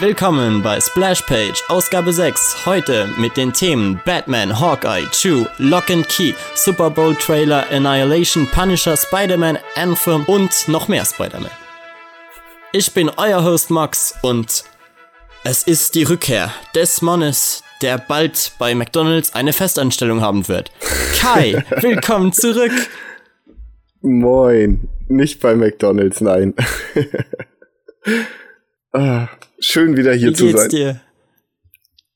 Willkommen bei Splash Page, Ausgabe 6. Heute mit den Themen Batman, Hawkeye, Chew, Lock and Key, Super Bowl Trailer, Annihilation, Punisher, Spider-Man, Anthem und noch mehr Spider-Man. Ich bin euer Host Max und es ist die Rückkehr des Mannes, der bald bei McDonald's eine Festanstellung haben wird. Kai, willkommen zurück. Moin. Nicht bei McDonald's, nein. ah, schön wieder hier Wie zu geht's sein. dir?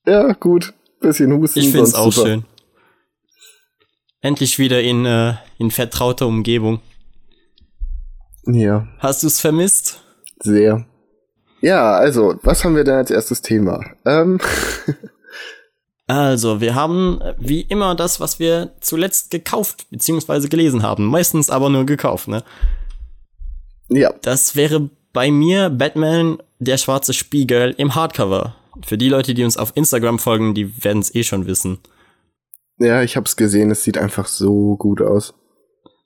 Ja, gut. Bisschen Husten. Ich find's auch super. schön. Endlich wieder in, äh, in vertrauter Umgebung. Ja, Hast du's vermisst? sehr. Ja, also, was haben wir denn als erstes Thema? Ähm, Also, wir haben wie immer das, was wir zuletzt gekauft bzw. gelesen haben. Meistens aber nur gekauft, ne? ja, Das wäre bei mir Batman, der schwarze Spiegel im Hardcover. Für die Leute, die uns auf Instagram folgen, die werden es eh schon wissen. ja, ich hab's gesehen, es sieht einfach so gut aus.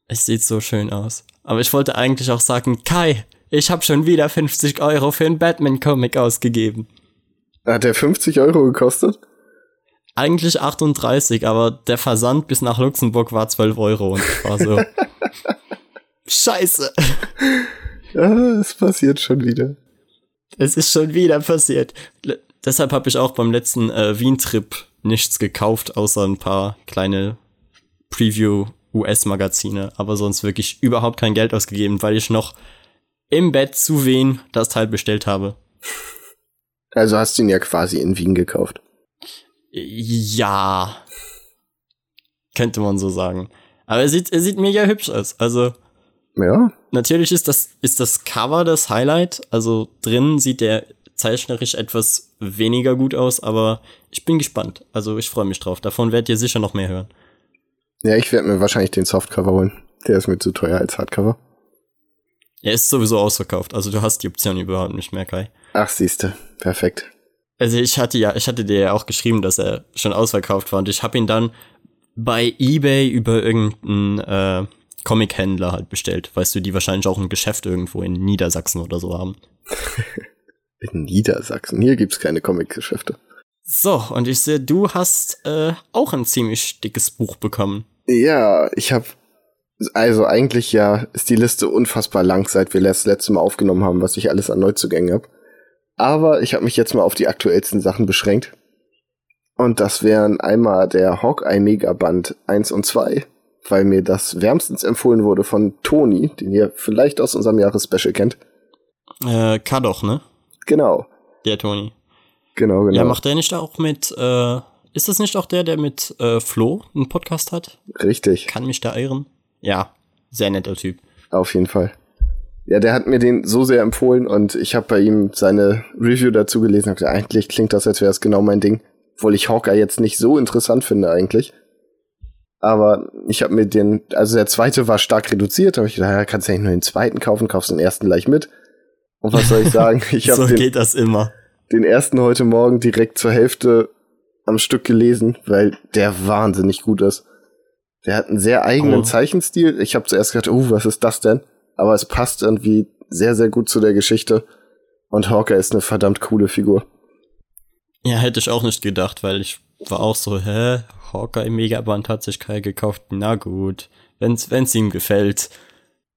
Es sieht so schön aus. Aber ich wollte eigentlich auch sagen, Kai, ich habe schon wieder 50 Euro für einen Batman-Comic ausgegeben. Hat der 50 Euro gekostet? Eigentlich 38, aber der Versand bis nach Luxemburg war 12 Euro und ich war so. Scheiße. Ja, es passiert schon wieder. Es ist schon wieder passiert. Le deshalb habe ich auch beim letzten äh, Wien-Trip nichts gekauft, außer ein paar kleine Preview-US-Magazine. Aber sonst wirklich überhaupt kein Geld ausgegeben, weil ich noch im Bett zu Wien das Teil bestellt habe. Also hast du ihn ja quasi in Wien gekauft. Ja. Könnte man so sagen. Aber er sieht, er sieht mega hübsch aus. Also, Ja, natürlich ist das, ist das Cover das Highlight. Also, drin sieht der zeichnerisch etwas weniger gut aus, aber ich bin gespannt. Also, ich freue mich drauf. Davon werdet ihr sicher noch mehr hören. ja, ich werde mir wahrscheinlich den Softcover holen. Der ist mir zu teuer als Hardcover. Er ist sowieso ausverkauft. Also, du hast die Option überhaupt nicht mehr, Kai. Ach, siehste, perfekt. Also ich hatte ja, ich hatte dir ja auch geschrieben, dass er schon ausverkauft war und ich habe ihn dann bei eBay über irgendeinen äh, Comic-Händler halt bestellt. Weißt du, die wahrscheinlich auch ein Geschäft irgendwo in Niedersachsen oder so haben. In Niedersachsen. Hier gibt's keine Comicgeschäfte. So, und ich sehe, du hast äh, auch ein ziemlich dickes Buch bekommen. Ja, ich habe also eigentlich ja ist die Liste unfassbar lang, seit wir das letzte Mal aufgenommen haben, was ich alles an Neuzugängen habe. Aber ich habe mich jetzt mal auf die aktuellsten Sachen beschränkt. Und das wären einmal der Hawkeye Megaband 1 und 2, weil mir das wärmstens empfohlen wurde von Toni, den ihr vielleicht aus unserem Jahresspecial kennt. Äh, Kadoch, ne? Genau, Der Toni. genau, genau. Ja, macht der nicht auch mit, äh, ist das nicht auch der, der mit äh, Flo einen Podcast hat? Richtig, Kann mich da irren? Ja, sehr netter Typ. auf jeden Fall. Ja, der hat mir den so sehr empfohlen und ich habe bei ihm seine Review dazu gelesen und gesagt, eigentlich klingt das, als wäre es genau mein Ding. Obwohl ich Hawkeye jetzt nicht so interessant finde eigentlich. Aber ich habe mir den, also der zweite war stark reduziert, aber ich gedacht, ja, kannst ja nicht nur den zweiten kaufen, kaufst den ersten gleich mit. Und was soll ich sagen? Ich habe so den, geht das immer. den ersten heute Morgen direkt zur Hälfte am Stück gelesen, weil der wahnsinnig gut ist. Der hat einen sehr eigenen Oh. Zeichenstil. Ich habe zuerst gedacht, oh, was ist das denn? Aber es passt irgendwie sehr, sehr gut zu der Geschichte. Und Hawker ist eine verdammt coole Figur. Ja, hätte ich auch nicht gedacht, weil ich war auch so, hä, Hawkeye Megaband hat sich Kai gekauft. Na gut, wenn's, wenn's ihm gefällt.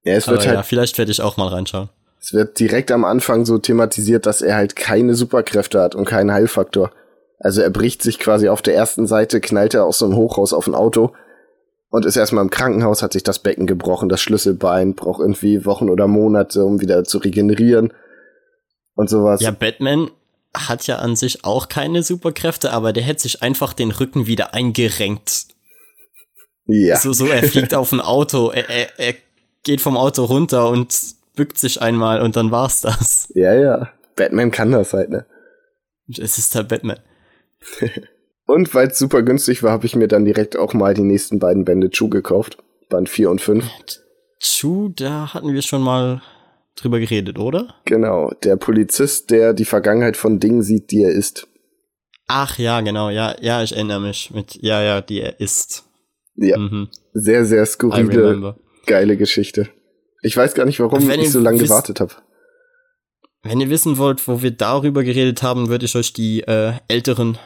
Ja, es Aber wird ja, halt, vielleicht werde ich auch mal reinschauen. es wird direkt am Anfang so thematisiert, dass er halt keine Superkräfte hat und keinen Heilfaktor. Also er bricht sich quasi auf der ersten Seite, knallt er aus so einem Hochhaus auf ein Auto und ist erstmal im Krankenhaus, hat sich das Becken gebrochen, das Schlüsselbein, braucht irgendwie Wochen oder Monate, um wieder zu regenerieren und sowas. Ja, Batman hat ja an sich auch keine Superkräfte, aber der hätte sich einfach den Rücken wieder eingerenkt. ja. So, so, er fliegt auf ein Auto, er, er, er geht vom Auto runter und bückt sich einmal und dann war's das. ja, ja. Batman kann das halt, ne? Es ist halt Batman. Und weil es super günstig war, habe ich mir dann direkt auch mal die nächsten beiden Bände Chu gekauft. Band 4 und 5. Chu, da hatten wir schon mal drüber geredet, oder? Genau, der Polizist, der die Vergangenheit von Dingen sieht, die er ist. Ach ja, genau, ja, ja, ich erinnere mich mit, ja, ja, die er ist. Ja, Mhm. sehr, sehr skurrile, geile Geschichte. Ich weiß gar nicht, warum Wenn ich so lange gewartet habe. Wenn ihr wissen wollt, wo wir darüber geredet haben, würde ich euch die äh, älteren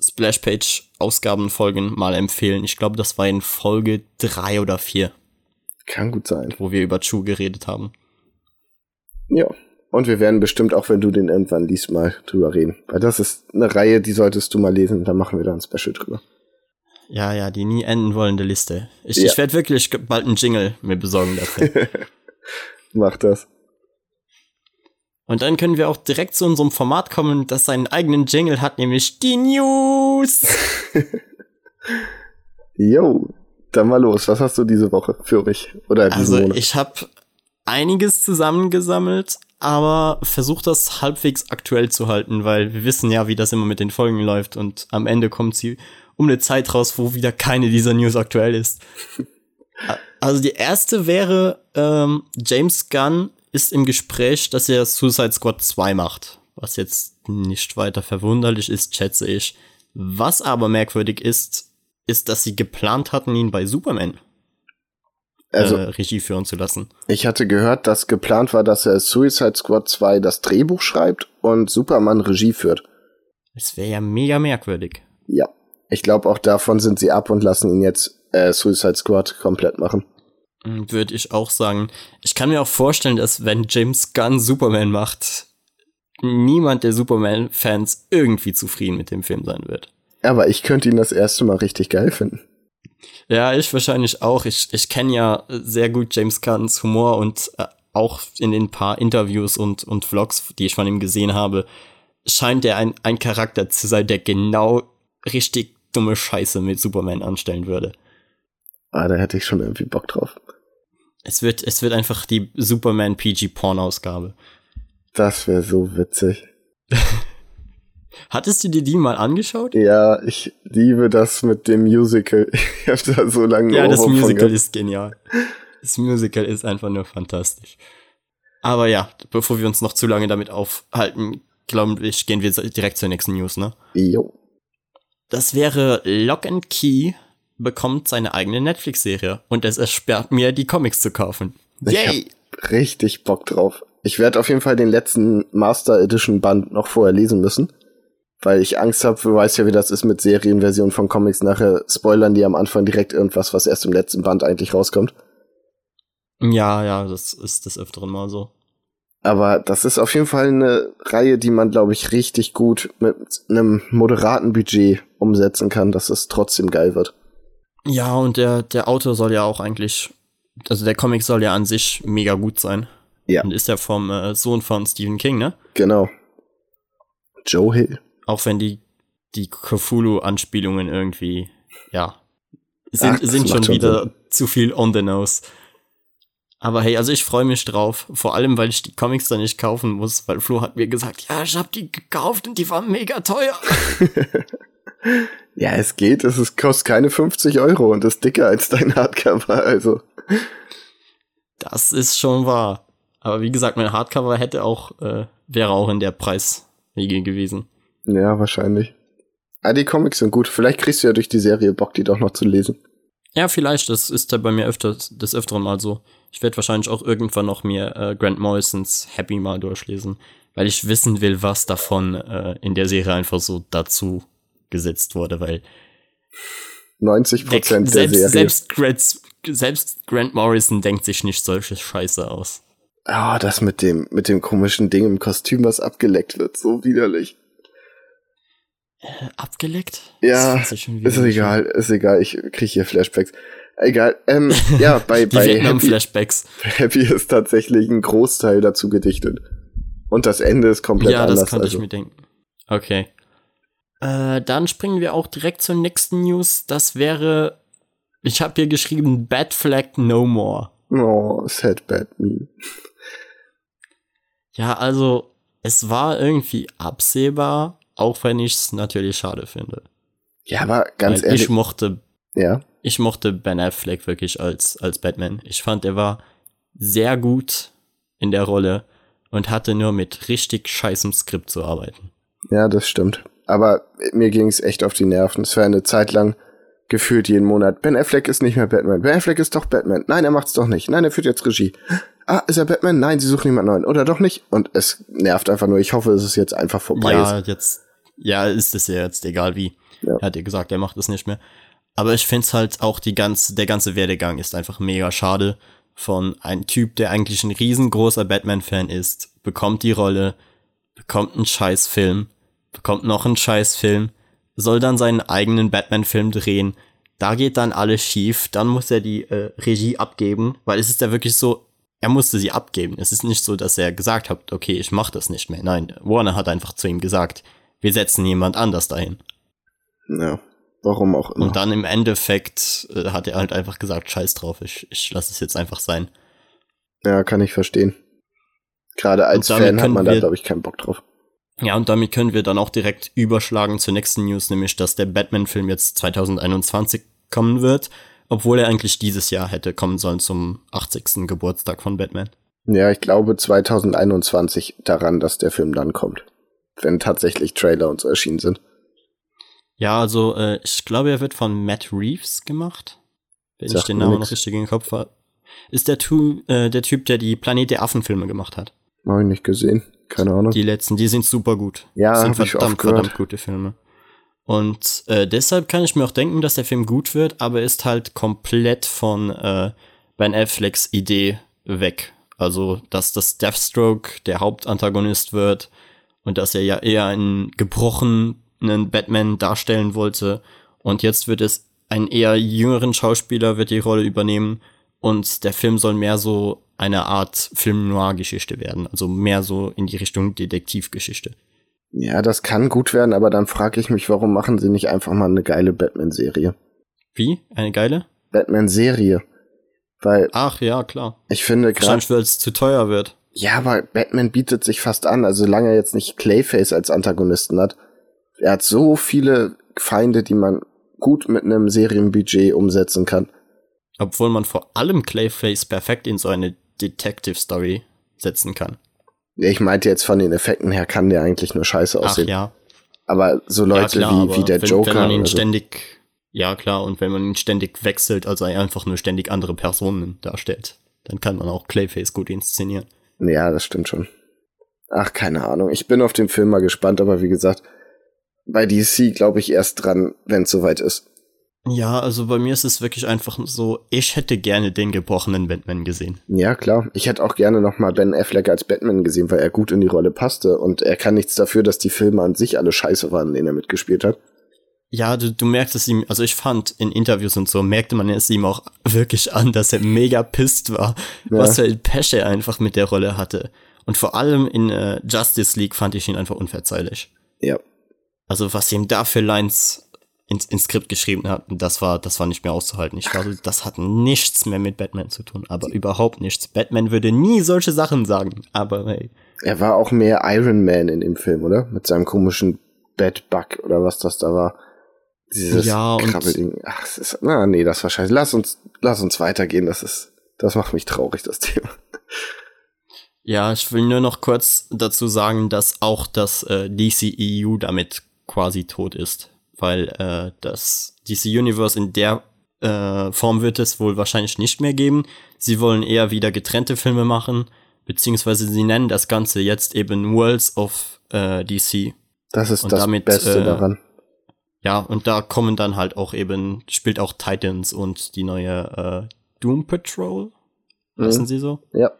Splashpage-Ausgabenfolgen mal empfehlen. Ich glaube, das war in Folge drei oder vier. Kann gut sein. Wo wir über Chu geredet haben. Ja. Und wir werden bestimmt, auch wenn du den irgendwann liest, mal drüber reden. Weil das ist eine Reihe, die solltest du mal lesen. Da machen wir da ein Special drüber. Ja, ja, die nie enden wollende Liste. Ich, ja. ich werde wirklich bald einen Jingle mir besorgen dafür. Mach das. Und dann können wir auch direkt zu unserem Format kommen, das seinen eigenen Jingle hat, nämlich die News. Jo, dann mal los. Was hast du diese Woche für mich? Oder also Monat? ich habe einiges zusammengesammelt, aber versucht das halbwegs aktuell zu halten, weil wir wissen ja, wie das immer mit den Folgen läuft und am Ende kommt sie um eine Zeit raus, wo wieder keine dieser News aktuell ist. Also die erste wäre, ähm, James Gunn ist im Gespräch, dass er Suicide Squad 2 macht. Was jetzt nicht weiter verwunderlich ist, schätze ich. Was aber merkwürdig ist, ist, dass sie geplant hatten, ihn bei Superman also, äh, Regie führen zu lassen. Ich hatte gehört, dass geplant war, dass er Suicide Squad 2 das Drehbuch schreibt und Superman Regie führt. Es wäre ja mega merkwürdig. Ja. Ich glaube, auch davon sind sie ab und lassen ihn jetzt äh, Suicide Squad komplett machen. Hm, Würde ich auch sagen. Ich kann mir auch vorstellen, dass wenn James Gunn Superman macht, niemand der Superman-Fans irgendwie zufrieden mit dem Film sein wird. Aber ich könnte ihn das erste Mal richtig geil finden. Ja, ich wahrscheinlich auch. Ich, ich kenne ja sehr gut James Gunns Humor und äh, auch in den paar Interviews und, und Vlogs, die ich von ihm gesehen habe, scheint er ein, ein Charakter zu sein, der genau richtig dumme Scheiße mit Superman anstellen würde. Ah, da hätte ich schon irgendwie Bock drauf. Es wird, es wird einfach die Superman PG Porn-Ausgabe. Das wäre so witzig. Hattest du dir die mal angeschaut? Ja, ich liebe das mit dem Musical. Ich habe da so lange Ja, das Musical ist genial. Das Musical ist einfach nur fantastisch. Aber ja, bevor wir uns noch zu lange damit aufhalten, glaube ich, gehen wir direkt zur nächsten News, ne? Jo. Das wäre Lock and Key bekommt seine eigene Netflix-Serie und es ersperrt mir, die Comics zu kaufen. Yay! Ich hab richtig Bock drauf. Ich werde auf jeden Fall den letzten Master Edition Band noch vorher lesen müssen, weil ich Angst habe, du weißt ja, wie das ist mit Serienversionen von Comics. Nachher spoilern die am Anfang direkt irgendwas, was erst im letzten Band eigentlich rauskommt. Ja, ja, das ist des Öfteren mal so. Aber das ist auf jeden Fall eine Reihe, die man, glaube ich, richtig gut mit einem moderaten Budget umsetzen kann, dass es trotzdem geil wird. Ja, und der, der Autor soll ja auch eigentlich, also der Comic soll ja an sich mega gut sein. Ja. Und ist ja vom äh, Sohn von Stephen King, ne? Genau. Joe Hill. Auch wenn die, die Cthulhu-Anspielungen irgendwie, ja, sind, Ach, sind schon wieder Sinn. zu viel on the nose. Aber hey, also ich freue mich drauf. Vor allem, weil ich die Comics da nicht kaufen muss, weil Flo hat mir gesagt, ja, ich hab die gekauft und die waren mega teuer. Ja, es geht. Es ist, kostet keine 50 Euro und ist dicker als dein Hardcover, also. Das ist schon wahr. Aber wie gesagt, mein Hardcover hätte auch, äh, wäre auch in der Preisriege gewesen. Ja, wahrscheinlich. Ah, die Comics sind gut. Vielleicht kriegst du ja durch die Serie Bock, die doch noch zu lesen. Ja, vielleicht. Das ist ja bei mir öfter, des Öfteren mal so. Ich werde wahrscheinlich auch irgendwann noch mir äh, Grant Morrisons Happy mal durchlesen, weil ich wissen will, was davon äh, in der Serie einfach so dazu gesetzt wurde, weil 90 Prozent der, der Serie. Selbst Grant, selbst Grant Morrison denkt sich nicht solche Scheiße aus. Ah, oh, das mit dem, mit dem komischen Ding im Kostüm, was abgeleckt wird, so widerlich. Äh, abgeleckt? Ja, ist egal, ist egal, ich krieg hier Flashbacks. Egal, ähm, ja, bei, bei Happy, Flashbacks. Happy ist tatsächlich ein Großteil dazu gedichtet. Und das Ende ist komplett ja, anders. Ja, das konnte also. ich mir denken. Okay. Äh, dann springen wir auch direkt zur nächsten News. Das wäre, ich habe hier geschrieben, Bad Flag No More. Oh, sad bad me. Ja, also es war irgendwie absehbar, auch wenn ich es natürlich schade finde. Ja, aber ganz Weil ehrlich. Ich mochte, ja. ich mochte Ben Affleck wirklich als, als Batman. Ich fand, er war sehr gut in der Rolle und hatte nur mit richtig scheißem Skript zu arbeiten. Ja, das stimmt. Aber mir ging es echt auf die Nerven. Es war eine Zeit lang gefühlt jeden Monat. Ben Affleck ist nicht mehr Batman. Ben Affleck ist doch Batman. Nein, er macht's doch nicht. Nein, er führt jetzt Regie. ah, ist er Batman? Nein, sie suchen jemand neuen. Oder doch nicht? Und es nervt einfach nur. Ich hoffe, es ist jetzt einfach vorbei. Ja, jetzt, ja, ist es ja jetzt egal wie. Ja. Er hat ja gesagt, er macht es nicht mehr. Aber ich finde es halt auch die ganze, der ganze Werdegang ist einfach mega schade. Von einem Typ, der eigentlich ein riesengroßer Batman-Fan ist, bekommt die Rolle, bekommt einen Scheißfilm, bekommt noch einen Scheißfilm, soll dann seinen eigenen Batman-Film drehen. Da geht dann alles schief, dann muss er die äh, Regie abgeben, weil es ist ja wirklich so, er musste sie abgeben. Es ist nicht so, dass er gesagt hat, okay, ich mach das nicht mehr. Nein, Warner hat einfach zu ihm gesagt, wir setzen jemand anders dahin. Ja. Warum auch immer. Und dann im Endeffekt äh, hat er halt einfach gesagt, scheiß drauf, ich, ich lasse es jetzt einfach sein. Ja, kann ich verstehen. Gerade als Fan hat man da, glaube ich, keinen Bock drauf. Ja, und damit können wir dann auch direkt überschlagen zur nächsten News, nämlich, dass der Batman-Film jetzt 2021 kommen wird, obwohl er eigentlich dieses Jahr hätte kommen sollen zum 80. Geburtstag von Batman. Ja, ich glaube 2021 daran, dass der Film dann kommt. Wenn tatsächlich Trailer und so erschienen sind. Ja, also äh, ich glaube, er wird von Matt Reeves gemacht. Wenn Sag ich den Namen noch richtig in den Kopf habe. Ist der, tu, äh, der Typ, der die Planet der Affen-Filme gemacht hat. Habe ich nicht gesehen. Keine Ahnung. Die letzten, die sind super gut. Ja, sind verdammt, verdammt gute Filme. Und äh, deshalb kann ich mir auch denken, dass der Film gut wird, aber ist halt komplett von äh, Ben Afflecks Idee weg. Also, dass das Deathstroke der Hauptantagonist wird und dass er ja eher einen gebrochen einen Batman darstellen wollte. Und jetzt wird es einen eher jüngeren Schauspieler wird die Rolle übernehmen und der Film soll mehr so eine Art Film-Noir-Geschichte werden, also mehr so in die Richtung Detektivgeschichte. Ja, das kann gut werden, aber dann frage ich mich, warum machen sie nicht einfach mal eine geile Batman-Serie? Wie? Eine geile? Batman-Serie. Weil. Ach ja, klar. Ich finde gerade. Wahrscheinlich, weil es zu teuer wird. Ja, aber Batman bietet sich fast an, also solange er jetzt nicht Clayface als Antagonisten hat, er hat so viele Feinde, die man gut mit einem Serienbudget umsetzen kann. Obwohl man vor allem Clayface perfekt in so eine Detective Story setzen kann. Ich meinte jetzt von den Effekten her kann der eigentlich nur scheiße aussehen. Ach ja. Aber so Leute ja, klar, wie, wie der wenn, Joker. Wenn man ihn ständig, ja klar, und wenn man ihn ständig wechselt, also einfach nur ständig andere Personen darstellt, dann kann man auch Clayface gut inszenieren. Ja, das stimmt schon. Ach, keine Ahnung. Ich bin auf den Film mal gespannt, aber wie gesagt, bei DC glaube ich erst dran, wenn es soweit ist. Ja, also bei mir ist es wirklich einfach so, ich hätte gerne den gebrochenen Batman gesehen. Ja, klar. Ich hätte auch gerne noch mal Ben Affleck als Batman gesehen, weil er gut in die Rolle passte und er kann nichts dafür, dass die Filme an sich alle scheiße waren, in denen er mitgespielt hat. Ja, du, du merkst es ihm, also ich fand in Interviews und so, merkte man es ihm auch wirklich an, dass er mega pisst war, ja. was für ein Pesche einfach mit der Rolle hatte. Und vor allem in äh, Justice League fand ich ihn einfach unverzeihlich. Ja, also was ihm da für Lines ins, ins Skript geschrieben hat, das war, das war nicht mehr auszuhalten. Ich glaube, das hat nichts mehr mit Batman zu tun, aber überhaupt nichts. Batman würde nie solche Sachen sagen, aber hey. Er war auch mehr Iron Man in dem Film, oder? Mit seinem komischen Batbug oder was das da war. Dieses ja, Krabbelding. Ach, es ist, na, nee, das war scheiße. Lass uns, lass uns weitergehen. Das ist, das macht mich traurig, das Thema. Ja, ich will nur noch kurz dazu sagen, dass auch das äh, DCEU damit quasi tot ist, weil äh, das DC Universe in der äh, Form wird es wohl wahrscheinlich nicht mehr geben. Sie wollen eher wieder getrennte Filme machen, beziehungsweise sie nennen das Ganze jetzt eben Worlds of äh, DC. Das ist und das damit, Beste äh, daran. Ja, und da kommen dann halt auch eben, spielt auch Titans und die neue äh, Doom Patrol. Mhm. Wissen Sie so? Ja.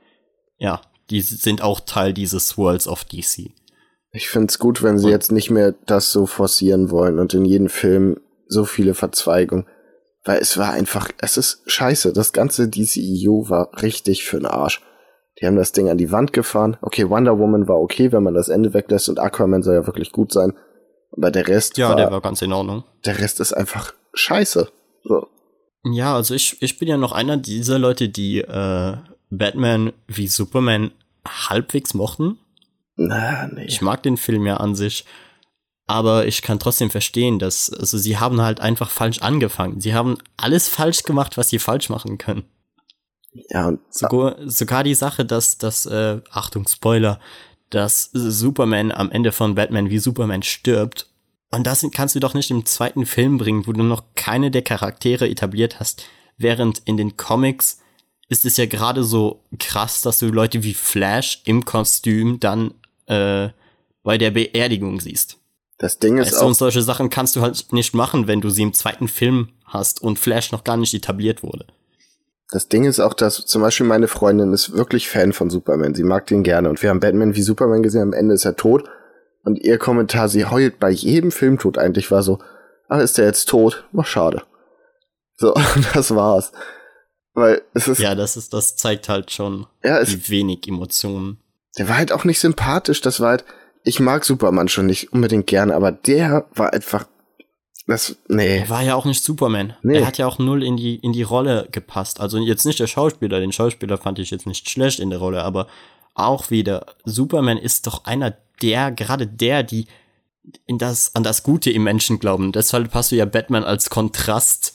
Ja, die sind auch Teil dieses Worlds of DC. Ich finde es gut, wenn sie und jetzt nicht mehr das so forcieren wollen und in jedem Film so viele Verzweigungen. Weil es war einfach, es ist scheiße. Das ganze DCEU war richtig für den Arsch. Die haben das Ding an die Wand gefahren. Okay, Wonder Woman war okay, wenn man das Ende weglässt und Aquaman soll ja wirklich gut sein. Aber der Rest ja, war, der war ganz in Ordnung. Der Rest ist einfach scheiße. So. Ja, also ich, ich bin ja noch einer dieser Leute, die äh, Batman wie Superman halbwegs mochten. Na, nee. Ich mag den Film ja an sich, aber ich kann trotzdem verstehen, dass also sie haben halt einfach falsch angefangen. Sie haben alles falsch gemacht, was sie falsch machen können. Ja, und sogar, sogar die Sache, dass dass äh, Achtung Spoiler, dass Superman am Ende von Batman wie Superman stirbt. Und das kannst du doch nicht im zweiten Film bringen, wo du noch keine der Charaktere etabliert hast, während in den Comics ist es ja gerade so krass, dass du Leute wie Flash im Kostüm dann äh, bei der Beerdigung siehst. Das Ding ist weißt du, auch. und solche Sachen kannst du halt nicht machen, wenn du sie im zweiten Film hast und Flash noch gar nicht etabliert wurde. Das Ding ist auch, dass zum Beispiel meine Freundin ist wirklich Fan von Superman. Sie mag den gerne. Und wir haben Batman wie Superman gesehen. Am Ende ist er tot. Und ihr Kommentar, sie heult bei jedem Filmtod eigentlich, war so, ah, ist der jetzt tot? Ach, schade. So, das war's. Weil es ist, Ja, das ist, das zeigt halt schon ja, wie wenig Emotionen. der war halt auch nicht sympathisch. Das war halt, ich mag Superman schon nicht unbedingt gerne, aber der war einfach, das, nee. Er war ja auch nicht Superman. Nee. Er hat ja auch null in die, in die Rolle gepasst. Also jetzt nicht der Schauspieler, den Schauspieler fand ich jetzt nicht schlecht in der Rolle, aber auch wieder, Superman ist doch einer der, gerade der, die in das, an das Gute im Menschen glauben. Deshalb hast du ja Batman als Kontrast.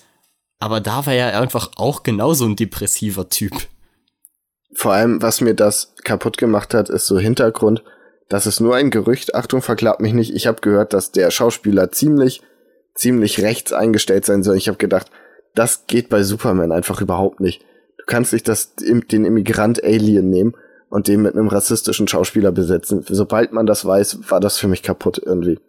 Aber da war er einfach auch genauso ein depressiver Typ. Vor allem, was mir das kaputt gemacht hat, ist so Hintergrund. Das ist nur ein Gerücht. Achtung, verklappt mich nicht. Ich habe gehört, dass der Schauspieler ziemlich, ziemlich rechts eingestellt sein soll. Ich habe gedacht, das geht bei Superman einfach überhaupt nicht. Du kannst nicht das, den Immigrant Alien nehmen und den mit einem rassistischen Schauspieler besetzen. Sobald man das weiß, war das für mich kaputt irgendwie.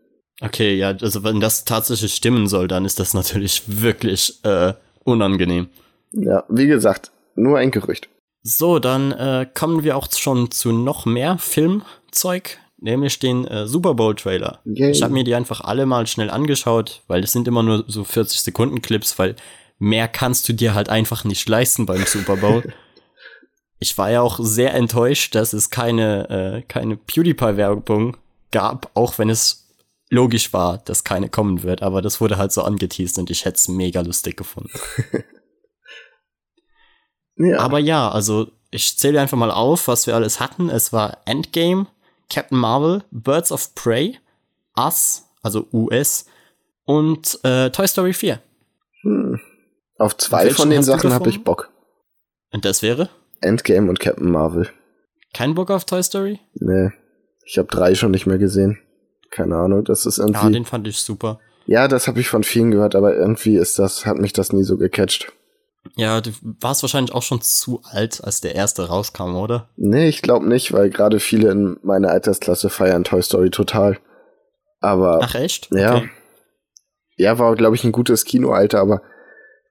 Okay, ja, also wenn das tatsächlich stimmen soll, dann ist das natürlich wirklich äh, unangenehm. Ja, wie gesagt, nur ein Gerücht. So, dann äh, kommen wir auch schon zu noch mehr Filmzeug, nämlich den äh, Super Bowl Trailer. Yay. Ich habe mir die einfach alle mal schnell angeschaut, weil es sind immer nur so 40 Sekunden Clips, weil mehr kannst du dir halt einfach nicht leisten beim Super Bowl. ich war ja auch sehr enttäuscht, dass es keine äh, keine PewDiePie Werbung gab, auch wenn es logisch war, dass keine kommen wird, aber das wurde halt so angeteased und ich hätte es mega lustig gefunden. Ja, Aber ja, also ich zähle einfach mal auf, was wir alles hatten. Es war Endgame, Captain Marvel, Birds of Prey, Us, also US und äh, Toy Story 4. hm. auf zwei von den Sachen habe ich Bock. Und das wäre? Endgame und Captain Marvel. Kein Bock auf Toy Story? Nee, ich habe drei schon nicht mehr gesehen. Keine Ahnung, das ist Ja, irgendwie. den fand ich super. Ja, das habe ich von vielen gehört, aber irgendwie ist das, hat mich das nie so gecatcht. Ja, du warst wahrscheinlich auch schon zu alt, als der erste rauskam, oder? Nee, ich glaube nicht, weil gerade viele in meiner Altersklasse feiern Toy Story total. Aber Ach echt? ja. Okay. Ja, war, glaube ich, ein gutes Kinoalter, aber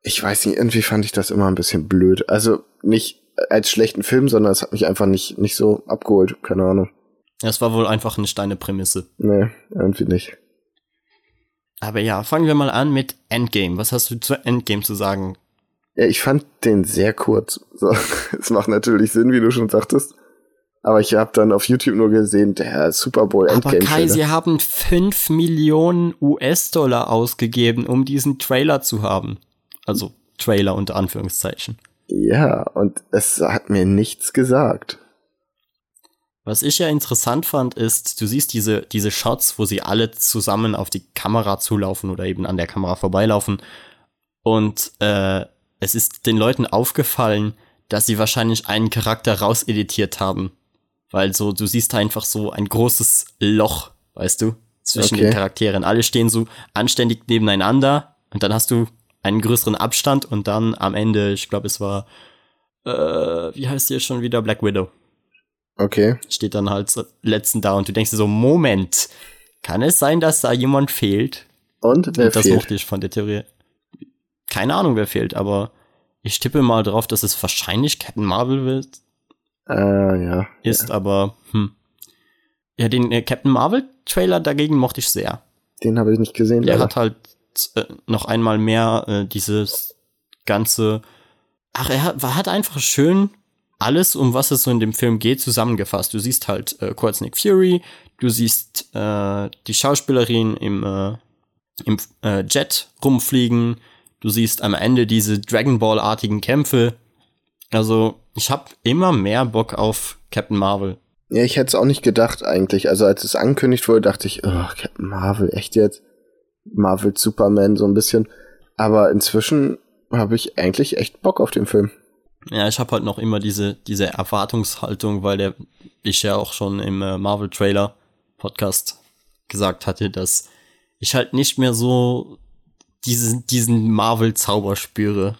ich weiß nicht, irgendwie fand ich das immer ein bisschen blöd. Also nicht als schlechten Film, sondern es hat mich einfach nicht, nicht so abgeholt. Keine Ahnung. Das war wohl einfach nicht deine Prämisse. Nee, irgendwie nicht. Aber ja, fangen wir mal an mit Endgame. Was hast du zu Endgame zu sagen? Ja, ich fand den sehr kurz. So, es macht natürlich Sinn, wie du schon sagtest. Aber ich habe dann auf YouTube nur gesehen, der Super Bowl Aber Endgame Kai, Trailer. sie haben 5 Millionen US-Dollar ausgegeben, um diesen Trailer zu haben. Also Trailer unter Anführungszeichen. Ja, und es hat mir nichts gesagt. Was ich ja interessant fand, ist, du siehst diese, diese Shots, wo sie alle zusammen auf die Kamera zulaufen oder eben an der Kamera vorbeilaufen. Und äh, es ist den Leuten aufgefallen, dass sie wahrscheinlich einen Charakter rauseditiert haben. Weil so, du siehst einfach so ein großes Loch, weißt du, zwischen Okay. den Charakteren. Alle stehen so anständig nebeneinander und dann hast du einen größeren Abstand und dann am Ende, ich glaube, es war, äh, wie heißt jetzt schon wieder? Black Widow Okay. steht dann halt letzten da und du denkst dir so, Moment, kann es sein, dass da jemand fehlt? Und wer und das fehlt? mochte ich von der Theorie. Keine Ahnung, wer fehlt, aber ich tippe mal drauf, dass es wahrscheinlich Captain Marvel wird, Ah, ja. ist, aber hm. Ja, den äh, Captain Marvel Trailer dagegen mochte ich sehr. Den habe ich nicht gesehen. Der leider. hat halt äh, noch einmal mehr äh, dieses ganze. Ach, er hat, hat einfach schön alles, um was es so in dem Film geht, zusammengefasst. Du siehst halt äh, kurz Nick Fury, du siehst äh, die Schauspielerin im, äh, im äh, Jet rumfliegen, du siehst am Ende diese Dragon Ball-artigen Kämpfe. Also, ich habe immer mehr Bock auf Captain Marvel. Ja, ich hätte es auch nicht gedacht eigentlich. Also als es angekündigt wurde, dachte ich, oh, Captain Marvel, echt jetzt? Marvel Superman so ein bisschen. Aber inzwischen habe ich eigentlich echt Bock auf den Film. Ja, ich habe halt noch immer diese, diese Erwartungshaltung, weil der, ich ja auch schon im äh, Marvel-Trailer-Podcast gesagt hatte, dass ich halt nicht mehr so diesen, diesen Marvel-Zauber spüre.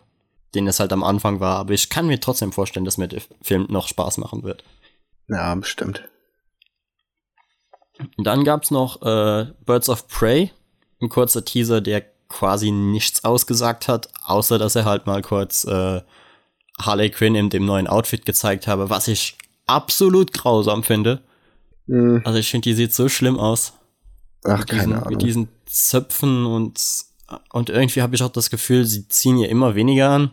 den es halt am Anfang war. Aber ich kann mir trotzdem vorstellen, dass mir der Film noch Spaß machen wird. Ja, bestimmt. Dann gab's noch äh, Birds of Prey, ein kurzer Teaser, der quasi nichts ausgesagt hat, außer dass er halt mal kurz äh, Harley Quinn in dem neuen Outfit gezeigt habe, was ich absolut grausam finde. Mhm. Also ich finde, die sieht so schlimm aus. Ach, mit diesen, keine Ahnung. Mit diesen Zöpfen und, und irgendwie habe ich auch das Gefühl, sie ziehen ihr immer weniger an.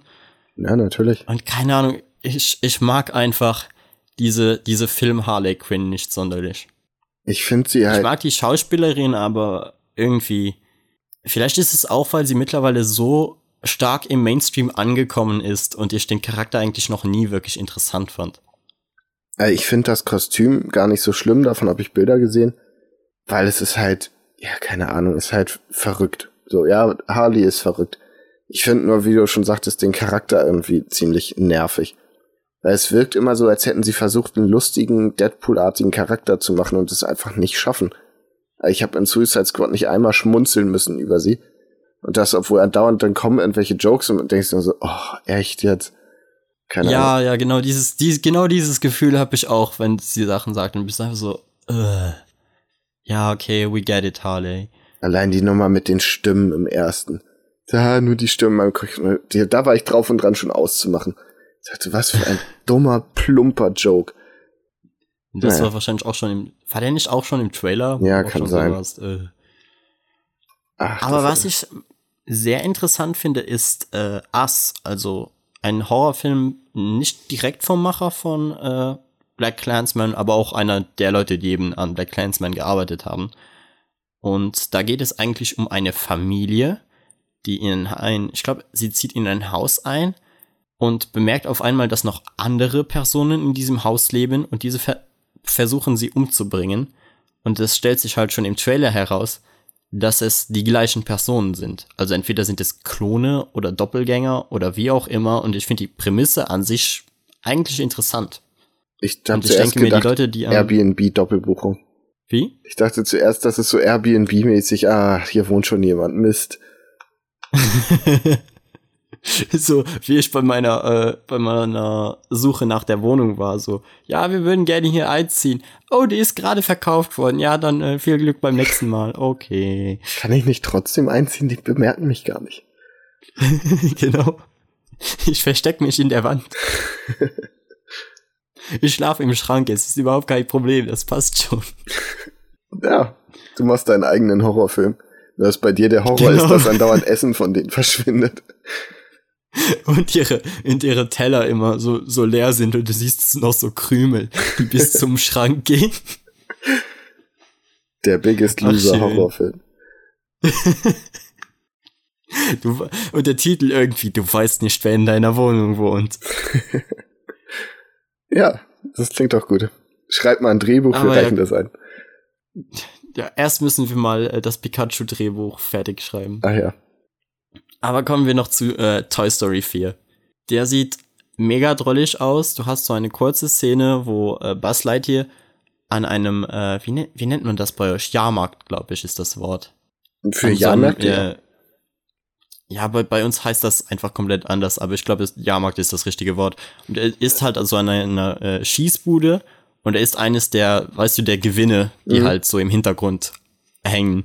Ja, natürlich. Und keine Ahnung, ich, ich mag einfach diese, diese Film Harley Quinn nicht sonderlich. Ich finde sie halt. Ich mag die Schauspielerin, aber irgendwie. Vielleicht ist es auch, weil sie mittlerweile so stark im Mainstream angekommen ist und ich den Charakter eigentlich noch nie wirklich interessant fand. Ich finde das Kostüm gar nicht so schlimm, davon habe ich Bilder gesehen, weil es ist halt, ja, keine Ahnung, ist halt verrückt. So, ja, Harley ist verrückt. Ich finde nur, wie du schon sagtest, den Charakter irgendwie ziemlich nervig. Weil es wirkt immer so, als hätten sie versucht, einen lustigen, Deadpool-artigen Charakter zu machen und es einfach nicht schaffen. Ich habe in Suicide Squad nicht einmal schmunzeln müssen über sie. Und das, obwohl andauernd dann kommen irgendwelche Jokes und denkst nur so, oh, echt jetzt? Keine ja, Ahnung. ja, genau dieses, dieses, genau dieses Gefühl habe ich auch, wenn sie Sachen sagt und bist einfach so, äh, ja, okay, we get it, Harley. Allein die Nummer mit den Stimmen im ersten. Da, nur die Stimmen, man kriegt- da war ich drauf und dran schon auszumachen. Ich dachte, was für ein dummer, plumper Joke. Das Naja. war wahrscheinlich auch schon im, war der nicht auch schon im Trailer? Ja, kann sein. sowas, äh. Ach, Aber was ich sehr interessant finde, ist äh, Us, also ein Horrorfilm nicht direkt vom Macher von äh, Black Clansman, aber auch einer der Leute, die eben an Black Clansman gearbeitet haben. Und da geht es eigentlich um eine Familie, die in ein, ich glaube, sie zieht in ein Haus ein und bemerkt auf einmal, dass noch andere Personen in diesem Haus leben und diese ver versuchen sie umzubringen. Und es stellt sich halt schon im Trailer heraus, dass es die gleichen Personen sind. Also entweder sind es Klone oder Doppelgänger oder wie auch immer. Und ich finde die Prämisse an sich eigentlich interessant. ich ich denke mir, die Leute, die Airbnb-Doppelbuchung. Wie? Ich dachte zuerst, das ist so Airbnb-mäßig, ah, hier wohnt schon jemand, Mist. so wie ich bei meiner äh, bei meiner Suche nach der Wohnung war so ja wir würden gerne hier einziehen oh die ist gerade verkauft worden ja dann äh, viel Glück beim nächsten Mal okay Kann ich nicht trotzdem einziehen? Die bemerken mich gar nicht. genau ich versteck mich in der Wand ich schlafe im Schrank es ist überhaupt kein Problem das passt schon Ja, du machst deinen eigenen Horrorfilm. Dass bei dir der Horror Genau. ist, dass andauernd Essen von denen verschwindet. und ihre und ihre Teller immer so so leer sind und du siehst noch so Krümel die bis zum Schrank gehen Der Biggest Loser. Horrorfilm. Du, und der Titel irgendwie, du weißt nicht, wer in deiner Wohnung wohnt. Ja, das klingt doch gut. Schreib mal ein Drehbuch, wir Aber ja- reichen das ein. Ja, erst müssen wir mal äh, das Pikachu-Drehbuch fertig schreiben. Ach ja. Aber kommen wir noch zu äh, Toy Story 4. Der sieht mega drollig aus. Du hast so eine kurze Szene, wo äh, Buzz Lightyear an einem, äh, wie, ne wie nennt man das bei euch? Jahrmarkt, glaube ich, ist das Wort. Für An so einem, Jahrmärkte, ja. äh, ja, bei, bei uns heißt das einfach komplett anders, aber ich glaube, das- Jahrmarkt ist das richtige Wort. Und er ist halt also an einer äh, Schießbude und er ist eines der, weißt du, der Gewinne, die Mhm. halt so im Hintergrund hängen.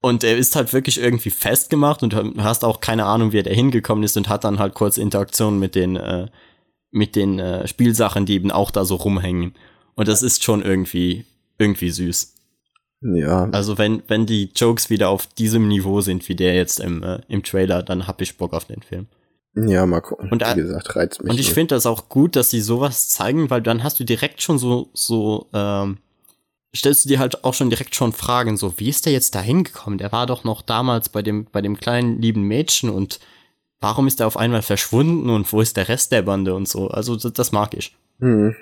Und er ist halt wirklich irgendwie festgemacht und du hast auch keine Ahnung, wie er da hingekommen ist und hat dann halt kurz Interaktion mit den, äh, mit den äh, Spielsachen, die eben auch da so rumhängen. Und das ist schon irgendwie, irgendwie süß. Ja, Also wenn, wenn die Jokes wieder auf diesem Niveau sind, wie der jetzt im, äh, im Trailer, dann hab ich Bock auf den Film. ja, mal gucken. Und, Wie gesagt, reizt mich. Und ich finde das auch gut, dass sie sowas zeigen, weil dann hast du direkt schon so, so, ähm, stellst du dir halt auch schon direkt schon Fragen, so, wie ist der jetzt da hingekommen? Der war doch noch damals bei dem, bei dem kleinen lieben Mädchen und warum ist er auf einmal verschwunden und wo ist der Rest der Bande und so? Also das, das mag ich. Hm.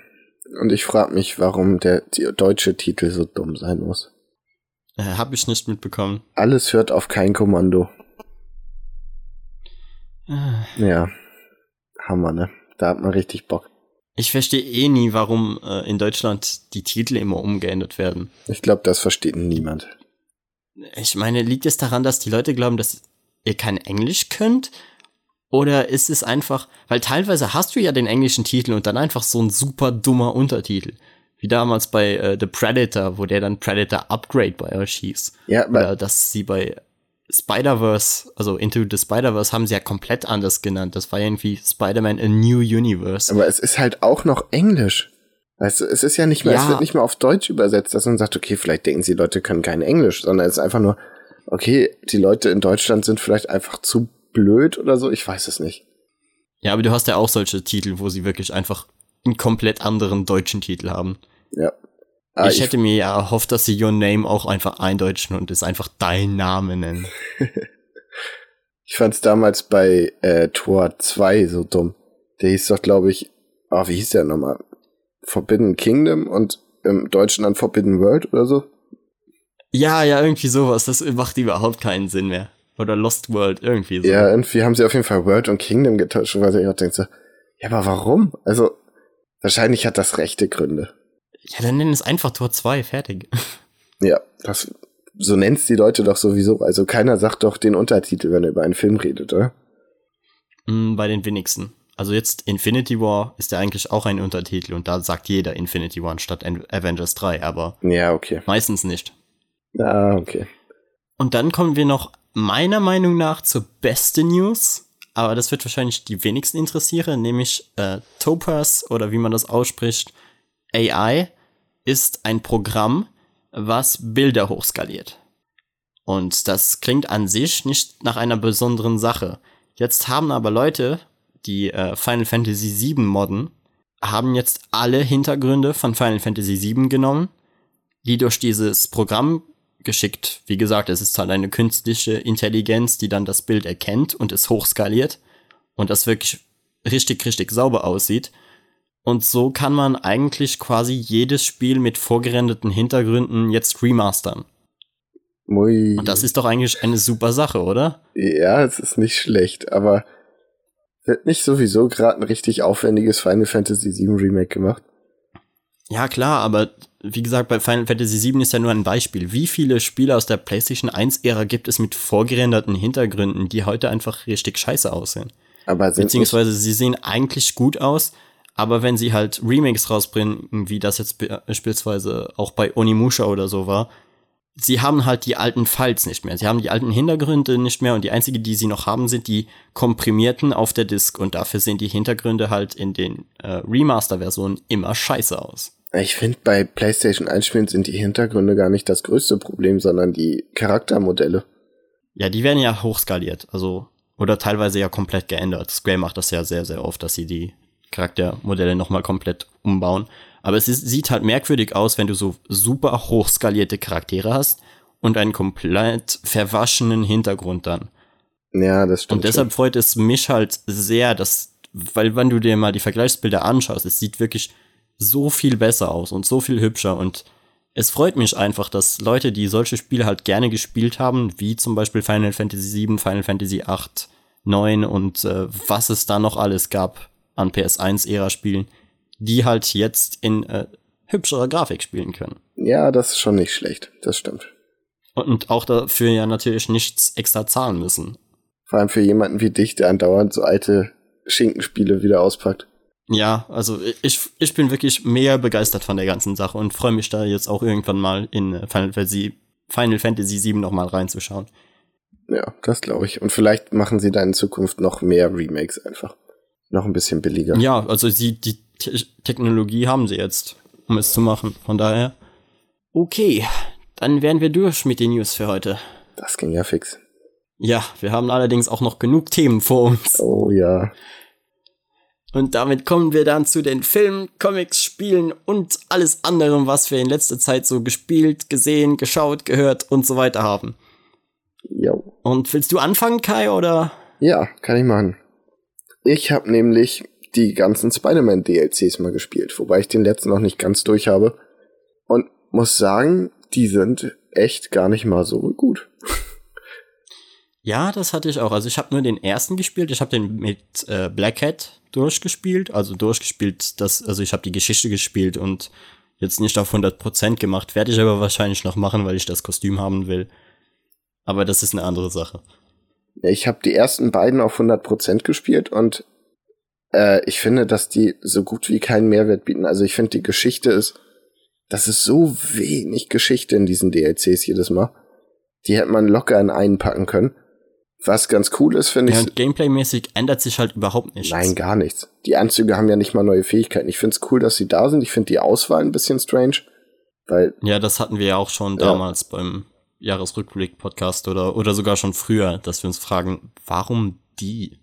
Und ich frage mich, warum der die deutsche Titel so dumm sein muss. Äh, hab ich nicht mitbekommen. Alles hört auf kein Kommando. Äh, Ja. Hammer, ne? Da hat man richtig Bock. Ich verstehe eh nie, warum äh, in Deutschland die Titel immer umgeändert werden. Ich glaube, das versteht niemand. Ich meine, liegt es daran, dass die Leute glauben, dass ihr kein Englisch könnt? Oder ist es einfach, weil teilweise hast du ja den englischen Titel und dann einfach so ein super dummer Untertitel. Wie damals bei äh, The Predator, wo der dann Predator Upgrade bei euch hieß. Ja, Oder dass sie bei Spider-Verse, also Into the Spider-Verse, haben sie ja komplett anders genannt. Das war irgendwie Spider-Man A New Universe. Aber es ist halt auch noch Englisch. Weißt du, es ist ja nicht mehr, Ja. es wird nicht mehr auf Deutsch übersetzt, dass man sagt, okay, vielleicht denken sie, Leute können kein Englisch, sondern es ist einfach nur, okay, die Leute in Deutschland sind vielleicht einfach zu blöd oder so, ich weiß es nicht. Ja, aber du hast ja auch solche Titel, wo sie wirklich einfach einen komplett anderen deutschen Titel haben. Ja. Ah, ich, hätte mir ja erhofft, dass sie Your Name auch einfach eindeutschen und es einfach dein Name nennen. Ich fand's damals bei äh, Tor 2 so dumm. Der hieß doch, glaube ich, ah, wie hieß der nochmal? Forbidden Kingdom und im Deutschen dann Forbidden World oder so? Ja, ja, irgendwie sowas. Das macht überhaupt keinen Sinn mehr. Oder Lost World, irgendwie so. Ja, irgendwie haben sie auf jeden Fall World und Kingdom getauscht, weil ich auch denke so, ja, aber warum? Also, wahrscheinlich hat das rechte Gründe. Ja, dann nennen es einfach Tor 2, fertig. Ja, das, so nennt's die Leute doch sowieso. Also keiner sagt doch den Untertitel, wenn er über einen Film redet, oder? Mm, Bei den wenigsten. Also jetzt Infinity War ist ja eigentlich auch ein Untertitel und da sagt jeder Infinity War statt Avengers 3, aber Ja, okay. meistens nicht. Ah, okay. Und dann kommen wir noch meiner Meinung nach zur beste News, aber das wird wahrscheinlich die wenigsten interessieren, nämlich äh, Topaz oder wie man das ausspricht, AI ist ein Programm, was Bilder hochskaliert. Und das klingt an sich nicht nach einer besonderen Sache. Jetzt haben aber Leute, die äh, Final Fantasy VII modden, haben jetzt alle Hintergründe von Final Fantasy VII genommen, die durch dieses Programm geschickt. Wie gesagt, es ist halt eine künstliche Intelligenz, die dann das Bild erkennt und es hochskaliert und das wirklich richtig, richtig sauber aussieht. Und so kann man eigentlich quasi jedes Spiel mit vorgerenderten Hintergründen jetzt remastern. Mui. Und das ist doch eigentlich eine super Sache, oder? Ja, es ist nicht schlecht, aber wird nicht sowieso gerade ein richtig aufwendiges Final Fantasy VII Remake gemacht? Ja, klar, aber wie gesagt, bei Final Fantasy VII ist ja nur ein Beispiel. Wie viele Spiele aus der PlayStation 1-Ära gibt es mit vorgerenderten Hintergründen, die heute einfach richtig scheiße aussehen? Aber Beziehungsweise sie sehen eigentlich gut aus, aber wenn sie halt Remakes rausbringen, wie das jetzt be- beispielsweise auch bei Onimusha oder so war, sie haben halt die alten Files nicht mehr. Sie haben die alten Hintergründe nicht mehr und die einzige, die sie noch haben, sind die komprimierten auf der Disk und dafür sehen die Hintergründe halt in den äh, Remaster-Versionen immer scheiße aus. ich finde, bei PlayStation 1 Spielen sind die Hintergründe gar nicht das größte Problem, sondern die Charaktermodelle. Ja, die werden ja hochskaliert, also oder teilweise ja komplett geändert. Square macht das ja sehr, sehr oft, dass sie die Charaktermodelle nochmal komplett umbauen. Aber es ist, sieht halt merkwürdig aus, wenn du so super hochskalierte Charaktere hast und einen komplett verwaschenen Hintergrund dann. Ja, das stimmt. Und deshalb freut es mich halt sehr, dass, weil wenn du dir mal die Vergleichsbilder anschaust, es sieht wirklich so viel besser aus und so viel hübscher und es freut mich einfach, dass Leute, die solche Spiele halt gerne gespielt haben, wie zum Beispiel Final Fantasy VII, Final Fantasy 8, 9 und äh, was es da noch alles gab an PS1-Ära-Spielen, die halt jetzt in äh, hübscherer Grafik spielen können. ja, das ist schon nicht schlecht. Das stimmt. Und auch dafür ja natürlich nichts extra zahlen müssen. Vor allem für jemanden wie dich, der andauernd so alte Schinkenspiele wieder auspackt. Ja, also ich, ich bin wirklich mega begeistert von der ganzen Sache und freue mich da jetzt auch irgendwann mal in äh, Final Fantasy, Final Fantasy VII nochmal reinzuschauen. Ja, das glaube ich. Und vielleicht machen sie da in Zukunft noch mehr Remakes einfach. Noch ein bisschen billiger. Ja, also sie, die Te Technologie haben sie jetzt, um es zu machen. Von daher. Okay, dann wären wir durch mit den News für heute. Das ging ja fix. Ja, wir haben allerdings auch noch genug Themen vor uns. Oh ja. Und damit kommen wir dann zu den Filmen, Comics, Spielen und alles anderem, was wir in letzter Zeit so gespielt, gesehen, geschaut, gehört und so weiter haben. Jo. Und willst du anfangen, Kai, oder? Ja, kann ich machen. Ich habe nämlich die ganzen Spider-Man DLCs mal gespielt, wobei ich den letzten noch nicht ganz durch habe. Und muss sagen, die sind echt gar nicht mal so gut. Ja, das hatte ich auch. Also ich habe nur den ersten gespielt. Ich habe den mit äh, Black Hat durchgespielt. Also durchgespielt, das, also ich habe die Geschichte gespielt und jetzt nicht auf 100% gemacht. Werde ich aber wahrscheinlich noch machen, weil ich das Kostüm haben will. Aber das ist eine andere Sache. Ich habe die ersten beiden auf 100% gespielt und äh, ich finde, dass die so gut wie keinen Mehrwert bieten. Also ich finde, die Geschichte ist, das ist so wenig Geschichte in diesen DLCs jedes Mal. Die hätte man locker in einen packen können. Was ganz cool ist, finde Ja, ich. und Gameplay-mäßig ändert sich halt überhaupt nichts. Nein, gar nichts. Die Anzüge haben ja nicht mal neue Fähigkeiten. Ich finde es cool, dass sie da sind. Ich finde die Auswahl ein bisschen strange, weil Ja, das hatten wir ja auch schon Ja. damals beim Jahresrückblick-Podcast oder, oder sogar schon früher, dass wir uns fragen, warum die?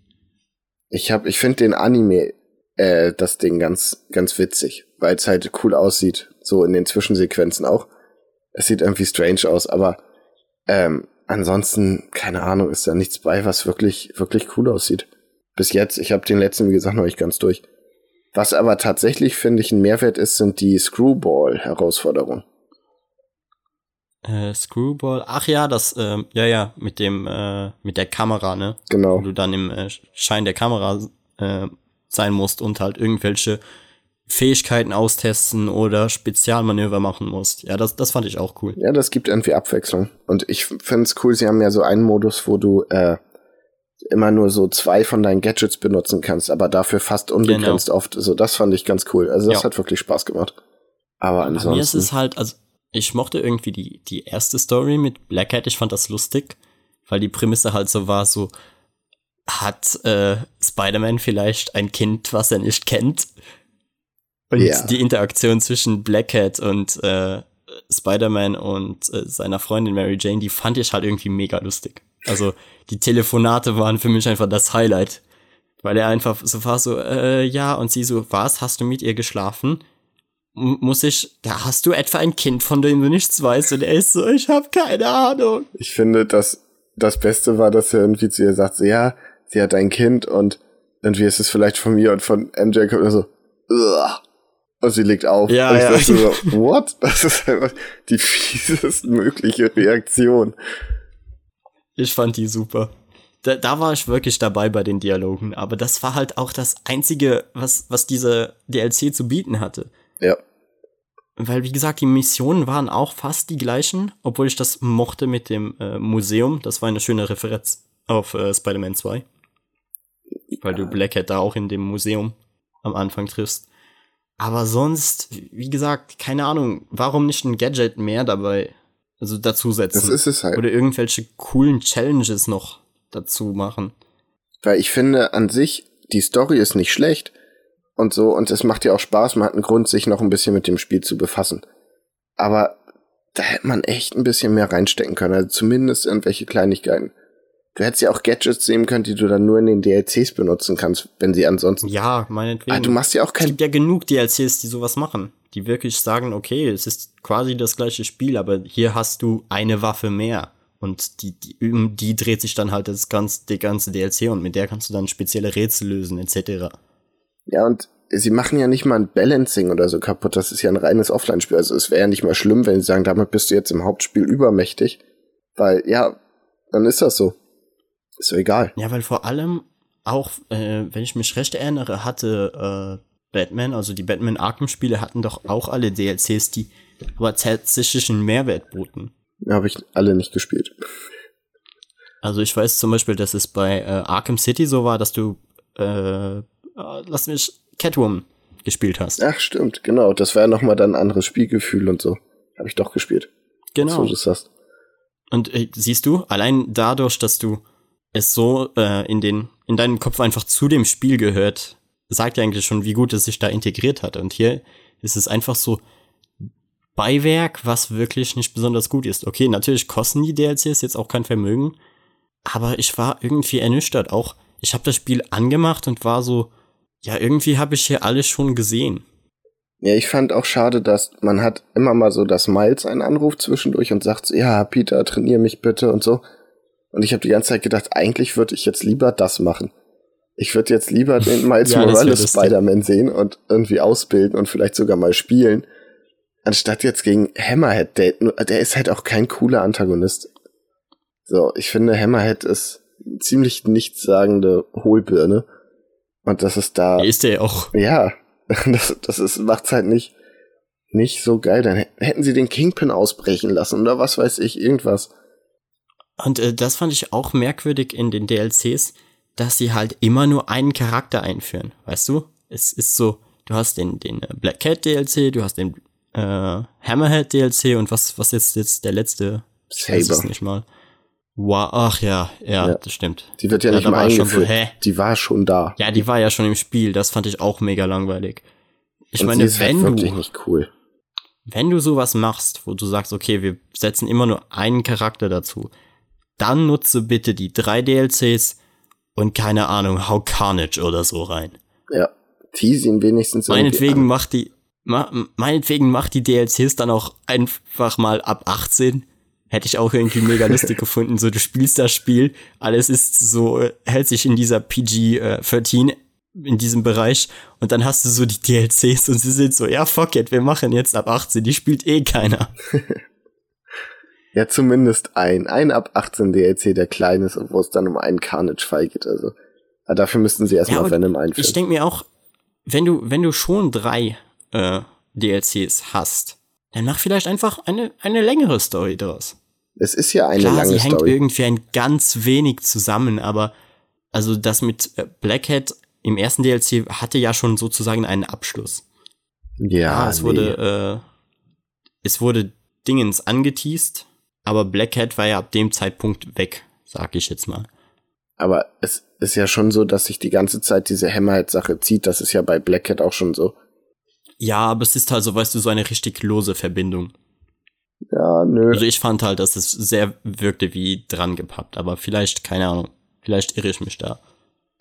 ich habe, ich finde den Anime, äh, das Ding ganz, ganz witzig, weil es halt cool aussieht, so in den Zwischensequenzen auch. Es sieht irgendwie strange aus, aber ähm, ansonsten, keine Ahnung, ist da nichts bei, was wirklich, wirklich cool aussieht. Bis jetzt, ich habe den letzten, wie gesagt, noch nicht ganz durch. Was aber tatsächlich, finde ich, ein Mehrwert ist, sind die Screwball-Herausforderungen. Äh, Screwball, ach ja, das, ähm, ja, ja, mit dem, äh, mit der Kamera, ne? Wo Genau. du dann im äh, Schein der Kamera äh, sein musst und halt irgendwelche Fähigkeiten austesten oder Spezialmanöver machen musst. Ja, das, das fand ich auch cool. Ja, das gibt irgendwie Abwechslung. Und ich finde es cool, sie haben ja so einen Modus, wo du äh, immer nur so zwei von deinen Gadgets benutzen kannst, aber dafür fast unbegrenzt oft. So, das fand ich ganz cool. Also das Ja. hat wirklich Spaß gemacht. Aber Bei mir ist ansonsten. es halt, also ich mochte irgendwie die, die erste Story mit Black Hat, ich fand das lustig, weil die Prämisse halt so war, so hat äh, Spider-Man vielleicht ein Kind, was er nicht kennt? Und Ja. die Interaktion zwischen Black Hat und äh, Spider-Man und äh, seiner Freundin Mary Jane, die fand ich halt irgendwie mega lustig. Also die Telefonate waren für mich einfach das Highlight. Weil er einfach so war so, äh, ja, und sie so, was, hast du mit ihr geschlafen? Muss ich, da hast du etwa ein Kind, von dem du nichts weißt, und er ist so, ich habe keine Ahnung. ich finde, dass das Beste war, dass er irgendwie zu ihr sagt, so, ja, sie hat ein Kind und irgendwie ist es vielleicht von mir und von MJ kommt er so, Ugh. und sie legt auf. Ja, und ich ja. dachte so, what? Das ist einfach die fiesest mögliche Reaktion. Ich fand die super. Da, da war ich wirklich dabei bei den Dialogen, aber das war halt auch das einzige, was, was diese DLC zu bieten hatte. Ja. Weil, wie gesagt, die Missionen waren auch fast die gleichen, obwohl ich das mochte mit dem äh, Museum. Das war eine schöne Referenz auf äh, Spider-Man 2. Weil du Black Hat da auch in dem Museum am Anfang triffst. Aber sonst, wie gesagt, keine Ahnung, warum nicht ein Gadget mehr dabei, also dazusetzen? Das ist es halt. Oder irgendwelche coolen Challenges noch dazu machen. Weil ich finde an sich, die Story ist nicht schlecht und so, und es macht ja auch Spaß, man hat einen Grund, sich noch ein bisschen mit dem Spiel zu befassen. Aber da hätte man echt ein bisschen mehr reinstecken können, also zumindest irgendwelche Kleinigkeiten. Du hättest ja auch Gadgets nehmen können, die du dann nur in den DLCs benutzen kannst, wenn sie ansonsten. Ja, meinetwegen. Ah, du machst ja auch es kein. gibt ja genug DLCs, die sowas machen. Die wirklich sagen, okay, es ist quasi das gleiche Spiel, aber hier hast du eine Waffe mehr. Und die, die, um die dreht sich dann halt das ganze, die ganze DLC und mit der kannst du dann spezielle Rätsel lösen, etc. Ja, und sie machen ja nicht mal ein Balancing oder so kaputt. Das ist ja ein reines Offline-Spiel. Also es wäre ja nicht mal schlimm, wenn sie sagen, damit bist du jetzt im Hauptspiel übermächtig. Weil, ja, dann ist das so. Ist doch egal. Ja, weil vor allem auch, äh, wenn ich mich recht erinnere, hatte äh, Batman, also die Batman Arkham-Spiele hatten doch auch alle DLCs, die aber tatsächlich einen Mehrwert boten. Habe ich alle nicht gespielt. Also ich weiß zum Beispiel, dass es bei äh, Arkham City so war, dass du, äh, äh, lass mich, Catwoman gespielt hast. Ach, stimmt, genau. Das war ja nochmal dann ein anderes Spielgefühl und so. Habe ich doch gespielt. genau. So du es hast. Und äh, siehst du, allein dadurch, dass du es so äh, in den in deinem Kopf einfach zu dem Spiel gehört, sagt ja eigentlich schon, wie gut es sich da integriert hat. Und hier ist es einfach so Beiwerk, was wirklich nicht besonders gut ist. Okay, natürlich kosten die DLCs jetzt auch kein Vermögen, aber ich war irgendwie ernüchtert. Auch ich habe das Spiel angemacht und war so, ja, irgendwie habe ich hier alles schon gesehen. Ja, ich fand auch schade, dass man hat immer mal so, dass Miles einen Anruf zwischendurch und sagt, so, ja, Peter, trainier mich bitte und so. Und ich habe die ganze Zeit gedacht, eigentlich würde ich jetzt lieber das machen. Ich würde jetzt lieber den Miles Ja, Morales. Spider-Man sehen und irgendwie ausbilden und vielleicht sogar mal spielen, anstatt jetzt gegen Hammerhead. Der, der ist halt auch kein cooler Antagonist. So, ich finde, Hammerhead ist eine ziemlich nichtssagende Hohlbirne. Und das ist da. Ist der auch. Ja, das, das ist, macht's halt nicht, nicht so geil. Dann hä- hätten sie den Kingpin ausbrechen lassen oder was weiß ich, irgendwas. Und äh, das fand ich auch merkwürdig in den DLCs, dass sie halt immer nur einen Charakter einführen. Weißt du? Es ist so, du hast den, den äh, Black Cat DLC, du hast den äh, Hammerhead DLC und was, was ist jetzt der letzte? Ich weiß es Saber. nicht mal. Wow, ach ja, ja, Ja. das stimmt. Die wird ja, Ja, nicht mal eingeführt. so, hä? Die war schon da. Ja, die war ja schon im Spiel, das fand ich auch mega langweilig. Ich Und meine, ist halt wenn wirklich du, nicht cool. wenn du sowas machst, wo du sagst, okay, wir setzen immer nur einen Charakter dazu, dann nutze bitte die drei DLCs und keine Ahnung, hau Carnage oder so rein. Ja. Tease ihn wenigstens Meinetwegen macht die, ma, meinetwegen macht die DLCs dann auch einfach mal ab 18. Hätte ich auch irgendwie mega lustig gefunden. So, du spielst das Spiel, alles ist so, äh, hält sich in dieser PG-13, in diesem Bereich, und dann hast du so die DLCs und sie sind so, ja, fuck it, wir machen jetzt ab 18, die spielt eh keiner. Ja, zumindest ein. Ein ab 18 DLC, der klein ist, wo es dann um einen Carnage-Fall geht. Also, aber dafür müssten sie erstmal aber Venom einführen. Ich denke mir auch, wenn du, wenn du schon drei äh, DLCs hast, dann mach vielleicht einfach eine, eine längere Story draus. Es ist ja eine Klar, lange sie hängt Story. irgendwie ein ganz wenig zusammen, aber also das mit äh, Blackhead im ersten DLC hatte ja schon sozusagen einen Abschluss. Ja, Ah, es nee. wurde, äh, es wurde Dingens angeteased, aber Blackhead war ja ab dem Zeitpunkt weg, sag ich jetzt mal. Aber es ist ja schon so, dass sich die ganze Zeit diese Hammerhead-Sache zieht. Das ist ja bei Black Cat auch schon so. Ja, aber es ist halt so, weißt du, so eine richtig lose Verbindung. Ja, nö. Also ich fand halt, dass es sehr wirkte wie dran gepappt, aber vielleicht, keine Ahnung, vielleicht irre ich mich da.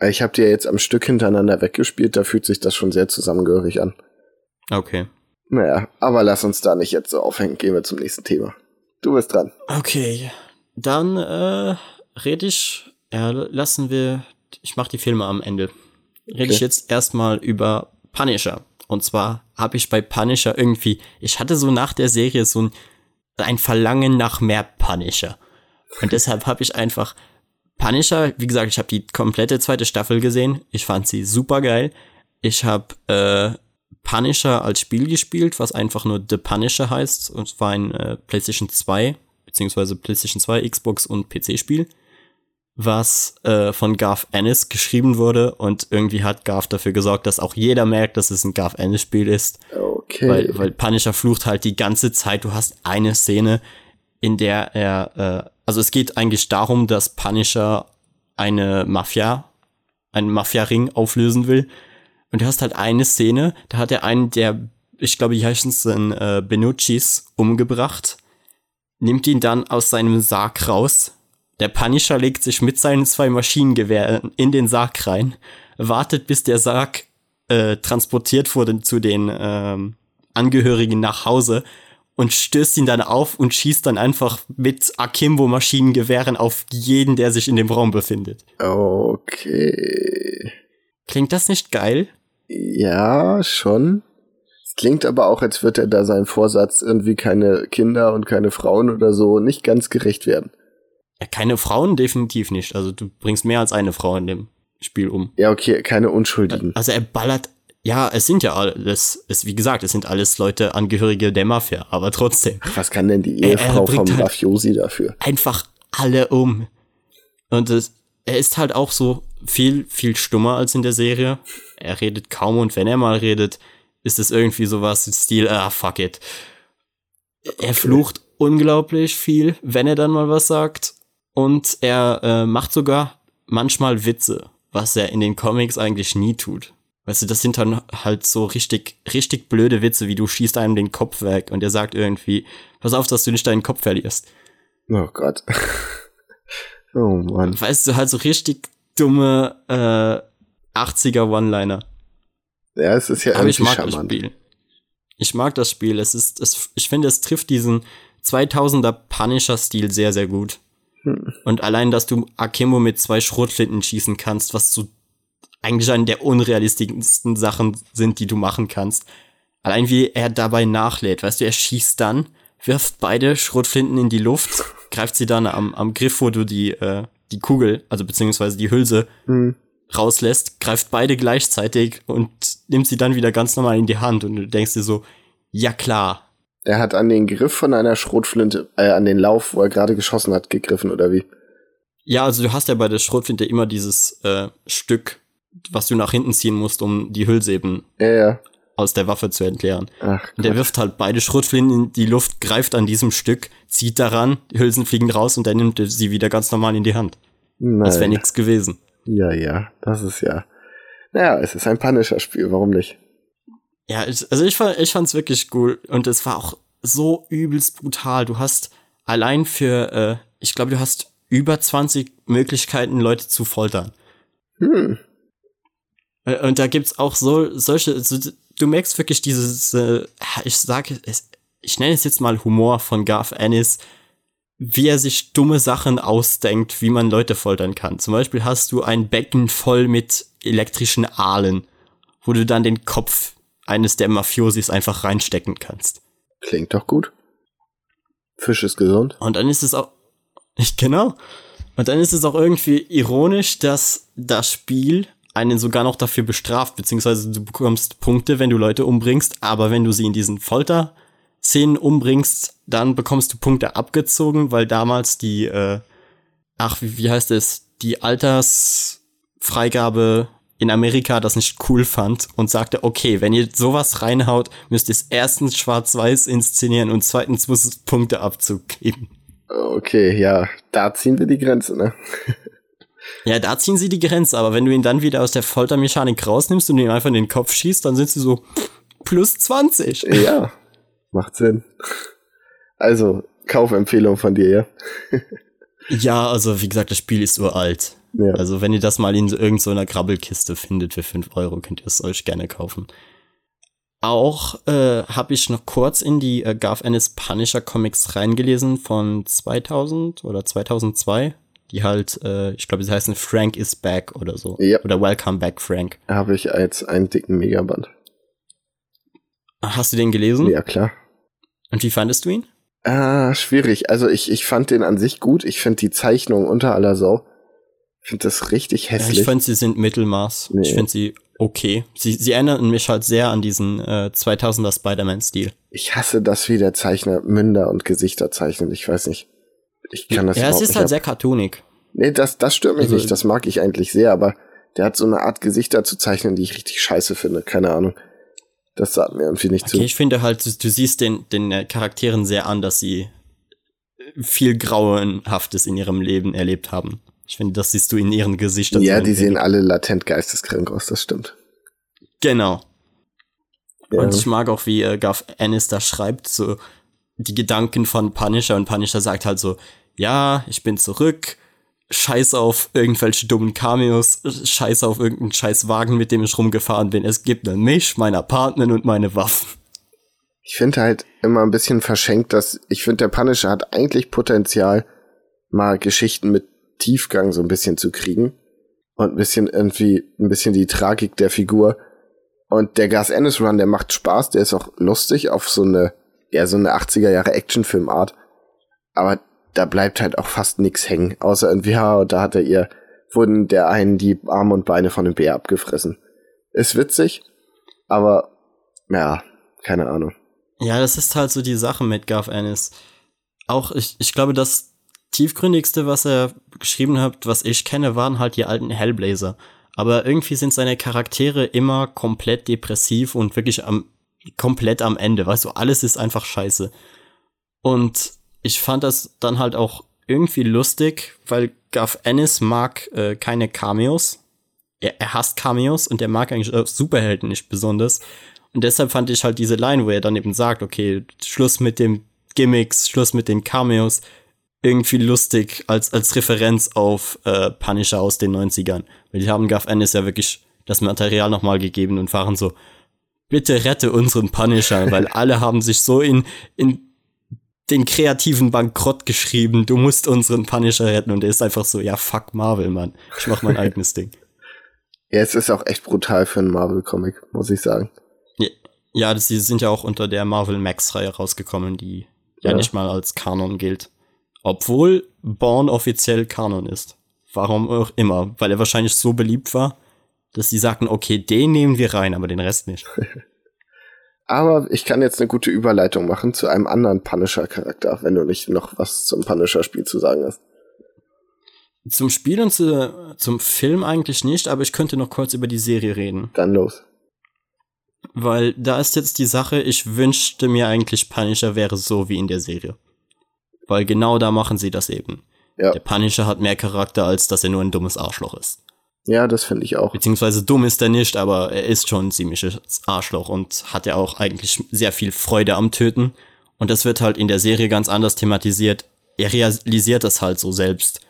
Ich habe die ja jetzt am Stück hintereinander weggespielt, da fühlt sich das schon sehr zusammengehörig an. Okay. Naja, aber lass uns da nicht jetzt so aufhängen. Gehen wir zum nächsten Thema. Du bist dran. Okay, dann äh, rede ich, ja, lassen wir, ich mache die Filme am Ende. Rede Okay. ich jetzt erstmal über Punisher. Und zwar habe ich bei Punisher irgendwie, ich hatte so nach der Serie so ein, ein Verlangen nach mehr Punisher. Und deshalb habe ich einfach Punisher, wie gesagt, ich habe die komplette zweite Staffel gesehen. Ich fand sie super geil. Ich habe äh, Punisher als Spiel gespielt, was einfach nur The Punisher heißt. Und es war ein äh, PlayStation 2, beziehungsweise PlayStation 2, Xbox und PC-Spiel, was äh, von Garth Ennis geschrieben wurde. Und irgendwie hat Garth dafür gesorgt, dass auch jeder merkt, dass es ein Garth Ennis-Spiel ist. Okay. Weil, weil Punisher flucht halt die ganze Zeit. Du hast eine Szene, in der er, äh, also es geht eigentlich darum, dass Punisher eine Mafia, einen Mafia-Ring auflösen will. Und du hast halt eine Szene, da hat er einen der, ich glaube, die heißen äh, Benuccis umgebracht, nimmt ihn dann aus seinem Sarg raus. Der Punisher legt sich mit seinen zwei Maschinengewehren in den Sarg rein, wartet, bis der Sarg äh, transportiert wurde zu den ähm, Angehörigen nach Hause und stößt ihn dann auf und schießt dann einfach mit Akimbo-Maschinengewehren auf jeden, der sich in dem Raum befindet. Okay. Klingt das nicht geil? Ja, schon. Es klingt aber auch, als würde er da seinem Vorsatz irgendwie keine Kinder und keine Frauen oder so nicht ganz gerecht werden. Ja, keine Frauen definitiv nicht. Also du bringst mehr als eine Frau in dem Spiel um. Ja, okay, keine Unschuldigen. Also er ballert. Ja, es sind ja alles, es, wie gesagt, es sind alles Leute, Angehörige der Mafia, aber trotzdem. Was kann denn die Ehefrau vom halt- Mafiosi dafür? einfach alle um. Und es, er ist halt auch so viel, viel stummer als in der Serie. Er redet kaum und wenn er mal redet, ist es irgendwie sowas im Stil, ah, fuck it. Er flucht unglaublich viel, wenn er dann mal was sagt. Und er äh, macht sogar manchmal Witze, was er in den Comics eigentlich nie tut. Weißt du, das sind dann halt so richtig, richtig blöde Witze, wie du schießt einem den Kopf weg und er sagt irgendwie, pass auf, dass du nicht deinen Kopf verlierst. Oh Gott. oh Mann. weißt du, halt so richtig dumme äh, 80er One-Liner. Ja, es ist ja Aber ich mag das charmant. Spiel. Ich mag das Spiel. Es ist, es, ich finde, es trifft diesen 2000er Punisher-Stil sehr, sehr gut. Hm. Und allein, dass du Akimbo mit zwei Schrotflinten schießen kannst, was so eigentlich eine der unrealistischsten Sachen sind, die du machen kannst. Allein wie er dabei nachlädt, weißt du, er schießt dann, wirft beide Schrotflinten in die Luft, greift sie dann am, am Griff, wo du die, äh, die Kugel, also beziehungsweise die Hülse Hm. rauslässt, greift beide gleichzeitig und nimmt sie dann wieder ganz normal in die Hand und du denkst dir so, ja klar, Er hat an den Griff von einer Schrotflinte, äh, an den Lauf, wo er gerade geschossen hat, gegriffen, oder wie? Ja, also du hast ja bei der Schrotflinte immer dieses äh, Stück, was du nach hinten ziehen musst, um die Hülse eben Ja, ja. aus der Waffe zu entleeren. Ach, Und der wirft halt beide Schrotflinten in die Luft, greift an diesem Stück, zieht daran, die Hülsen fliegen raus und dann nimmt er sie wieder ganz normal in die Hand. Als wäre Nein. nichts gewesen. Ja, ja, das ist ja. Naja, es ist ein Punisher-Spiel, warum nicht? Ja, ich, also ich, fand, ich fand's wirklich cool und es war auch so übelst brutal. Du hast allein für, äh, ich glaube, du hast über 20 Möglichkeiten, Leute zu foltern. Hm. Äh, Und da gibt's auch so solche, also du merkst wirklich dieses, äh, ich sage, es, ich nenne es jetzt mal Humor von Garth Ennis, wie er sich dumme Sachen ausdenkt, wie man Leute foltern kann. Zum Beispiel hast du ein Becken voll mit elektrischen Aalen, wo du dann den Kopf eines der Mafiosis einfach reinstecken kannst. Klingt doch gut. Fisch ist gesund. Und dann ist es auch, ich, genau. Und dann ist es auch irgendwie ironisch, dass das Spiel einen sogar noch dafür bestraft, beziehungsweise du bekommst Punkte, wenn du Leute umbringst, aber wenn du sie in diesen Folter-Szenen umbringst, dann bekommst du Punkte abgezogen, weil damals die, äh, ach, wie, wie heißt es, die Altersfreigabe in Amerika das nicht cool fand und sagte, okay, wenn ihr sowas reinhaut, müsst ihr es erstens schwarz-weiß inszenieren und zweitens muss es Punkteabzug geben. Okay, ja, da ziehen wir die Grenze, ne? Ja, da ziehen sie die Grenze, aber wenn du ihn dann wieder aus der Foltermechanik rausnimmst und ihn einfach in den Kopf schießt, dann sind sie so plus 20. Ja, macht Sinn. Also, Kaufempfehlung von dir, ja? Ja, also wie gesagt, das Spiel ist uralt. Ja. Also wenn ihr das mal in so irgendeiner Grabbelkiste findet für 5 Euro, könnt ihr es euch gerne kaufen. Auch äh, habe ich noch kurz in die äh, Garth Ennis Punisher Comics reingelesen von 2000 oder 2002. Die halt, äh, ich glaube, sie heißen Frank is Back oder so. Ja. Oder Welcome Back Frank. Habe ich als einen dicken Megaband. Hast du den gelesen? Ja, klar. Und wie fandest du ihn? Ah, schwierig. Also ich, ich fand den an sich gut. Ich finde die Zeichnung unter aller Sau. Ich finde das richtig hässlich. ich finde, sie sind Mittelmaß. Nee. Ich finde sie okay. Sie, sie erinnern mich halt sehr an diesen äh, 2000er Spider-Man-Stil. ich hasse das, wie der Zeichner Münder und Gesichter zeichnet. Ich weiß nicht. Ich kann das Ja, es ist halt ab. sehr cartoonig. Nee, das, das stört mich Also- nicht. Das mag ich eigentlich sehr, aber der hat so eine Art Gesichter zu zeichnen, die ich richtig scheiße finde. Keine Ahnung. Das sagt mir irgendwie nicht Okay, zu. ich finde halt, du, du siehst den, den äh, Charakteren sehr an, dass sie viel Grauenhaftes in ihrem Leben erlebt haben. Ich finde, das siehst du in ihren Gesichtern. Ja, die sehen alle latent geisteskrank aus, das stimmt. Genau. Ja. Und ich mag auch, wie äh, Garth Ennis da schreibt, so die Gedanken von Punisher und Punisher sagt halt so, ja, ich bin zurück, scheiß auf irgendwelche dummen Cameos, scheiß auf irgendeinen scheiß Wagen, mit dem ich rumgefahren bin. Es gibt nur mich, mein Apartment und meine Waffen. Ich finde halt immer ein bisschen verschenkt, dass ich finde, der Punisher hat eigentlich Potenzial, mal Geschichten mit Tiefgang so ein bisschen zu kriegen und ein bisschen irgendwie ein bisschen die Tragik der Figur. Und der Gas Ennis Run, der macht Spaß, der ist auch lustig auf so eine ja so eine 80er Jahre Actionfilmart, aber da bleibt halt auch fast nix hängen, außer irgendwie ja, da hat er ihr wurden der einen die Arme und Beine von dem Bär abgefressen. Ist witzig, aber ja, keine Ahnung. Ja, das ist halt so die Sache mit Garth Ennis. Auch, ich, ich glaube, das tiefgründigste, was er geschrieben hat, was ich kenne, waren halt die alten Hellblazer. Aber irgendwie sind seine Charaktere immer komplett depressiv und wirklich am, komplett am Ende. Weißt du, alles ist einfach scheiße. Und ich fand das dann halt auch irgendwie lustig, weil Garth Ennis mag äh, keine Cameos. Er, er hasst Cameos und er mag eigentlich auch Superhelden nicht besonders. Und deshalb fand ich halt diese Line, wo er dann eben sagt, okay, Schluss mit dem Gimmicks, Schluss mit den Cameos, irgendwie lustig als, als Referenz auf äh, Punisher aus den 90ern. Weil die haben Garth Ennis ja wirklich das Material nochmal gegeben und waren so, bitte rette unseren Punisher, weil alle haben sich so in, in den kreativen Bankrott geschrieben, du musst unseren Punisher retten und er ist einfach so, ja fuck Marvel, Mann, ich mach mein eigenes Ding. Ja, es ist auch echt brutal für einen Marvel-Comic, muss ich sagen. Ja, das, die sind ja auch unter der Marvel Max-Reihe rausgekommen, die ja. Ja. nicht mal als Kanon gilt. Obwohl Born offiziell Kanon ist. Warum auch immer. Weil er wahrscheinlich so beliebt war, dass sie sagten, okay, den nehmen wir rein, aber den Rest nicht. Aber ich kann jetzt eine gute Überleitung machen zu einem anderen Punisher-Charakter, wenn du nicht noch was zum Punisher-Spiel zu sagen hast. Zum Spiel und zu, zum Film eigentlich nicht, aber ich könnte noch kurz über die Serie reden. Dann los. Weil da ist jetzt die Sache, ich wünschte mir eigentlich Punisher wäre so wie in der Serie. Weil genau da machen sie das eben. Ja. Der Punisher hat mehr Charakter, als dass er nur ein dummes Arschloch ist. Ja, das finde ich auch. Beziehungsweise dumm ist er nicht, aber er ist schon ein ziemliches Arschloch und hat ja auch eigentlich sehr viel Freude am Töten. Und das wird halt in der Serie ganz anders thematisiert. Er realisiert das halt so selbst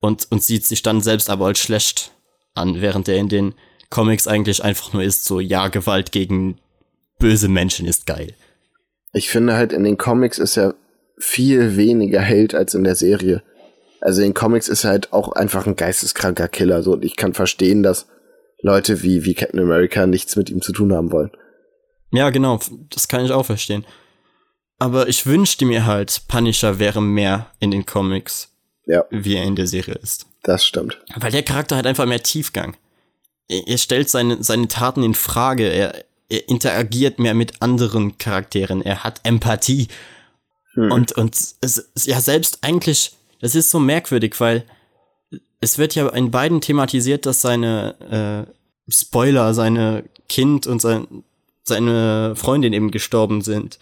und, und sieht sich dann selbst aber als schlecht an, während er in den Comics eigentlich einfach nur ist, so, ja, Gewalt gegen böse Menschen ist geil. Ich finde halt, in den Comics ist er viel weniger Held als in der Serie. Also in Comics ist er halt auch einfach ein geisteskranker Killer. So, und ich kann verstehen, dass Leute wie, wie Captain America nichts mit ihm zu tun haben wollen. Ja, genau, das kann ich auch verstehen. Aber ich wünschte mir halt, Punisher wäre mehr in den Comics, ja. wie er in der Serie ist. Das stimmt. Weil der Charakter hat einfach mehr Tiefgang. Er, er stellt seine, seine Taten in Frage, er, er interagiert mehr mit anderen Charakteren, er hat Empathie. Hm. Und, und es, ja, selbst eigentlich das ist so merkwürdig, weil es wird ja in beiden thematisiert, dass seine äh, Spoiler, seine Kind und sein, seine Freundin eben gestorben sind.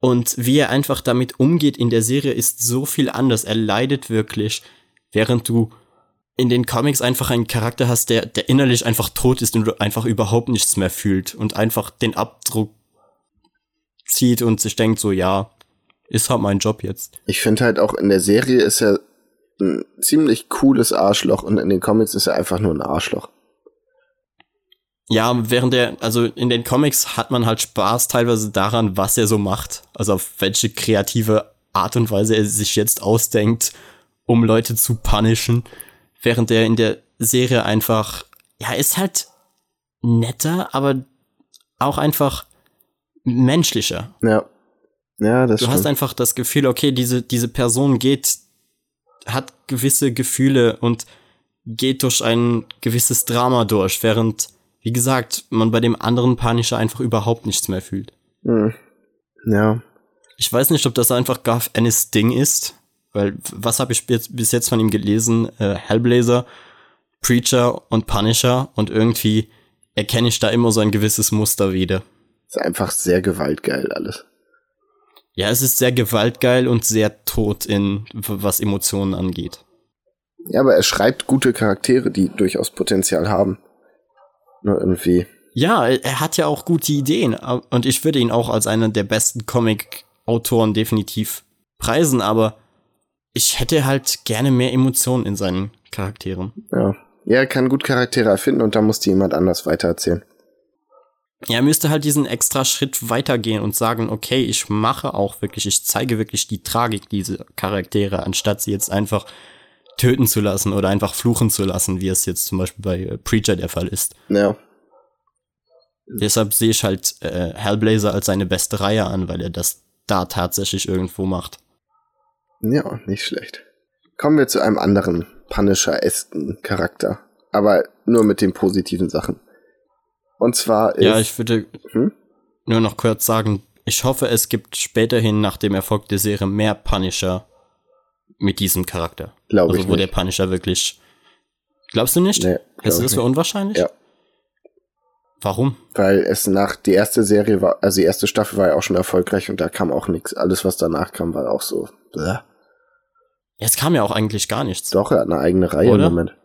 Und wie er einfach damit umgeht in der Serie ist so viel anders. Er leidet wirklich, während du in den Comics einfach einen Charakter hast, der, der innerlich einfach tot ist und einfach überhaupt nichts mehr fühlt und einfach den Abdruck zieht und sich denkt so, ja, ist halt mein Job jetzt. Ich finde halt auch in der Serie ist er ein ziemlich cooles Arschloch und in den Comics ist er einfach nur ein Arschloch. Ja, während der, also in den Comics hat man halt Spaß teilweise daran, was er so macht. Also auf welche kreative Art und Weise er sich jetzt ausdenkt, um Leute zu punishen. Während er in der Serie einfach, ja, ist halt netter, aber auch einfach menschlicher. Ja. Ja, das Du stimmt. hast einfach das Gefühl, okay, diese, diese Person geht, hat gewisse Gefühle und geht durch ein gewisses Drama durch, während, wie gesagt, man bei dem anderen Punisher einfach überhaupt nichts mehr fühlt. Hm. Ja. Ich weiß nicht, ob das einfach Garth Ennis Ding ist, weil was habe ich bis jetzt von ihm gelesen? Äh, Hellblazer, Preacher und Punisher und irgendwie erkenne ich da immer so ein gewisses Muster wieder. Ist einfach sehr gewaltgeil alles. Ja, es ist sehr gewaltgeil und sehr tot in, was Emotionen angeht. Ja, aber er schreibt gute Charaktere, die durchaus Potenzial haben. Nur irgendwie. Ja, er hat ja auch gute Ideen und ich würde ihn auch als einen der besten Comic-Autoren definitiv preisen, aber ich hätte halt gerne mehr Emotionen in seinen Charakteren. Ja. Ja, er kann gut Charaktere erfinden und da muss die jemand anders weitererzählen. Er müsste halt diesen extra Schritt weitergehen und sagen, okay, ich mache auch wirklich, ich zeige wirklich die Tragik dieser Charaktere, anstatt sie jetzt einfach töten zu lassen oder einfach fluchen zu lassen, wie es jetzt zum Beispiel bei äh, Preacher der Fall ist. Ja. Deshalb sehe ich halt äh, Hellblazer als seine beste Reihe an, weil er das da tatsächlich irgendwo macht. Ja, nicht schlecht. Kommen wir zu einem anderen Punisher-esken Charakter. Aber nur mit den positiven Sachen. Und zwar ist. Ja, ich würde hm? nur noch kurz sagen, ich hoffe, es gibt späterhin nach dem Erfolg der Serie mehr Punisher mit diesem Charakter. Glaube also, ich wo nicht. der Punisher wirklich. Glaubst du nicht? Nee, Hältst du das für unwahrscheinlich? Ja. Warum? Weil es nach, die erste Serie war, also die erste Staffel war ja auch schon erfolgreich und da kam auch nichts. Alles, was danach kam, war auch so. Ja, es kam ja auch eigentlich gar nichts. Doch, er hat eine eigene Reihe Oder? im Moment.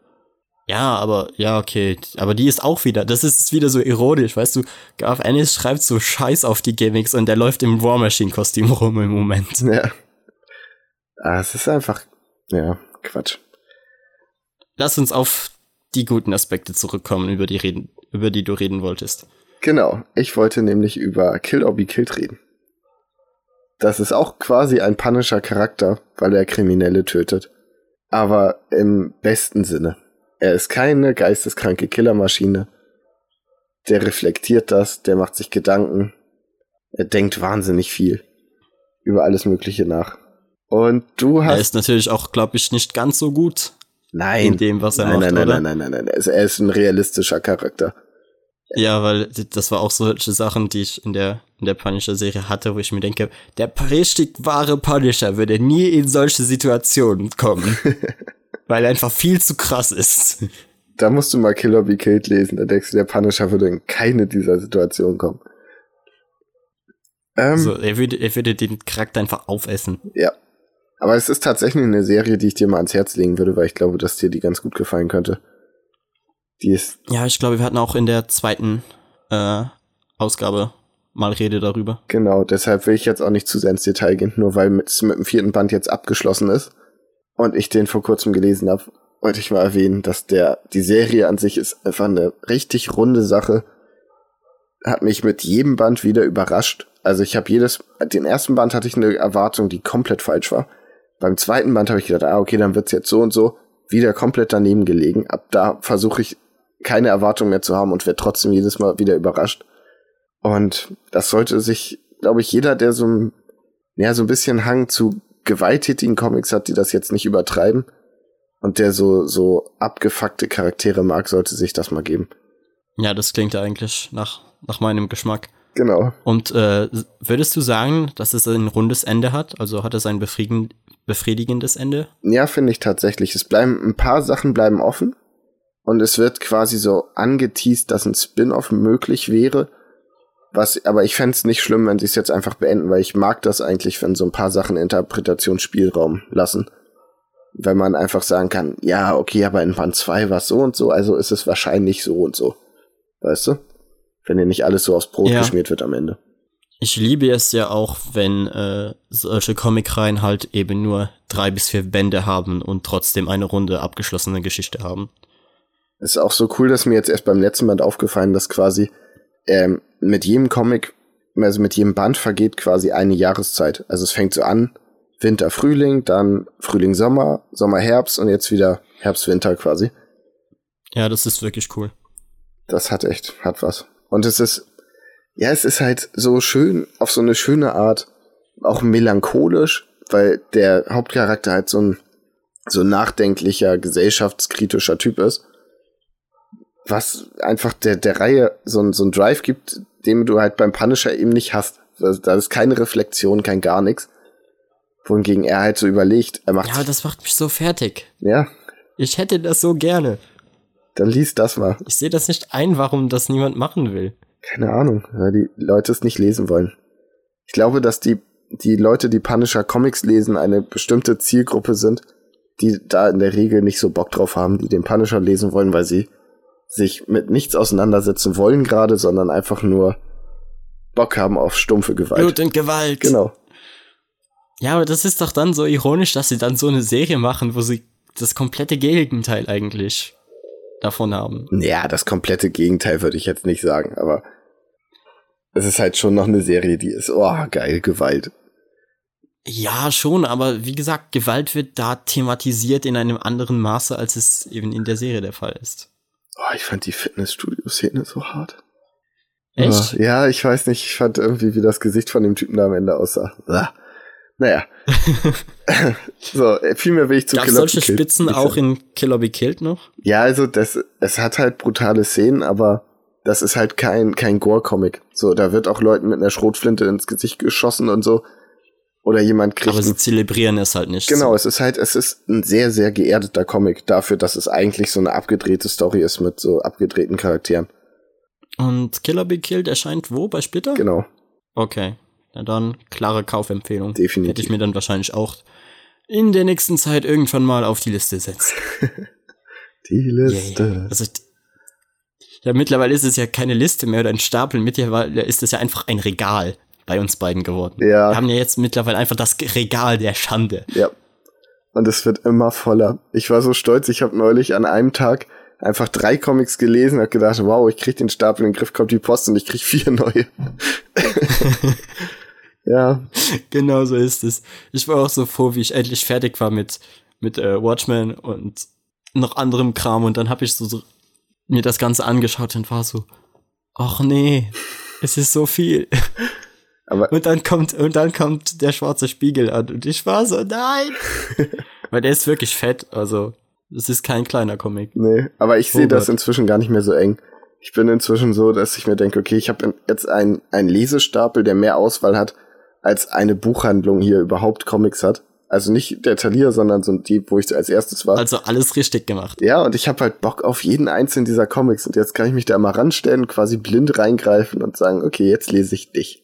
Ja, aber, ja, okay. Aber die ist auch wieder, das ist wieder so ironisch, weißt du? Garth Ennis schreibt so Scheiß auf die Gimmicks und der läuft im War Machine Kostüm rum im Moment. Ja. Ah, es ist einfach, ja, Quatsch. Lass uns auf die guten Aspekte zurückkommen, über die reden, über die du reden wolltest. Genau, ich wollte nämlich über Kill or Be Killed reden. Das ist auch quasi ein punisher Charakter, weil er Kriminelle tötet. Aber im besten Sinne. Er ist keine geisteskranke Killermaschine. Der reflektiert das, der macht sich Gedanken. Er denkt wahnsinnig viel über alles Mögliche nach. Und du Er hast. ist natürlich auch, glaube ich, nicht ganz so gut nein. in dem, was er nein, macht, nein, nein, oder? nein, nein, nein, nein. Er ist, er ist ein realistischer Charakter. Ja, weil das war auch solche Sachen, die ich in der, in der Punisher-Serie hatte, wo ich mir denke, der richtig wahre Punisher würde nie in solche Situationen kommen. weil er einfach viel zu krass ist. Da musst du mal Killer Be Killed lesen, da denkst du, der Punisher würde in keine dieser Situationen kommen. Ähm, so, er würde, er würde den Charakter einfach aufessen. Ja. Aber es ist tatsächlich eine Serie, die ich dir mal ans Herz legen würde, weil ich glaube, dass dir die ganz gut gefallen könnte. Die ist. Ja, ich glaube, wir hatten auch in der zweiten äh, Ausgabe mal Rede darüber. Genau, deshalb will ich jetzt auch nicht zu sehr ins Detail gehen, nur weil es mit dem vierten Band jetzt abgeschlossen ist und ich den vor kurzem gelesen habe, wollte ich mal erwähnen, dass der die Serie an sich ist einfach eine richtig runde Sache. Hat mich mit jedem Band wieder überrascht. Also ich habe jedes, den ersten Band hatte ich eine Erwartung, die komplett falsch war. Beim zweiten Band habe ich gedacht, ah, okay, dann wird's jetzt so und so. Wieder komplett daneben gelegen. Ab da versuche ich keine Erwartung mehr zu haben und werde trotzdem jedes Mal wieder überrascht. Und das sollte sich, glaube ich, jeder, der so ein, ja, so ein bisschen Hang zu gewalttätigen Comics hat, die das jetzt nicht übertreiben und der so, so abgefuckte Charaktere mag, sollte sich das mal geben. Ja, das klingt ja eigentlich nach, nach meinem Geschmack. Genau. Und äh, würdest du sagen, dass es ein rundes Ende hat? Also hat es ein befriedigendes Ende? Ja, finde ich tatsächlich. Es bleiben ein paar Sachen bleiben offen und es wird quasi so angeteased, dass ein Spin-off möglich wäre. Was, aber ich fände es nicht schlimm, wenn sie es jetzt einfach beenden, weil ich mag das eigentlich, wenn so ein paar Sachen Interpretationsspielraum lassen. Wenn man einfach sagen kann, ja, okay, aber in Band 2 war es so und so, also ist es wahrscheinlich so und so. Weißt du? Wenn dir nicht alles so aufs Brot ja. geschmiert wird am Ende. Ich liebe es ja auch, wenn äh, solche Comicreihen halt eben nur drei bis vier Bände haben und trotzdem eine runde abgeschlossene Geschichte haben. ist auch so cool, dass mir jetzt erst beim letzten Band aufgefallen, dass quasi ähm, mit jedem Comic, also mit jedem Band vergeht quasi eine Jahreszeit. Also es fängt so an, Winter, Frühling, dann Frühling, Sommer, Sommer, Herbst und jetzt wieder Herbst, Winter quasi. Ja, das ist wirklich cool. Das hat echt, hat was. Und es ist, ja, es ist halt so schön, auf so eine schöne Art, auch melancholisch, weil der Hauptcharakter halt so ein, so ein nachdenklicher, gesellschaftskritischer Typ ist was einfach der, der Reihe so ein, so ein Drive gibt, den du halt beim Punisher eben nicht hast. Also, da ist keine Reflexion, kein gar nichts. Wohingegen er halt so überlegt, er macht. Ja, das macht mich so fertig. Ja. Ich hätte das so gerne. Dann lies das mal. Ich sehe das nicht ein, warum das niemand machen will. Keine Ahnung, weil die Leute es nicht lesen wollen. Ich glaube, dass die, die Leute, die Punisher Comics lesen, eine bestimmte Zielgruppe sind, die da in der Regel nicht so Bock drauf haben, die den Punisher lesen wollen, weil sie sich mit nichts auseinandersetzen wollen gerade, sondern einfach nur Bock haben auf stumpfe Gewalt. Blut und Gewalt. Genau. Ja, aber das ist doch dann so ironisch, dass sie dann so eine Serie machen, wo sie das komplette Gegenteil eigentlich davon haben. Ja, das komplette Gegenteil würde ich jetzt nicht sagen, aber es ist halt schon noch eine Serie, die ist, oh, geil, Gewalt. Ja, schon, aber wie gesagt, Gewalt wird da thematisiert in einem anderen Maße, als es eben in der Serie der Fall ist. Oh, ich fand die Fitnessstudio-Szene so hart. Echt? ja, ich weiß nicht, ich fand irgendwie, wie das Gesicht von dem Typen da am Ende aussah. Naja. so, viel mehr will ich zu Killer solche Be Spitzen auch in Killer Be Killed noch? Ja, also das, es hat halt brutale Szenen, aber das ist halt kein, kein Gore-Comic. So, da wird auch Leuten mit einer Schrotflinte ins Gesicht geschossen und so. Oder jemand kriegt. Aber sie zelebrieren es halt nicht. Genau, so. es ist halt, es ist ein sehr, sehr geerdeter Comic dafür, dass es eigentlich so eine abgedrehte Story ist mit so abgedrehten Charakteren. Und Killer Be Killed erscheint wo? Bei Splitter? Genau. Okay. Na dann, klare Kaufempfehlung. Definitiv. Hätte ich mir dann wahrscheinlich auch in der nächsten Zeit irgendwann mal auf die Liste setzen. die Liste. Yeah. Also, ja, mittlerweile ist es ja keine Liste mehr oder ein Stapel, mittlerweile ist es ja einfach ein Regal bei uns beiden geworden. Ja. Wir haben ja jetzt mittlerweile einfach das Regal der Schande. Ja. Und es wird immer voller. Ich war so stolz, ich habe neulich an einem Tag einfach drei Comics gelesen und gedacht, wow, ich krieg den Stapel in den Griff, kommt die Post und ich krieg vier neue. ja. Genau so ist es. Ich war auch so froh, wie ich endlich fertig war mit, mit äh, Watchmen und noch anderem Kram und dann habe ich so, so mir das Ganze angeschaut und war so, ach nee, es ist so viel. Aber und dann kommt, und dann kommt der schwarze Spiegel an und ich war so, nein! Weil der ist wirklich fett, also, es ist kein kleiner Comic. Nee, aber ich sehe das inzwischen gar nicht mehr so eng. Ich bin inzwischen so, dass ich mir denke, okay, ich habe jetzt einen, einen Lesestapel, der mehr Auswahl hat, als eine Buchhandlung hier überhaupt Comics hat. Also nicht der Talier, sondern so die, wo ich als erstes war. Also alles richtig gemacht. Ja, und ich habe halt Bock auf jeden einzelnen dieser Comics. Und jetzt kann ich mich da mal ranstellen, quasi blind reingreifen und sagen, okay, jetzt lese ich dich.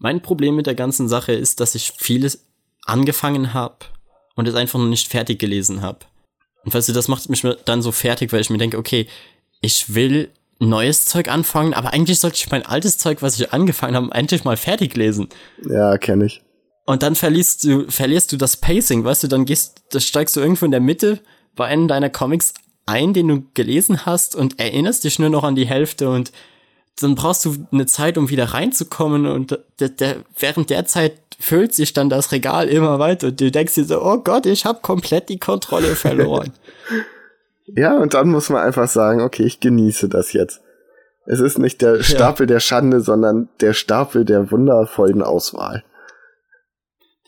Mein Problem mit der ganzen Sache ist, dass ich vieles angefangen habe und es einfach noch nicht fertig gelesen habe. Und weißt du, das macht mich dann so fertig, weil ich mir denke, okay, ich will neues Zeug anfangen, aber eigentlich sollte ich mein altes Zeug, was ich angefangen habe, endlich mal fertig lesen. Ja, kenne ich. Und dann verlierst du, verlierst du das Pacing, weißt du, dann gehst, da steigst du irgendwo in der Mitte bei einem deiner Comics ein, den du gelesen hast und erinnerst dich nur noch an die Hälfte und dann brauchst du eine Zeit, um wieder reinzukommen und der, der, während der Zeit füllt sich dann das Regal immer weiter und du denkst dir so, oh Gott, ich habe komplett die Kontrolle verloren. Ja, und dann muss man einfach sagen, okay, ich genieße das jetzt. Es ist nicht der Stapel ja. der Schande, sondern der Stapel der wundervollen Auswahl.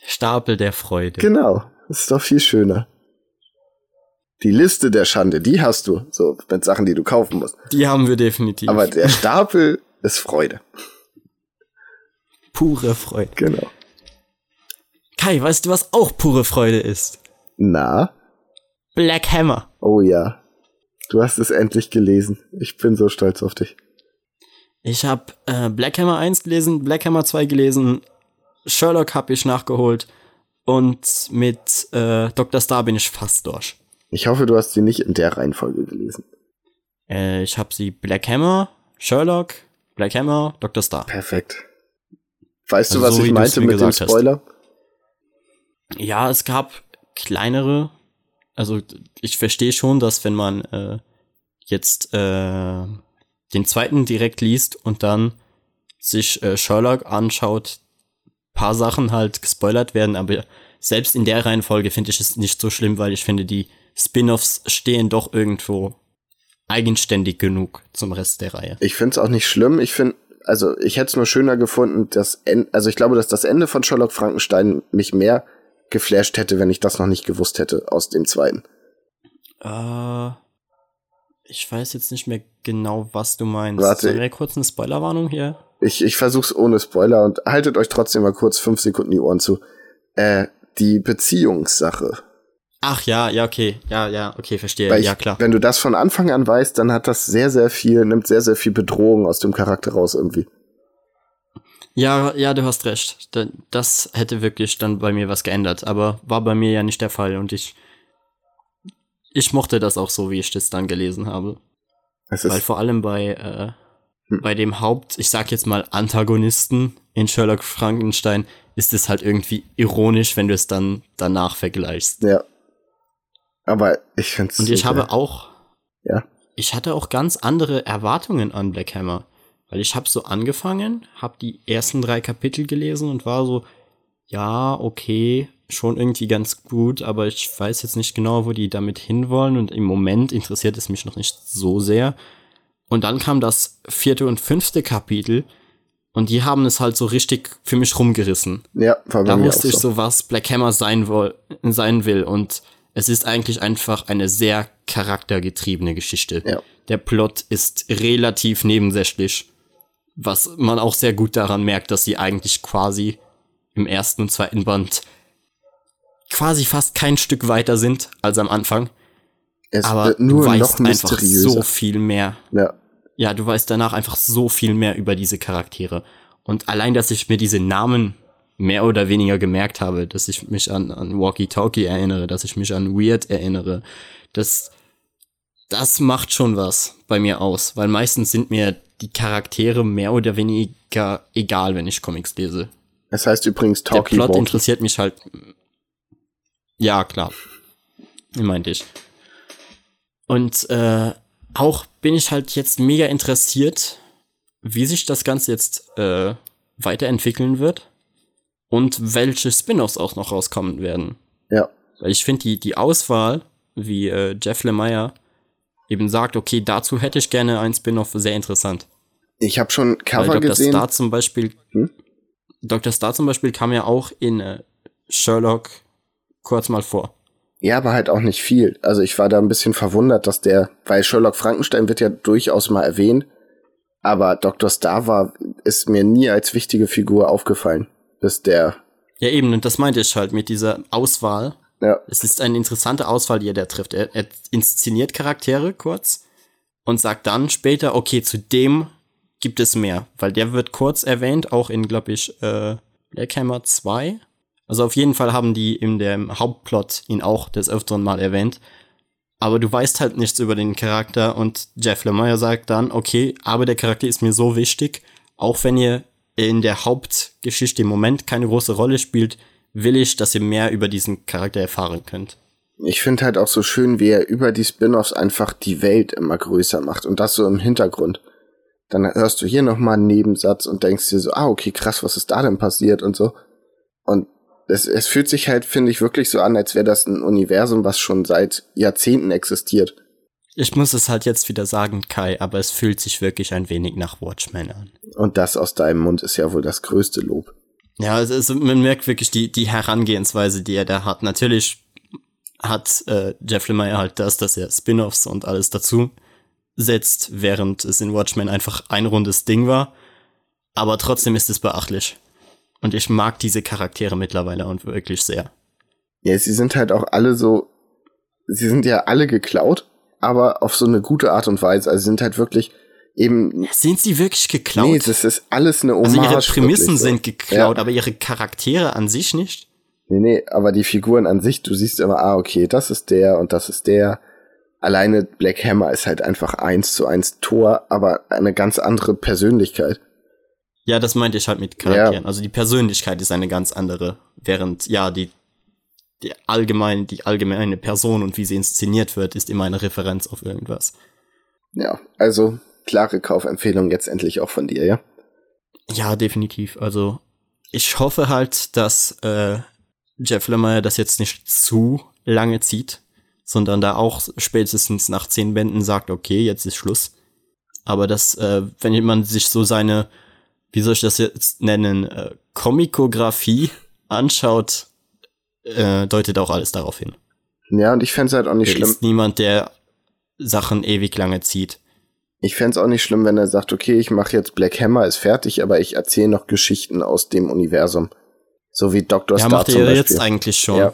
Stapel der Freude. Genau, das ist doch viel schöner. Die Liste der Schande, die hast du, so mit Sachen, die du kaufen musst. Die haben wir definitiv. Aber der Stapel ist Freude. Pure Freude. Genau. Kai, weißt du, was auch pure Freude ist? Na? Black Hammer. Oh ja. Du hast es endlich gelesen. Ich bin so stolz auf dich. Ich habe äh, Black Hammer 1 gelesen, Black Hammer 2 gelesen, Sherlock habe ich nachgeholt und mit äh, Dr. Star bin ich fast durch. Ich hoffe, du hast sie nicht in der Reihenfolge gelesen. Äh, ich habe sie Black Hammer, Sherlock, Black Hammer, Dr. Star. Perfekt. Weißt also du, was so, ich meinte mit dem Spoiler? Hast. Ja, es gab kleinere also ich verstehe schon, dass wenn man äh, jetzt äh, den zweiten direkt liest und dann sich äh, Sherlock anschaut, paar Sachen halt gespoilert werden, aber selbst in der Reihenfolge finde ich es nicht so schlimm, weil ich finde, die Spin-offs stehen doch irgendwo eigenständig genug zum Rest der Reihe. Ich finde es auch nicht schlimm. Ich finde, also ich hätte es nur schöner gefunden, dass, also ich glaube, dass das Ende von Sherlock Frankenstein mich mehr geflasht hätte, wenn ich das noch nicht gewusst hätte aus dem zweiten. Äh, ich weiß jetzt nicht mehr genau, was du meinst. Warte. Sollen wir kurz eine Spoilerwarnung hier? Ich, ich versuch's ohne Spoiler und haltet euch trotzdem mal kurz fünf Sekunden die Ohren zu. Äh, die Beziehungssache. Ach ja, ja, okay. Ja, ja, okay, verstehe. Weil ich, ja, klar. Wenn du das von Anfang an weißt, dann hat das sehr, sehr viel, nimmt sehr, sehr viel Bedrohung aus dem Charakter raus irgendwie. Ja, ja, du hast recht. Das hätte wirklich dann bei mir was geändert, aber war bei mir ja nicht der Fall und ich ich mochte das auch so, wie ich das dann gelesen habe. Weil vor allem bei äh, hm. bei dem Haupt, ich sag jetzt mal Antagonisten in Sherlock Frankenstein ist es halt irgendwie ironisch, wenn du es dann danach vergleichst. Ja. Aber ich finde Und ich habe auch ja. Ich hatte auch ganz andere Erwartungen an Black Hammer. Weil ich habe so angefangen, habe die ersten drei Kapitel gelesen und war so, ja, okay, schon irgendwie ganz gut, aber ich weiß jetzt nicht genau, wo die damit hinwollen und im Moment interessiert es mich noch nicht so sehr. Und dann kam das vierte und fünfte Kapitel und die haben es halt so richtig für mich rumgerissen. Ja, war Da wusste ich so, was Black Hammer sein, woll, sein will und es ist eigentlich einfach eine sehr charaktergetriebene Geschichte. Ja. Der Plot ist relativ nebensächlich was man auch sehr gut daran merkt, dass sie eigentlich quasi im ersten und zweiten Band quasi fast kein Stück weiter sind als am Anfang. Es Aber du weißt noch einfach so viel mehr. Ja. Ja, du weißt danach einfach so viel mehr über diese Charaktere. Und allein, dass ich mir diese Namen mehr oder weniger gemerkt habe, dass ich mich an, an Walkie Talkie erinnere, dass ich mich an Weird erinnere, das, das macht schon was bei mir aus, weil meistens sind mir die Charaktere mehr oder weniger egal, wenn ich Comics lese. Das heißt übrigens Talkie Der Plot interessiert mich halt. Ja, klar. Meinte ich. Und äh, auch bin ich halt jetzt mega interessiert, wie sich das Ganze jetzt äh, weiterentwickeln wird und welche Spin-offs auch noch rauskommen werden. Ja. Weil ich finde die, die Auswahl, wie äh, Jeff Lemire eben sagt, okay, dazu hätte ich gerne ein Spin-off, sehr interessant. Ich habe schon Cover Weil Dr. gesehen. Star zum Beispiel, hm? Dr. Star zum Beispiel kam ja auch in äh, Sherlock kurz mal vor. Ja, aber halt auch nicht viel. Also ich war da ein bisschen verwundert, dass der, weil Sherlock Frankenstein wird ja durchaus mal erwähnt, aber Dr. Star war, ist mir nie als wichtige Figur aufgefallen, bis der. Ja, eben, und das meinte ich halt mit dieser Auswahl. Ja. Es ist eine interessante Auswahl, die er da trifft. Er, er inszeniert Charaktere kurz und sagt dann später, okay, zu dem gibt es mehr, weil der wird kurz erwähnt, auch in, glaube ich, äh, Black Hammer 2. Also auf jeden Fall haben die in dem Hauptplot ihn auch des Öfteren mal erwähnt aber du weißt halt nichts über den Charakter und Jeff Lemire sagt dann, okay, aber der Charakter ist mir so wichtig, auch wenn ihr in der Hauptgeschichte im Moment keine große Rolle spielt, will ich, dass ihr mehr über diesen Charakter erfahren könnt. Ich finde halt auch so schön, wie er über die Spin-offs einfach die Welt immer größer macht und das so im Hintergrund. Dann hörst du hier nochmal einen Nebensatz und denkst dir so, ah, okay, krass, was ist da denn passiert und so. Und es, es fühlt sich halt, finde ich, wirklich so an, als wäre das ein Universum, was schon seit Jahrzehnten existiert. Ich muss es halt jetzt wieder sagen, Kai, aber es fühlt sich wirklich ein wenig nach Watchmen an. Und das aus deinem Mund ist ja wohl das größte Lob. Ja, also man merkt wirklich die, die Herangehensweise, die er da hat. Natürlich hat äh, Jeff Lemire halt das, dass er Spin-offs und alles dazu setzt, während es in Watchmen einfach ein rundes Ding war. Aber trotzdem ist es beachtlich. Und ich mag diese Charaktere mittlerweile und wirklich sehr. Ja, sie sind halt auch alle so, sie sind ja alle geklaut, aber auf so eine gute Art und Weise. Also sind halt wirklich eben. Sind sie wirklich geklaut? Nee, das ist alles eine Hommage. Also ihre Prämissen so. sind geklaut, ja. aber ihre Charaktere an sich nicht? Nee, nee, aber die Figuren an sich, du siehst immer, ah, okay, das ist der und das ist der. Alleine Black Hammer ist halt einfach eins zu eins Tor, aber eine ganz andere Persönlichkeit. Ja, das meinte ich halt mit Charakteren. Ja. Also die Persönlichkeit ist eine ganz andere, während ja die die allgemeine die allgemeine Person und wie sie inszeniert wird, ist immer eine Referenz auf irgendwas. Ja, also klare Kaufempfehlung jetzt endlich auch von dir, ja? Ja, definitiv. Also ich hoffe halt, dass äh, Jeff Lemire das jetzt nicht zu lange zieht, sondern da auch spätestens nach zehn Bänden sagt, okay, jetzt ist Schluss. Aber dass, äh, wenn jemand sich so seine wie soll ich das jetzt nennen, äh, Komikografie anschaut, äh, deutet auch alles darauf hin. Ja, und ich fände halt auch nicht er schlimm. ist niemand, der Sachen ewig lange zieht. Ich fände auch nicht schlimm, wenn er sagt, okay, ich mache jetzt Black Hammer, ist fertig, aber ich erzähle noch Geschichten aus dem Universum. So wie Dr. Ja, Star macht er jetzt eigentlich schon. Ja.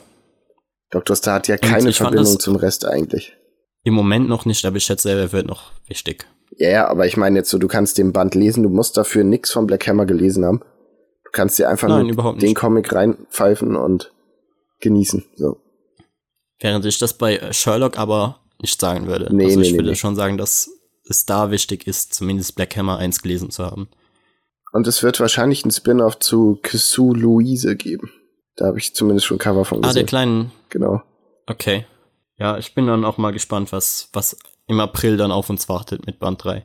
Dr. Star hat ja keine Verbindung zum Rest eigentlich. Im Moment noch nicht, aber ich schätze, er wird noch wichtig. Ja, ja, aber ich meine jetzt so, du kannst den Band lesen, du musst dafür nix von Black Hammer gelesen haben. Du kannst dir einfach Nein, den Comic reinpfeifen und genießen. So. Während ich das bei Sherlock aber nicht sagen würde. Nee, also ich nee, würde nee. schon sagen, dass es da wichtig ist, zumindest Black Hammer 1 gelesen zu haben. Und es wird wahrscheinlich ein Spin-off zu Kisu Louise geben. Da habe ich zumindest schon Cover von gesehen. Ah, der kleinen. Genau. Okay. Ja, ich bin dann auch mal gespannt, was, was im April dann auf uns wartet mit Band 3.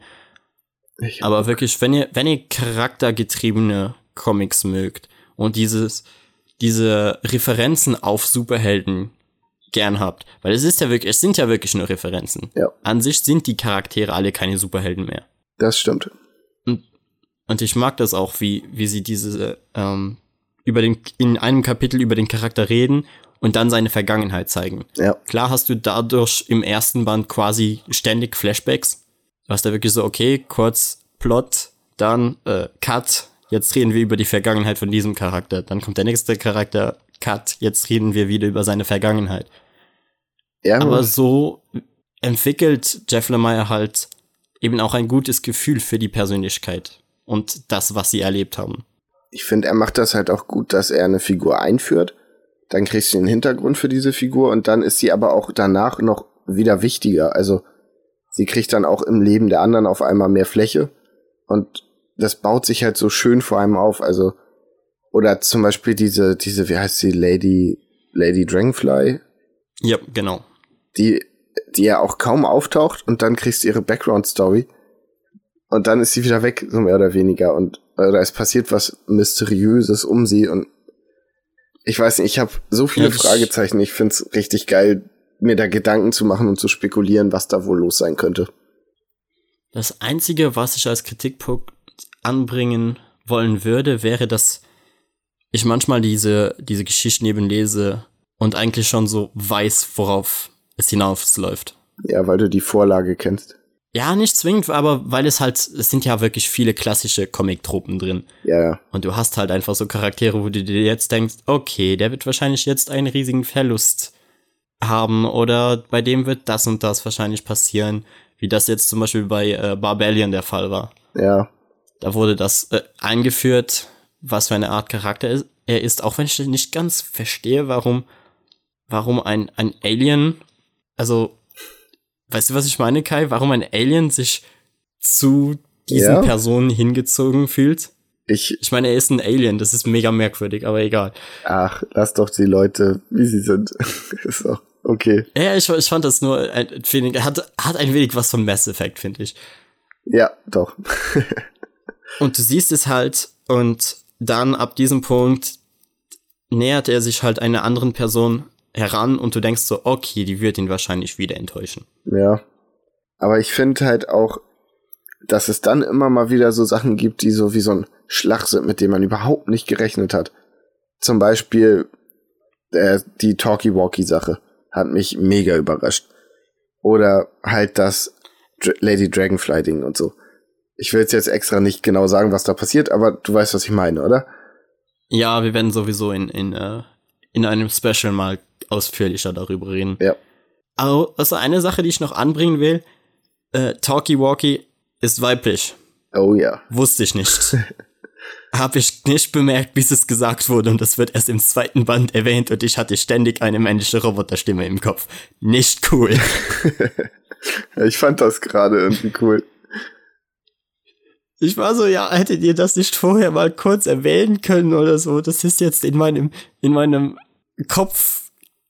Aber wirklich, wenn ihr, wenn ihr charaktergetriebene Comics mögt und dieses, diese Referenzen auf Superhelden gern habt, weil es ist ja wirklich, es sind ja wirklich nur Referenzen. Ja. An sich sind die Charaktere alle keine Superhelden mehr. Das stimmt. Und, und ich mag das auch, wie, wie sie diese, ähm, über den, in einem Kapitel über den Charakter reden und dann seine Vergangenheit zeigen. Ja. Klar hast du dadurch im ersten Band quasi ständig Flashbacks. Du hast da wirklich so, okay, kurz Plot, dann äh, Cut, jetzt reden wir über die Vergangenheit von diesem Charakter. Dann kommt der nächste Charakter, Cut, jetzt reden wir wieder über seine Vergangenheit. Ja, Aber so entwickelt Jeff Lemire halt eben auch ein gutes Gefühl für die Persönlichkeit und das, was sie erlebt haben. Ich finde, er macht das halt auch gut, dass er eine Figur einführt dann kriegst du den Hintergrund für diese Figur und dann ist sie aber auch danach noch wieder wichtiger. Also sie kriegt dann auch im Leben der anderen auf einmal mehr Fläche und das baut sich halt so schön vor einem auf. Also oder zum Beispiel diese diese wie heißt sie Lady Lady Dragonfly? Ja, genau. Die die ja auch kaum auftaucht und dann kriegst du ihre Background Story und dann ist sie wieder weg so mehr oder weniger und oder es passiert was mysteriöses um sie und ich weiß nicht, ich habe so viele ja, Fragezeichen. Ich find's richtig geil, mir da Gedanken zu machen und zu spekulieren, was da wohl los sein könnte. Das Einzige, was ich als Kritikpunkt anbringen wollen würde, wäre, dass ich manchmal diese, diese Geschichten eben lese und eigentlich schon so weiß, worauf es hinausläuft. Ja, weil du die Vorlage kennst. Ja, nicht zwingend, aber weil es halt, es sind ja wirklich viele klassische Comic-Tropen drin. Ja, ja. Und du hast halt einfach so Charaktere, wo du dir jetzt denkst, okay, der wird wahrscheinlich jetzt einen riesigen Verlust haben oder bei dem wird das und das wahrscheinlich passieren, wie das jetzt zum Beispiel bei äh, Barbellion der Fall war. Ja. Da wurde das äh, eingeführt, was für eine Art Charakter er ist, auch wenn ich nicht ganz verstehe, warum, warum ein, ein Alien, also Weißt du, was ich meine, Kai? Warum ein Alien sich zu diesen Ja. Personen hingezogen fühlt? Ich, Ich meine, er ist ein Alien, das ist mega merkwürdig, aber egal. ach, lass doch die Leute, wie sie sind. ist doch okay. Ja, ich, ich fand das nur ein er hat, hat ein wenig was von Mass Effect, finde ich. Ja, doch. Und du siehst es halt und dann ab diesem Punkt nähert er sich halt einer anderen Person heran und du denkst so, okay, die wird ihn wahrscheinlich wieder enttäuschen. Ja. Aber ich finde halt auch, dass es dann immer mal wieder so Sachen gibt, die so wie so ein Schlag sind, mit dem man überhaupt nicht gerechnet hat. Zum Beispiel äh, die Talkie-Walkie-Sache hat mich mega überrascht. Oder halt das Dr Lady Dragonfly-Ding und so. Ich will jetzt jetzt extra nicht genau sagen, was da passiert, aber du weißt, was ich meine, oder? Ja, wir werden sowieso in, in, äh, in einem Special mal ausführlicher darüber reden. Ja. Aber also eine Sache, die ich noch anbringen will, äh, Talkie Walkie ist weiblich. Oh ja. Wusste ich nicht. Habe ich nicht bemerkt, bis es gesagt wurde und das wird erst im zweiten Band erwähnt und ich hatte ständig eine männliche Roboterstimme im Kopf. Nicht cool. Ich fand das gerade irgendwie cool. Ich war so, ja, hättet ihr das nicht vorher mal kurz erwähnen können oder so? Das ist jetzt in meinem, in meinem Kopf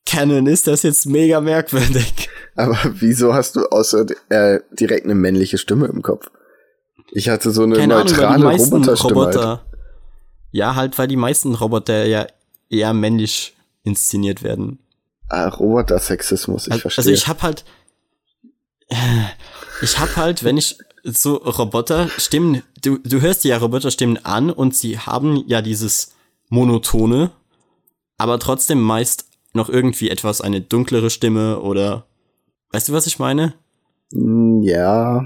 Canon ist das jetzt mega merkwürdig. Aber wieso hast du außer äh, direkt eine männliche Stimme im Kopf? Ich hatte so eine Keine Ahnung, neutrale meisten Roboterstimme. halt. Roboter. Ja, halt, weil die meisten Roboter ja eher männlich inszeniert werden. Ah, Roboter-Sexismus, ich Also, verstehe. also ich hab halt, ich hab halt, wenn ich so Roboterstimmen, du, du hörst ja Roboterstimmen an und sie haben ja dieses monotone, aber trotzdem meist noch irgendwie etwas eine dunklere Stimme oder, weißt du, was ich meine? Hm, ja.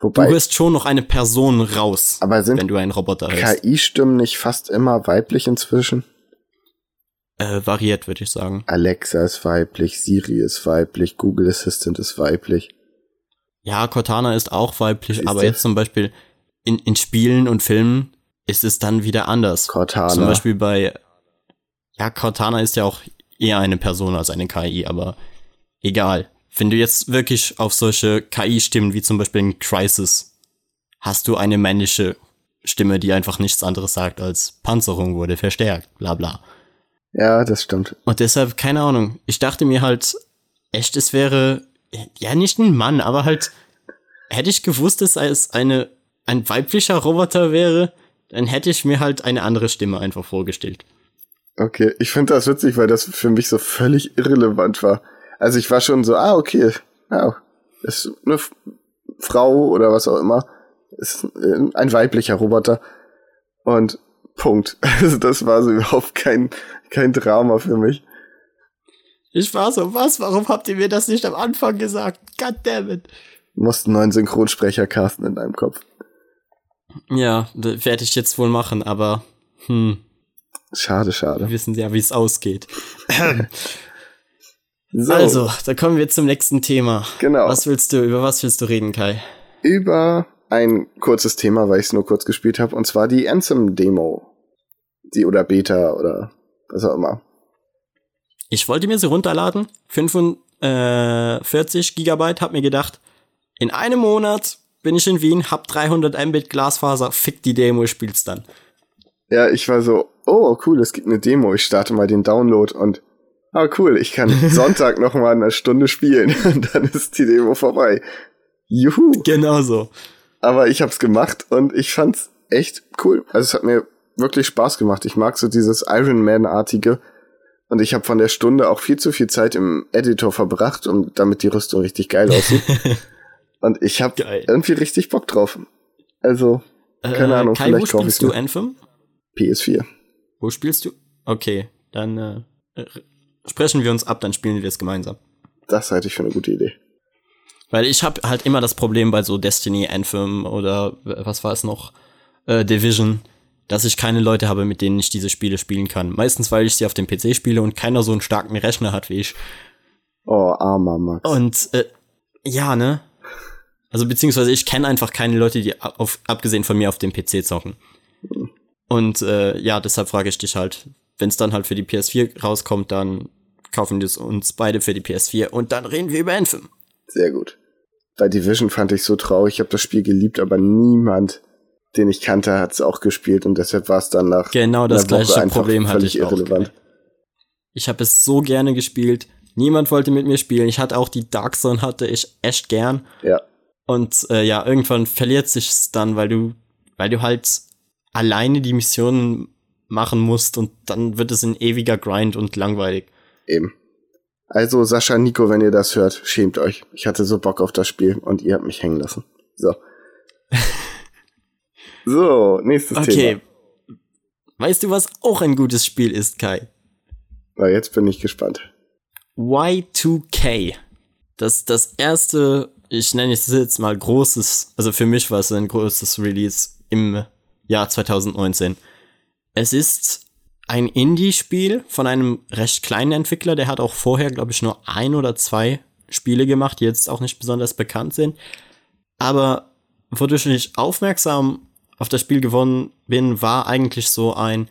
Du Wobei, hörst schon noch eine Person raus, aber sind wenn du einen Roboter hörst. KI-Stimmen nicht fast immer weiblich inzwischen? Äh, variiert, würde ich sagen. Alexa ist weiblich, Siri ist weiblich, Google Assistant ist weiblich. Ja, Cortana ist auch weiblich, Siehste? aber jetzt zum Beispiel in, in Spielen und Filmen ist es dann wieder anders. Cortana. Zum Beispiel bei, ja, Cortana ist ja auch eher eine Person als eine KI, aber egal. Wenn du jetzt wirklich auf solche KI-Stimmen wie zum Beispiel in Crisis hast du eine männliche Stimme, die einfach nichts anderes sagt als Panzerung wurde verstärkt, bla bla. Ja, das stimmt. Und deshalb, keine Ahnung, ich dachte mir halt, echt, es wäre, ja, nicht ein Mann, aber halt, hätte ich gewusst, dass es eine, ein weiblicher Roboter wäre, dann hätte ich mir halt eine andere Stimme einfach vorgestellt. Okay, ich finde das witzig, weil das für mich so völlig irrelevant war. Also ich war schon so, ah, okay, ja, ist eine F Frau oder was auch immer, ist ein weiblicher Roboter. Und Punkt. Also das war so überhaupt kein, kein Drama für mich. Ich war so, was, warum habt ihr mir das nicht am Anfang gesagt? Goddammit. Du musst einen neuen Synchronsprecher casten in deinem Kopf. Ja, werde ich jetzt wohl machen, aber, hm, Schade, schade. wissen Sie ja, wie es ausgeht. So, Also, da kommen wir zum nächsten Thema. genau. Was willst du, über was willst du reden, Kai? Über ein kurzes Thema, weil ich es nur kurz gespielt habe, und zwar die Anthem-Demo. Die oder Beta oder was auch immer. Ich wollte mir sie runterladen, 45 Gigabyte, hab mir gedacht, in einem Monat bin ich in Wien, hab 300 Mbit Glasfaser, fick die Demo, ich spiel's dann. Ja, ich war so, oh cool, es gibt eine Demo, ich starte mal den Download und ah cool, ich kann Sonntag noch mal eine Stunde spielen und dann ist die Demo vorbei. Juhu! Genau so. Aber ich hab's gemacht und ich fand's echt cool. Also es hat mir wirklich Spaß gemacht. Ich mag so dieses Iron Man-artige und ich habe von der Stunde auch viel zu viel Zeit im Editor verbracht, um damit die Rüstung richtig geil aussieht. und ich habe irgendwie richtig Bock drauf. Also Keine Ahnung, Kai, vielleicht wo kauf spielst du. Anthem? PS4. Wo spielst du? Okay, dann äh, r- sprechen wir uns ab, dann spielen wir es gemeinsam. Das halte ich für eine gute Idee. Weil ich habe halt immer das Problem bei so Destiny, Anthem oder was war es noch, äh, Division, dass ich keine Leute habe, mit denen ich diese Spiele spielen kann. Meistens, weil ich sie auf dem PC spiele und keiner so einen starken Rechner hat wie ich. Oh, armer Max. Und äh, ja, ne? Also beziehungsweise ich kenne einfach keine Leute, die auf, abgesehen von mir auf dem PC zocken. Und äh, ja, deshalb frage ich dich halt, wenn es dann halt für die PS4 rauskommt, dann kaufen wir uns beide für die PS4 und dann reden wir über Anthem. Sehr gut. Bei Division fand ich so traurig. Ich habe das Spiel geliebt, aber niemand, den ich kannte, hat es auch gespielt und deshalb war es dann nach genau das Woche gleiche einfach Problem hatte ich auch. irrelevant. Ich habe es so gerne gespielt. Niemand wollte mit mir spielen. Ich hatte auch die Dark Zone hatte ich echt gern. Ja, Und äh, ja, irgendwann verliert sich's dann, weil du, weil du halt alleine die Missionen machen musst und dann wird es ein ewiger Grind und langweilig. eben. Also Sascha, Nico, wenn ihr das hört, schämt euch. Ich hatte so Bock auf das Spiel und ihr habt mich hängen lassen. So. so, nächstes Okay. Thema. Weißt du, was auch ein gutes Spiel ist, Kai? Na, jetzt bin ich gespannt. Y2K. Das, das erste, ich nenne es jetzt mal großes, also für mich war es ein großes Release im Jahr 2019. Es ist ein Indie-Spiel von einem recht kleinen Entwickler, der hat auch vorher, glaube ich, nur ein oder zwei Spiele gemacht, die jetzt auch nicht besonders bekannt sind. Aber wodurch ich aufmerksam auf das Spiel gewonnen bin, war eigentlich so ein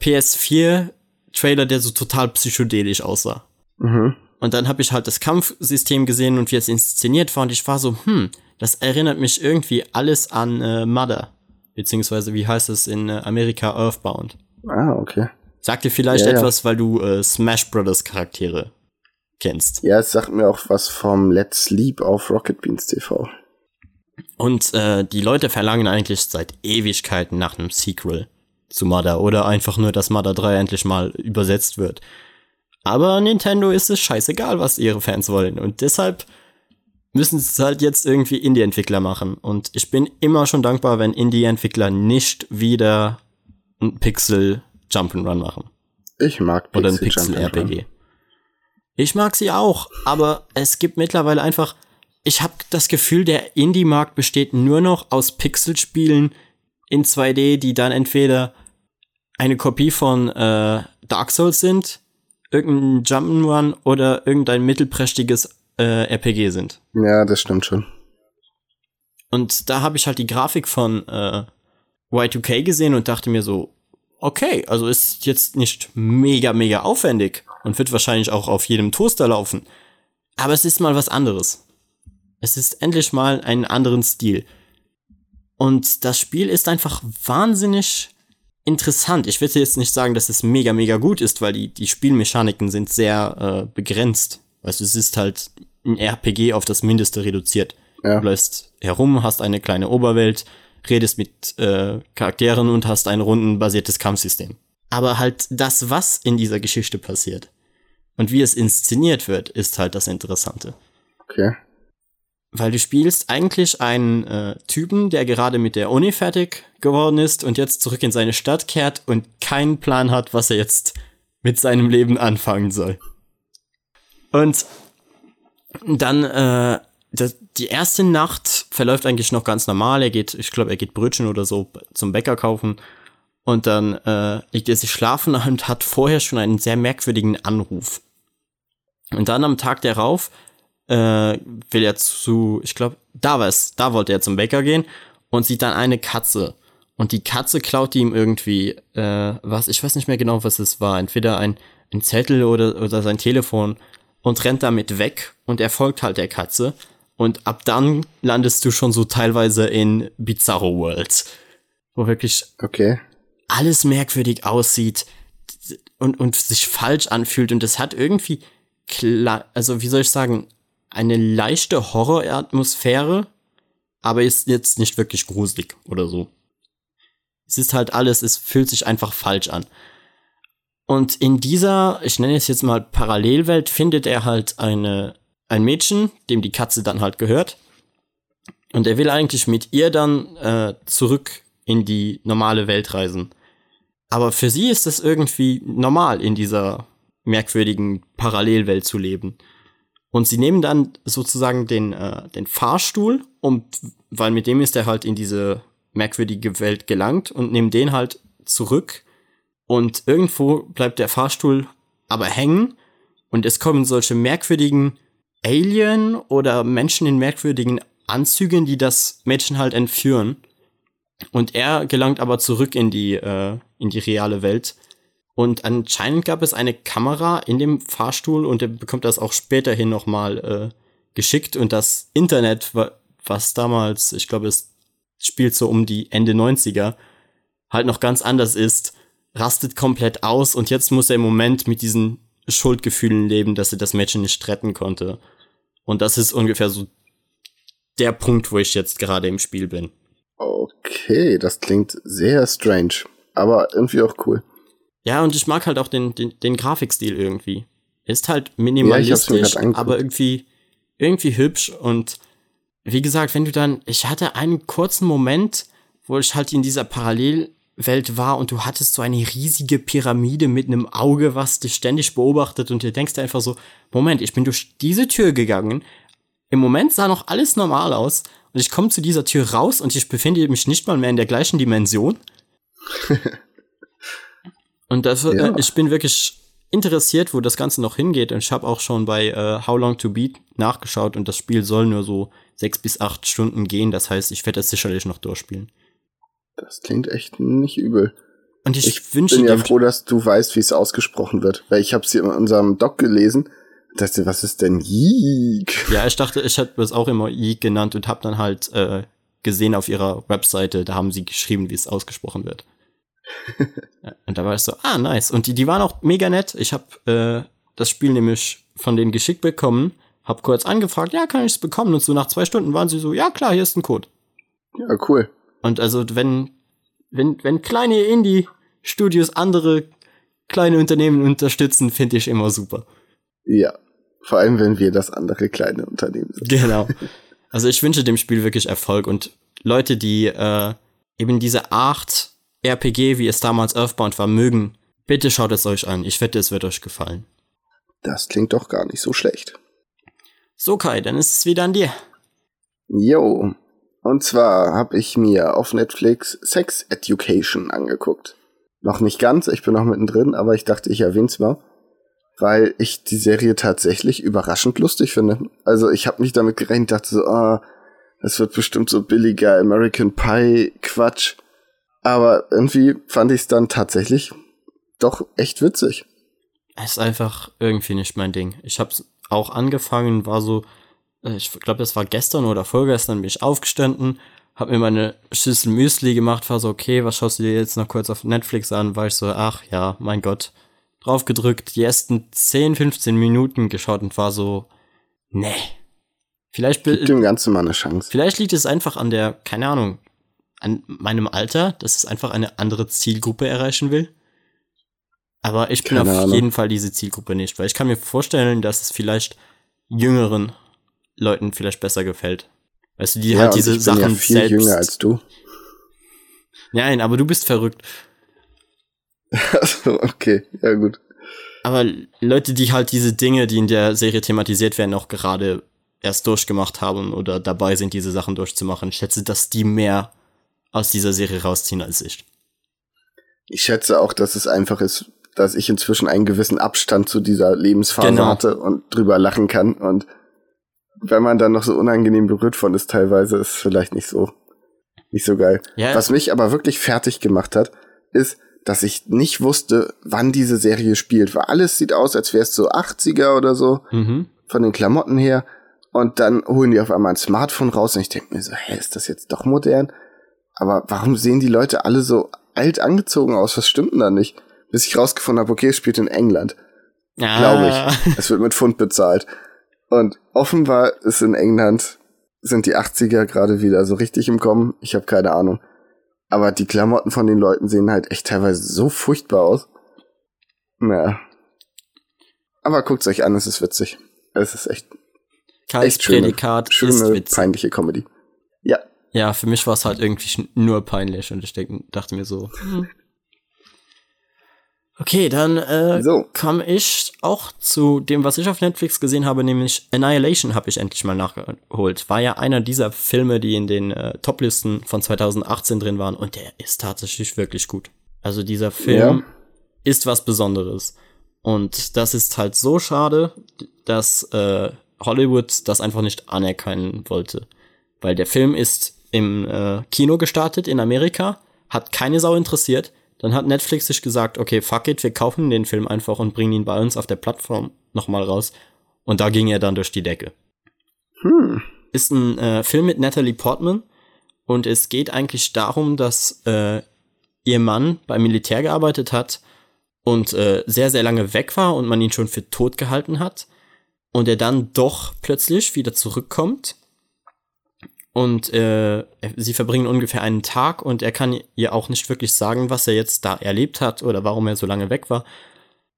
PS4-Trailer, der so total psychedelisch aussah. Mhm. Und dann habe ich halt das Kampfsystem gesehen und wie es inszeniert war und ich war so, hm, das erinnert mich irgendwie alles an äh, Mother. Beziehungsweise, wie heißt es in äh, Amerika, Earthbound. Ah, okay. Sagt dir vielleicht Ja, ja. etwas, weil du äh, Smash Brothers Charaktere kennst. Ja, es sagt mir auch was vom Let's Sleep auf Rocket Beans TV. Und äh, die Leute verlangen eigentlich seit Ewigkeiten nach einem Sequel zu Mother oder einfach nur, dass Mother 3 endlich mal übersetzt wird. Aber Nintendo ist es scheißegal, was ihre Fans wollen. Und deshalb müssen es halt jetzt irgendwie Indie-Entwickler machen. Und ich bin immer schon dankbar, wenn Indie-Entwickler nicht wieder ein Pixel Jump'n'Run machen. Ich mag Oder ein Pixel. Pixel-RPG. Ich mag sie auch, aber es gibt mittlerweile einfach. Ich habe das Gefühl, der Indie-Markt besteht nur noch aus Pixelspielen in 2D, die dann entweder eine Kopie von äh, Dark Souls sind, irgendein Jump'n'Run oder irgendein mittelprächtiges äh, RPG sind. Ja, das stimmt schon. Und da habe ich halt die Grafik von äh, Y2K gesehen und dachte mir so, okay, also ist jetzt nicht mega, mega aufwendig und wird wahrscheinlich auch auf jedem Toaster laufen. Aber es ist mal was anderes. Es ist endlich mal einen anderen Stil. Und das Spiel ist einfach wahnsinnig interessant. Ich würde jetzt nicht sagen, dass es mega, mega gut ist, weil die, die Spielmechaniken sind sehr äh, begrenzt. Du, es ist halt ein RPG auf das Mindeste reduziert. Ja. Du läufst herum, hast eine kleine Oberwelt, redest mit äh, Charakteren und hast ein rundenbasiertes Kampfsystem. Aber halt das, was in dieser Geschichte passiert und wie es inszeniert wird, ist halt das Interessante. Okay. Weil du spielst eigentlich einen äh, Typen, der gerade mit der Uni fertig geworden ist und jetzt zurück in seine Stadt kehrt und keinen Plan hat, was er jetzt mit seinem Leben anfangen soll. Und dann, äh, das, die erste Nacht verläuft eigentlich noch ganz normal. Er geht, ich glaube, er geht Brötchen oder so zum Bäcker kaufen. Und dann äh, legt er sich schlafen und hat vorher schon einen sehr merkwürdigen Anruf. Und dann am Tag darauf äh, will er zu, ich glaube, da war es, da wollte er zum Bäcker gehen und sieht dann eine Katze. Und die Katze klaut ihm irgendwie äh, was, ich weiß nicht mehr genau, was es war. Entweder ein, ein Zettel oder, oder sein Telefon und rennt damit weg und er folgt halt der Katze. Und ab dann landest du schon so teilweise in Bizarro World, wo wirklich Okay. alles merkwürdig aussieht und, und sich falsch anfühlt. Und es hat irgendwie, klar, also wie soll ich sagen, eine leichte Horroratmosphäre, aber ist jetzt nicht wirklich gruselig oder so. Es ist halt alles, es fühlt sich einfach falsch an. Und in dieser, ich nenne es jetzt mal Parallelwelt, findet er halt eine, ein Mädchen, dem die Katze dann halt gehört. Und er will eigentlich mit ihr dann äh, zurück in die normale Welt reisen. Aber für sie ist das irgendwie normal, in dieser merkwürdigen Parallelwelt zu leben. Und sie nehmen dann sozusagen den, äh, den Fahrstuhl, um, weil mit dem ist er halt in diese merkwürdige Welt gelangt und nehmen den halt zurück. Und irgendwo bleibt der Fahrstuhl aber hängen und es kommen solche merkwürdigen Alien oder Menschen in merkwürdigen Anzügen, die das Mädchen halt entführen. Und er gelangt aber zurück in die, äh, in die reale Welt. Und anscheinend gab es eine Kamera in dem Fahrstuhl und er bekommt das auch späterhin nochmal äh, geschickt. Und das Internet, was damals, ich glaube, es spielt so um die Ende 90er, halt noch ganz anders ist, rastet komplett aus und jetzt muss er im Moment mit diesen Schuldgefühlen leben, dass er das Mädchen nicht retten konnte. Und das ist ungefähr so der Punkt, wo ich jetzt gerade im Spiel bin. Okay, das klingt sehr strange, aber irgendwie auch cool. Ja, und ich mag halt auch den, den, den Grafikstil irgendwie. Ist halt minimalistisch, ja, aber irgendwie, irgendwie hübsch und wie gesagt, wenn du dann, ich hatte einen kurzen Moment, wo ich halt in dieser Parallelwelt war und du hattest so eine riesige Pyramide mit einem Auge, was dich ständig beobachtet und du denkst dir einfach so, Moment, ich bin durch diese Tür gegangen. Im Moment sah noch alles normal aus und ich komme zu dieser Tür raus und ich befinde mich nicht mal mehr in der gleichen Dimension. und dafür, ja. äh, ich bin wirklich interessiert, wo das Ganze noch hingeht. Und ich habe auch schon bei äh, How Long to Beat nachgeschaut und das Spiel soll nur so sechs bis acht Stunden gehen. Das heißt, ich werde das sicherlich noch durchspielen. Das klingt echt nicht übel. Und ich, ich wünsche bin ja froh, dass du weißt, wie es ausgesprochen wird, weil ich habe es hier in unserem Doc gelesen. Dachte, was ist denn Yeek? Ja, ich dachte, ich hätte es auch immer Yeek genannt und habe dann halt äh, gesehen auf ihrer Webseite, da haben sie geschrieben, wie es ausgesprochen wird. Und da war ich so, ah, nice. Und die, die waren auch mega nett. Ich habe äh, das Spiel nämlich von denen geschickt bekommen, hab kurz angefragt, ja, kann ich es bekommen? Und so nach zwei Stunden waren sie so, ja klar, hier ist ein Code. Ja, cool. Und also, wenn, wenn, wenn kleine Indie-Studios andere kleine Unternehmen unterstützen, finde ich immer super. Ja, vor allem, wenn wir das andere kleine Unternehmen sind. Genau. Also ich wünsche dem Spiel wirklich Erfolg und Leute, die äh, eben diese Art RPG, wie es damals Earthbound war, mögen, bitte schaut es euch an. Ich wette, es wird euch gefallen. Das klingt doch gar nicht so schlecht. So Kai, dann ist es wieder an dir. Jo. Und zwar habe ich mir auf Netflix Sex Education angeguckt. Noch nicht ganz, ich bin noch mittendrin, aber ich dachte, ich erwähn's mal weil ich die Serie tatsächlich überraschend lustig finde. Also ich habe mich damit gerechnet, dachte so, ah, das wird bestimmt so billiger American Pie Quatsch. Aber irgendwie fand ich es dann tatsächlich doch echt witzig. Es ist einfach irgendwie nicht mein Ding. Ich habe auch angefangen, war so, äh, ich glaube, das war gestern oder vorgestern, bin ich aufgestanden, habe mir meine Schüssel Müsli gemacht, war so, okay, was schaust du dir jetzt noch kurz auf Netflix an? War ich so, ach ja, mein Gott, drauf gedrückt, die ersten 10, 15 Minuten geschaut und war so, nee. Vielleicht Gib dem Ganzen mal eine Chance. Vielleicht liegt es einfach an der, keine Ahnung, an meinem Alter, dass es einfach eine andere Zielgruppe erreichen will. Aber ich bin keine auf Ahnung. jeden Fall diese Zielgruppe nicht, weil ich kann mir vorstellen, dass es vielleicht jüngeren Leuten vielleicht besser gefällt. Weißt du, die ja, halt diese ich Sachen bin ja viel selbst. jünger als du. Nein, aber du bist verrückt. Also, okay, ja gut. Aber Leute, die halt diese Dinge, die in der Serie thematisiert werden, auch gerade erst durchgemacht haben oder dabei sind, diese Sachen durchzumachen, ich schätze, dass die mehr aus dieser Serie rausziehen als ich. Ich schätze auch, dass es einfach ist, dass ich inzwischen einen gewissen Abstand zu dieser Lebensphase genau. hatte und drüber lachen kann. Und wenn man dann noch so unangenehm berührt von ist, teilweise ist es vielleicht nicht so, nicht so geil. Ja. Was mich aber wirklich fertig gemacht hat, ist, dass ich nicht wusste, wann diese Serie spielt. Weil alles sieht aus, als wäre es so 80er oder so, mhm. von den Klamotten her. Und dann holen die auf einmal ein Smartphone raus und ich denke mir so, hä, ist das jetzt doch modern? Aber warum sehen die Leute alle so alt angezogen aus? Was stimmt denn da nicht? Bis ich rausgefunden habe, okay, es spielt in England. Ah. Glaube ich. Es wird mit Pfund bezahlt. Und offenbar ist in England, sind die 80er gerade wieder so richtig im Kommen. Ich habe keine Ahnung. Aber die Klamotten von den Leuten sehen halt echt teilweise so furchtbar aus. Naja. Aber guckt's euch an, es ist witzig. Es ist echt. Kais echt schöne, Prädikat schöne, peinliche Comedy. Ja. Für mich war es halt irgendwie nur peinlich und ich denk, dachte mir so. Hm. Okay, dann äh, So. komme ich auch zu dem, was ich auf Netflix gesehen habe, nämlich Annihilation habe ich endlich mal nachgeholt. War ja einer dieser Filme, die in den äh, Toplisten von 2018 drin waren und der ist tatsächlich wirklich gut. Also dieser Film Ja. ist was Besonderes. Und das ist halt so schade, dass äh, Hollywood das einfach nicht anerkennen wollte. Weil der Film ist im äh, Kino gestartet in Amerika, hat keine Sau interessiert. Dann hat Netflix sich gesagt, okay, fuck it, wir kaufen den Film einfach und bringen ihn bei uns auf der Plattform nochmal raus. Und da ging er dann durch die Decke. Hm. Ist ein äh, Film mit Natalie Portman und es geht eigentlich darum, dass äh, ihr Mann beim Militär gearbeitet hat und äh, sehr, sehr lange weg war und man ihn schon für tot gehalten hat und er dann doch plötzlich wieder zurückkommt und äh, sie verbringen ungefähr einen Tag und er kann ihr auch nicht wirklich sagen, was er jetzt da erlebt hat oder warum er so lange weg war.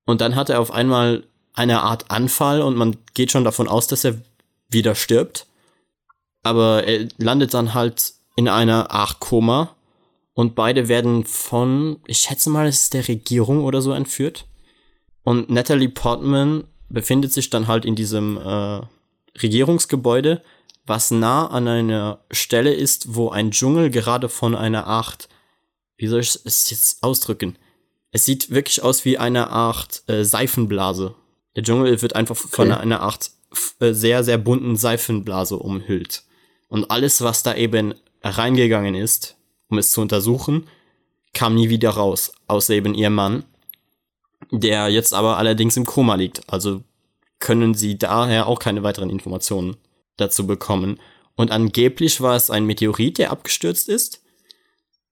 Und dann hat er auf einmal eine Art Anfall und man geht schon davon aus, dass er wieder stirbt. Aber er landet dann halt in einer Art Koma und beide werden von, ich schätze mal, es ist der Regierung oder so entführt. Und Natalie Portman befindet sich dann halt in diesem äh, Regierungsgebäude, was nah an einer Stelle ist, wo ein Dschungel gerade von einer Art, wie soll ich es jetzt ausdrücken? Es sieht wirklich aus wie eine Art äh, Seifenblase. Der Dschungel wird einfach von Okay. einer Art äh, sehr, sehr bunten Seifenblase umhüllt. Und alles, was da eben reingegangen ist, um es zu untersuchen, kam nie wieder raus, außer eben ihr Mann, der jetzt aber allerdings im Koma liegt. Also können sie daher auch keine weiteren Informationen dazu bekommen. Und angeblich war es ein Meteorit, der abgestürzt ist.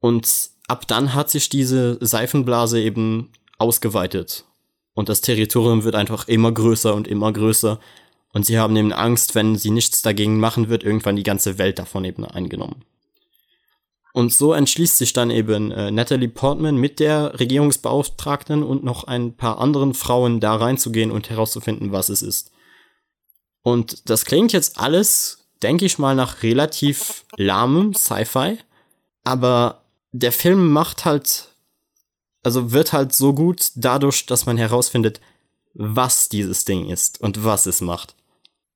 Und ab dann hat sich diese Seifenblase eben ausgeweitet. Und das Territorium wird einfach immer größer und immer größer. Und sie haben eben Angst, wenn sie nichts dagegen machen, wird irgendwann die ganze Welt davon eben eingenommen. Und so entschließt sich dann eben äh, Natalie Portman mit der Regierungsbeauftragten und noch ein paar anderen Frauen da reinzugehen und herauszufinden, was es ist. Und das klingt jetzt alles, denke ich mal, nach relativ lahmem Sci-Fi, aber der Film macht halt, also wird halt so gut dadurch, dass man herausfindet, was dieses Ding ist und was es macht.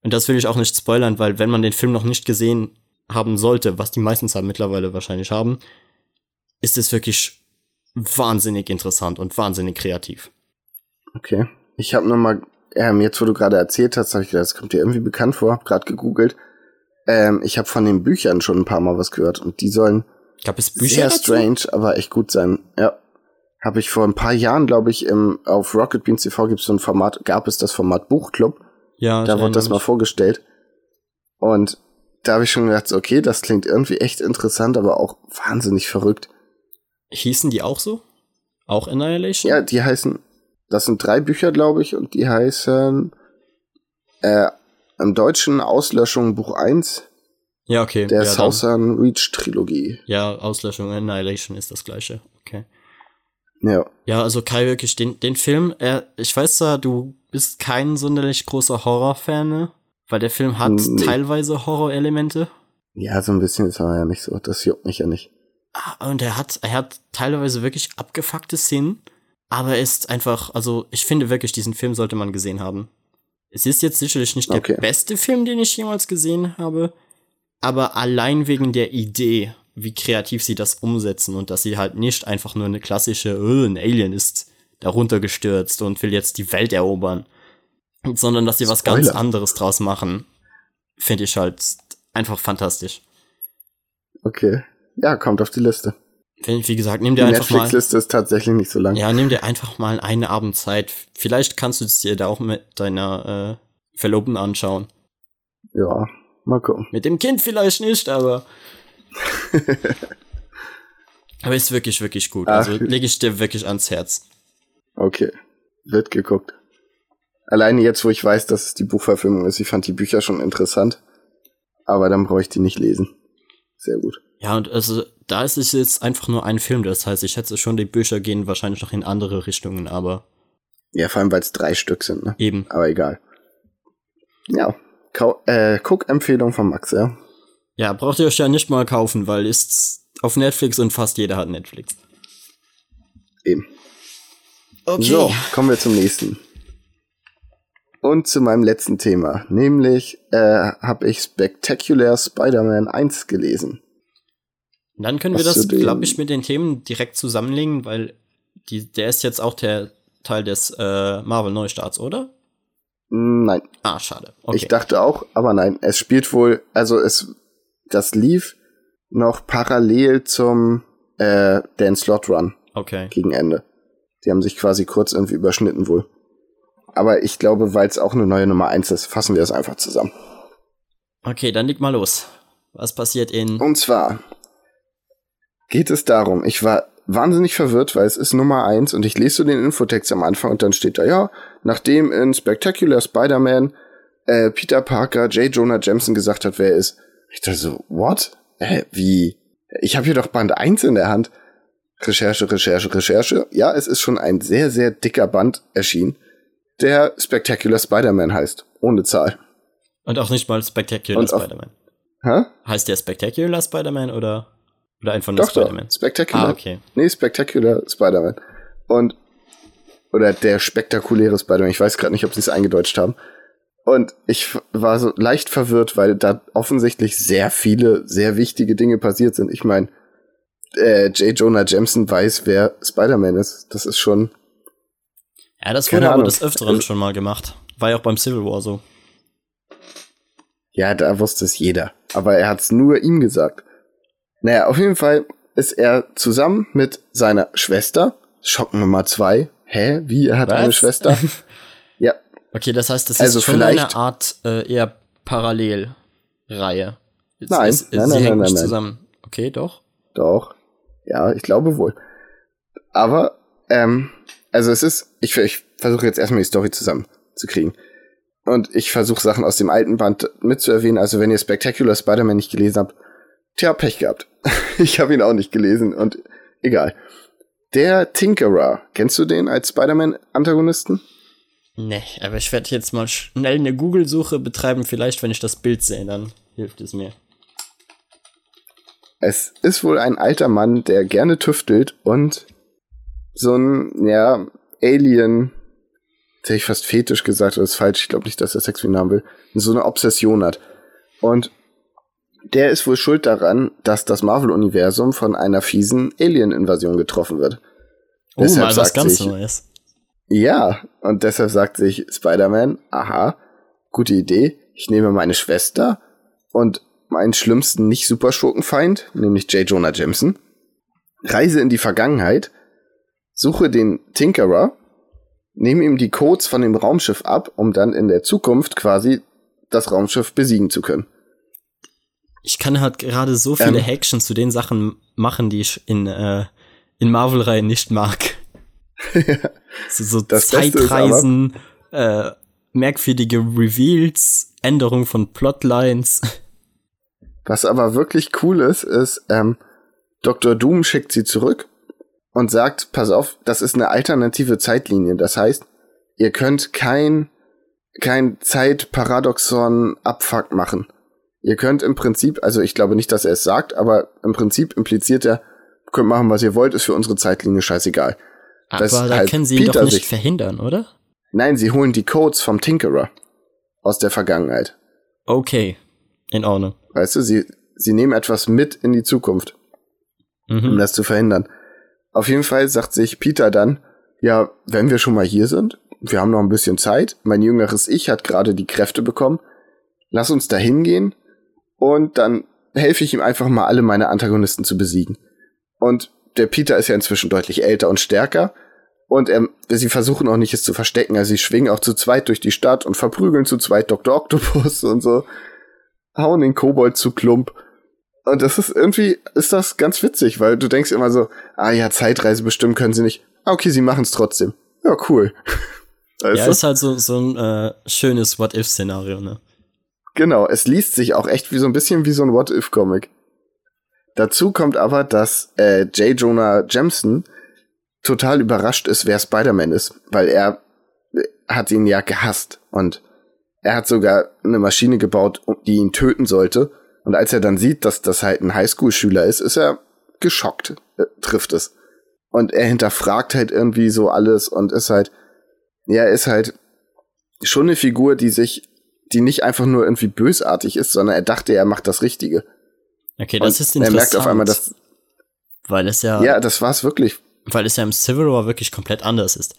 Und das will ich auch nicht spoilern, weil wenn man den Film noch nicht gesehen haben sollte, was die meistens haben mittlerweile wahrscheinlich haben, ist es wirklich wahnsinnig interessant und wahnsinnig kreativ. Okay. Ich habe noch mal, ähm, jetzt wo du gerade erzählt hast, habe ich gedacht, das kommt dir irgendwie bekannt vor, hab gerade gegoogelt. Ähm, ich habe von den Büchern schon ein paar Mal was gehört und die sollen Gab es Bücher sehr dazu? strange, aber echt gut sein. Ja. Habe ich vor ein paar Jahren, glaube ich, im, auf Rocket Beans TV gibt so ein Format, gab es das Format Buchclub. Ja, Da wurde das mal vorgestellt. Und da habe ich schon gedacht, okay, das klingt irgendwie echt interessant, aber auch wahnsinnig verrückt. Hießen die auch so? Auch Annihilation? Ja, die heißen, das sind drei Bücher, glaube ich, und die heißen äh, im Deutschen Auslöschung Buch 1 Ja, okay. der ja, Southern Reach Trilogie. ja, Auslöschung, Annihilation ist das gleiche. Okay. Ja. Ja, also Kai, wirklich, den, den Film, äh, ich weiß zwar, du bist kein sonderlich großer Horrorfan, ne? Weil der Film hat Nee. teilweise Horrorelemente. Ja, so ein bisschen ist er ja nicht so. Das juckt mich ja nicht. Ah, Und er hat, er hat teilweise wirklich abgefuckte Szenen, aber er ist einfach, also ich finde wirklich, diesen Film sollte man gesehen haben. Es ist jetzt sicherlich nicht Okay. der beste Film, den ich jemals gesehen habe, aber allein wegen der Idee, wie kreativ sie das umsetzen und dass sie halt nicht einfach nur eine klassische, oh, ein Alien ist darunter gestürzt und will jetzt die Welt erobern, sondern dass sie was ganz Spoiler. anderes draus machen, finde ich halt einfach fantastisch. Okay. Ja, kommt auf die Liste. Wenn- Wie gesagt, nimm Die dir einfach mal. Netflix-Liste ist tatsächlich nicht so lang. Ja, nimm dir einfach mal einen Abend Zeit. Vielleicht kannst du es dir da auch mit deiner äh, Verlobten anschauen. ja, mal gucken. Mit dem Kind vielleicht nicht, aber. aber ist wirklich, wirklich gut. Ach. Also lege ich dir wirklich ans Herz. Okay. Wird geguckt. Alleine jetzt, wo ich weiß, dass es die Buchverfilmung ist, ich fand die Bücher schon interessant. Aber dann brauche ich die nicht lesen. Sehr gut. Ja, und also da ist es jetzt einfach nur ein Film. Das heißt, ich schätze schon, die Bücher gehen wahrscheinlich noch in andere Richtungen, aber Ja, vor allem, weil es drei Stück sind, ne? eben. Aber egal. Ja. Kau äh, Guck-Empfehlung von Max, ja. Ja, braucht ihr euch ja nicht mal kaufen, weil ist auf Netflix und fast jeder hat Netflix. Eben. Okay. So, kommen wir zum nächsten. Und zu meinem letzten Thema, nämlich äh, habe ich Spectacular Spider-Man 1 gelesen. Dann können wir das, glaube ich, mit den Themen direkt zusammenlegen, weil die, der ist jetzt auch der Teil des äh, Marvel-Neustarts, oder? Nein. Ah, schade. Okay. Ich dachte auch, aber nein. Es spielt wohl, also es, das lief noch parallel zum äh, Dan Slot Run. Okay. Gegen Ende. Die haben sich quasi kurz irgendwie überschnitten wohl. Aber ich glaube, weil es auch eine neue Nummer 1 ist, fassen wir es einfach zusammen. Okay, dann leg mal los. Was passiert in. Und zwar geht es darum, ich war wahnsinnig verwirrt, weil es ist Nummer 1 und ich lese so den Infotext am Anfang und dann steht da, ja, nachdem in Spectacular Spider-Man äh, Peter Parker J. Jonah Jameson gesagt hat, wer er ist. Ich dachte so, what? Hä, wie? Ich habe hier doch Band 1 in der Hand. Recherche, Recherche, Recherche. Ja, es ist schon ein sehr, sehr dicker Band erschienen der Spectacular Spider-Man heißt. Ohne Zahl. Und auch nicht mal Spectacular Spider-Man. Hä? Heißt der Spectacular Spider-Man oder, oder einfach nur Spider-Man? Spectacular. Ah, okay. Nee, Spectacular Spider-Man. Und, oder der spektakuläre Spider-Man. Ich weiß gerade nicht, ob sie es eingedeutscht haben. Und ich war so leicht verwirrt, weil da offensichtlich sehr viele, sehr wichtige Dinge passiert sind. Ich meine, äh, J. Jonah Jameson weiß, wer Spider-Man ist. Das ist schon ja, das wurde aber des Öfteren schon mal gemacht. War ja auch beim Civil War so. Ja, da wusste es jeder. Aber er hat es nur ihm gesagt. Naja, auf jeden Fall ist er zusammen mit seiner Schwester, Schock Nummer zwei. Hä? Wie? Er hat Was? eine Schwester? ja. Okay, das heißt, das also ist schon vielleicht, eine Art äh, eher Parallelreihe. Nein, es, nein, sie nein, nein, nein, zusammen. Okay, doch. Doch. Ja, ich glaube wohl. Aber, ähm, also es ist, ich, ich versuche jetzt erstmal die Story zusammenzukriegen. Und ich versuche Sachen aus dem alten Band mitzuerwähnen. Also wenn ihr Spectacular Spider-Man nicht gelesen habt, tja, Pech gehabt. ich habe ihn auch nicht gelesen und egal. Der Tinkerer, kennst du den als Spider-Man-Antagonisten? Nee, aber ich werde jetzt mal schnell eine Google-Suche betreiben. Vielleicht, wenn ich das Bild sehe, dann hilft es mir. Es ist wohl ein alter Mann, der gerne tüftelt und so ein, ja, Alien, jetzt hätte ich fast fetisch gesagt, das ist falsch, ich glaube nicht, dass er Sex mit haben will, so eine Obsession hat. Und der ist wohl schuld daran, dass das Marvel-Universum von einer fiesen Alien-Invasion getroffen wird. Oh, deshalb mal was ganz sich, Neues. Ja, und deshalb sagt sich Spider-Man, aha, gute Idee, ich nehme meine Schwester und meinen schlimmsten Nicht-Superschurkenfeind, nämlich J. Jonah Jameson, reise in die Vergangenheit suche den Tinkerer, nehme ihm die Codes von dem Raumschiff ab, um dann in der Zukunft quasi das Raumschiff besiegen zu können. Ich kann halt gerade so viele ähm, Haction zu den Sachen machen, die ich in, äh, in Marvel-Reihen nicht mag. so, so Zeitreisen, äh, merkwürdige Reveals, Änderung von Plotlines. Was aber wirklich cool ist, ist, ähm, Dr. Doom schickt sie zurück und sagt, pass auf, das ist eine alternative Zeitlinie. Das heißt, ihr könnt kein, kein Zeitparadoxon Abfuck machen. Ihr könnt im Prinzip, also ich glaube nicht, dass er es sagt, aber im Prinzip impliziert er, könnt machen, was ihr wollt, ist für unsere Zeitlinie scheißegal. Aber das da halt können sie ihn Peter doch nicht sich, verhindern, oder? Nein, sie holen die Codes vom Tinkerer aus der Vergangenheit. Okay, in Ordnung. Weißt du, sie, sie nehmen etwas mit in die Zukunft, mhm. um das zu verhindern. Auf jeden Fall sagt sich Peter dann, ja, wenn wir schon mal hier sind, wir haben noch ein bisschen Zeit, mein jüngeres Ich hat gerade die Kräfte bekommen, lass uns da hingehen und dann helfe ich ihm einfach mal alle meine Antagonisten zu besiegen. Und der Peter ist ja inzwischen deutlich älter und stärker und er, sie versuchen auch nicht es zu verstecken, also sie schwingen auch zu zweit durch die Stadt und verprügeln zu zweit Dr. Octopus und so, hauen den Kobold zu Klump und das ist irgendwie, ist das ganz witzig, weil du denkst immer so, ah ja, Zeitreise bestimmt können sie nicht. Ah, okay, sie machen es trotzdem. Ja, cool. Weißt ja, ist halt so, so ein äh, schönes What-If-Szenario, ne? Genau, es liest sich auch echt wie so ein bisschen wie so ein What-If-Comic. Dazu kommt aber, dass äh, J. Jonah Jameson total überrascht ist, wer Spider-Man ist, weil er äh, hat ihn ja gehasst und er hat sogar eine Maschine gebaut, die ihn töten sollte und als er dann sieht, dass das halt ein Highschool-Schüler ist, ist er geschockt, äh, trifft es. Und er hinterfragt halt irgendwie so alles und ist halt, ja, ist halt schon eine Figur, die sich, die nicht einfach nur irgendwie bösartig ist, sondern er dachte, er macht das Richtige. Okay, das und ist interessant. Er merkt auf einmal, dass. Weil es ja. Ja, das war's wirklich. Weil es ja im Civil War wirklich komplett anders ist.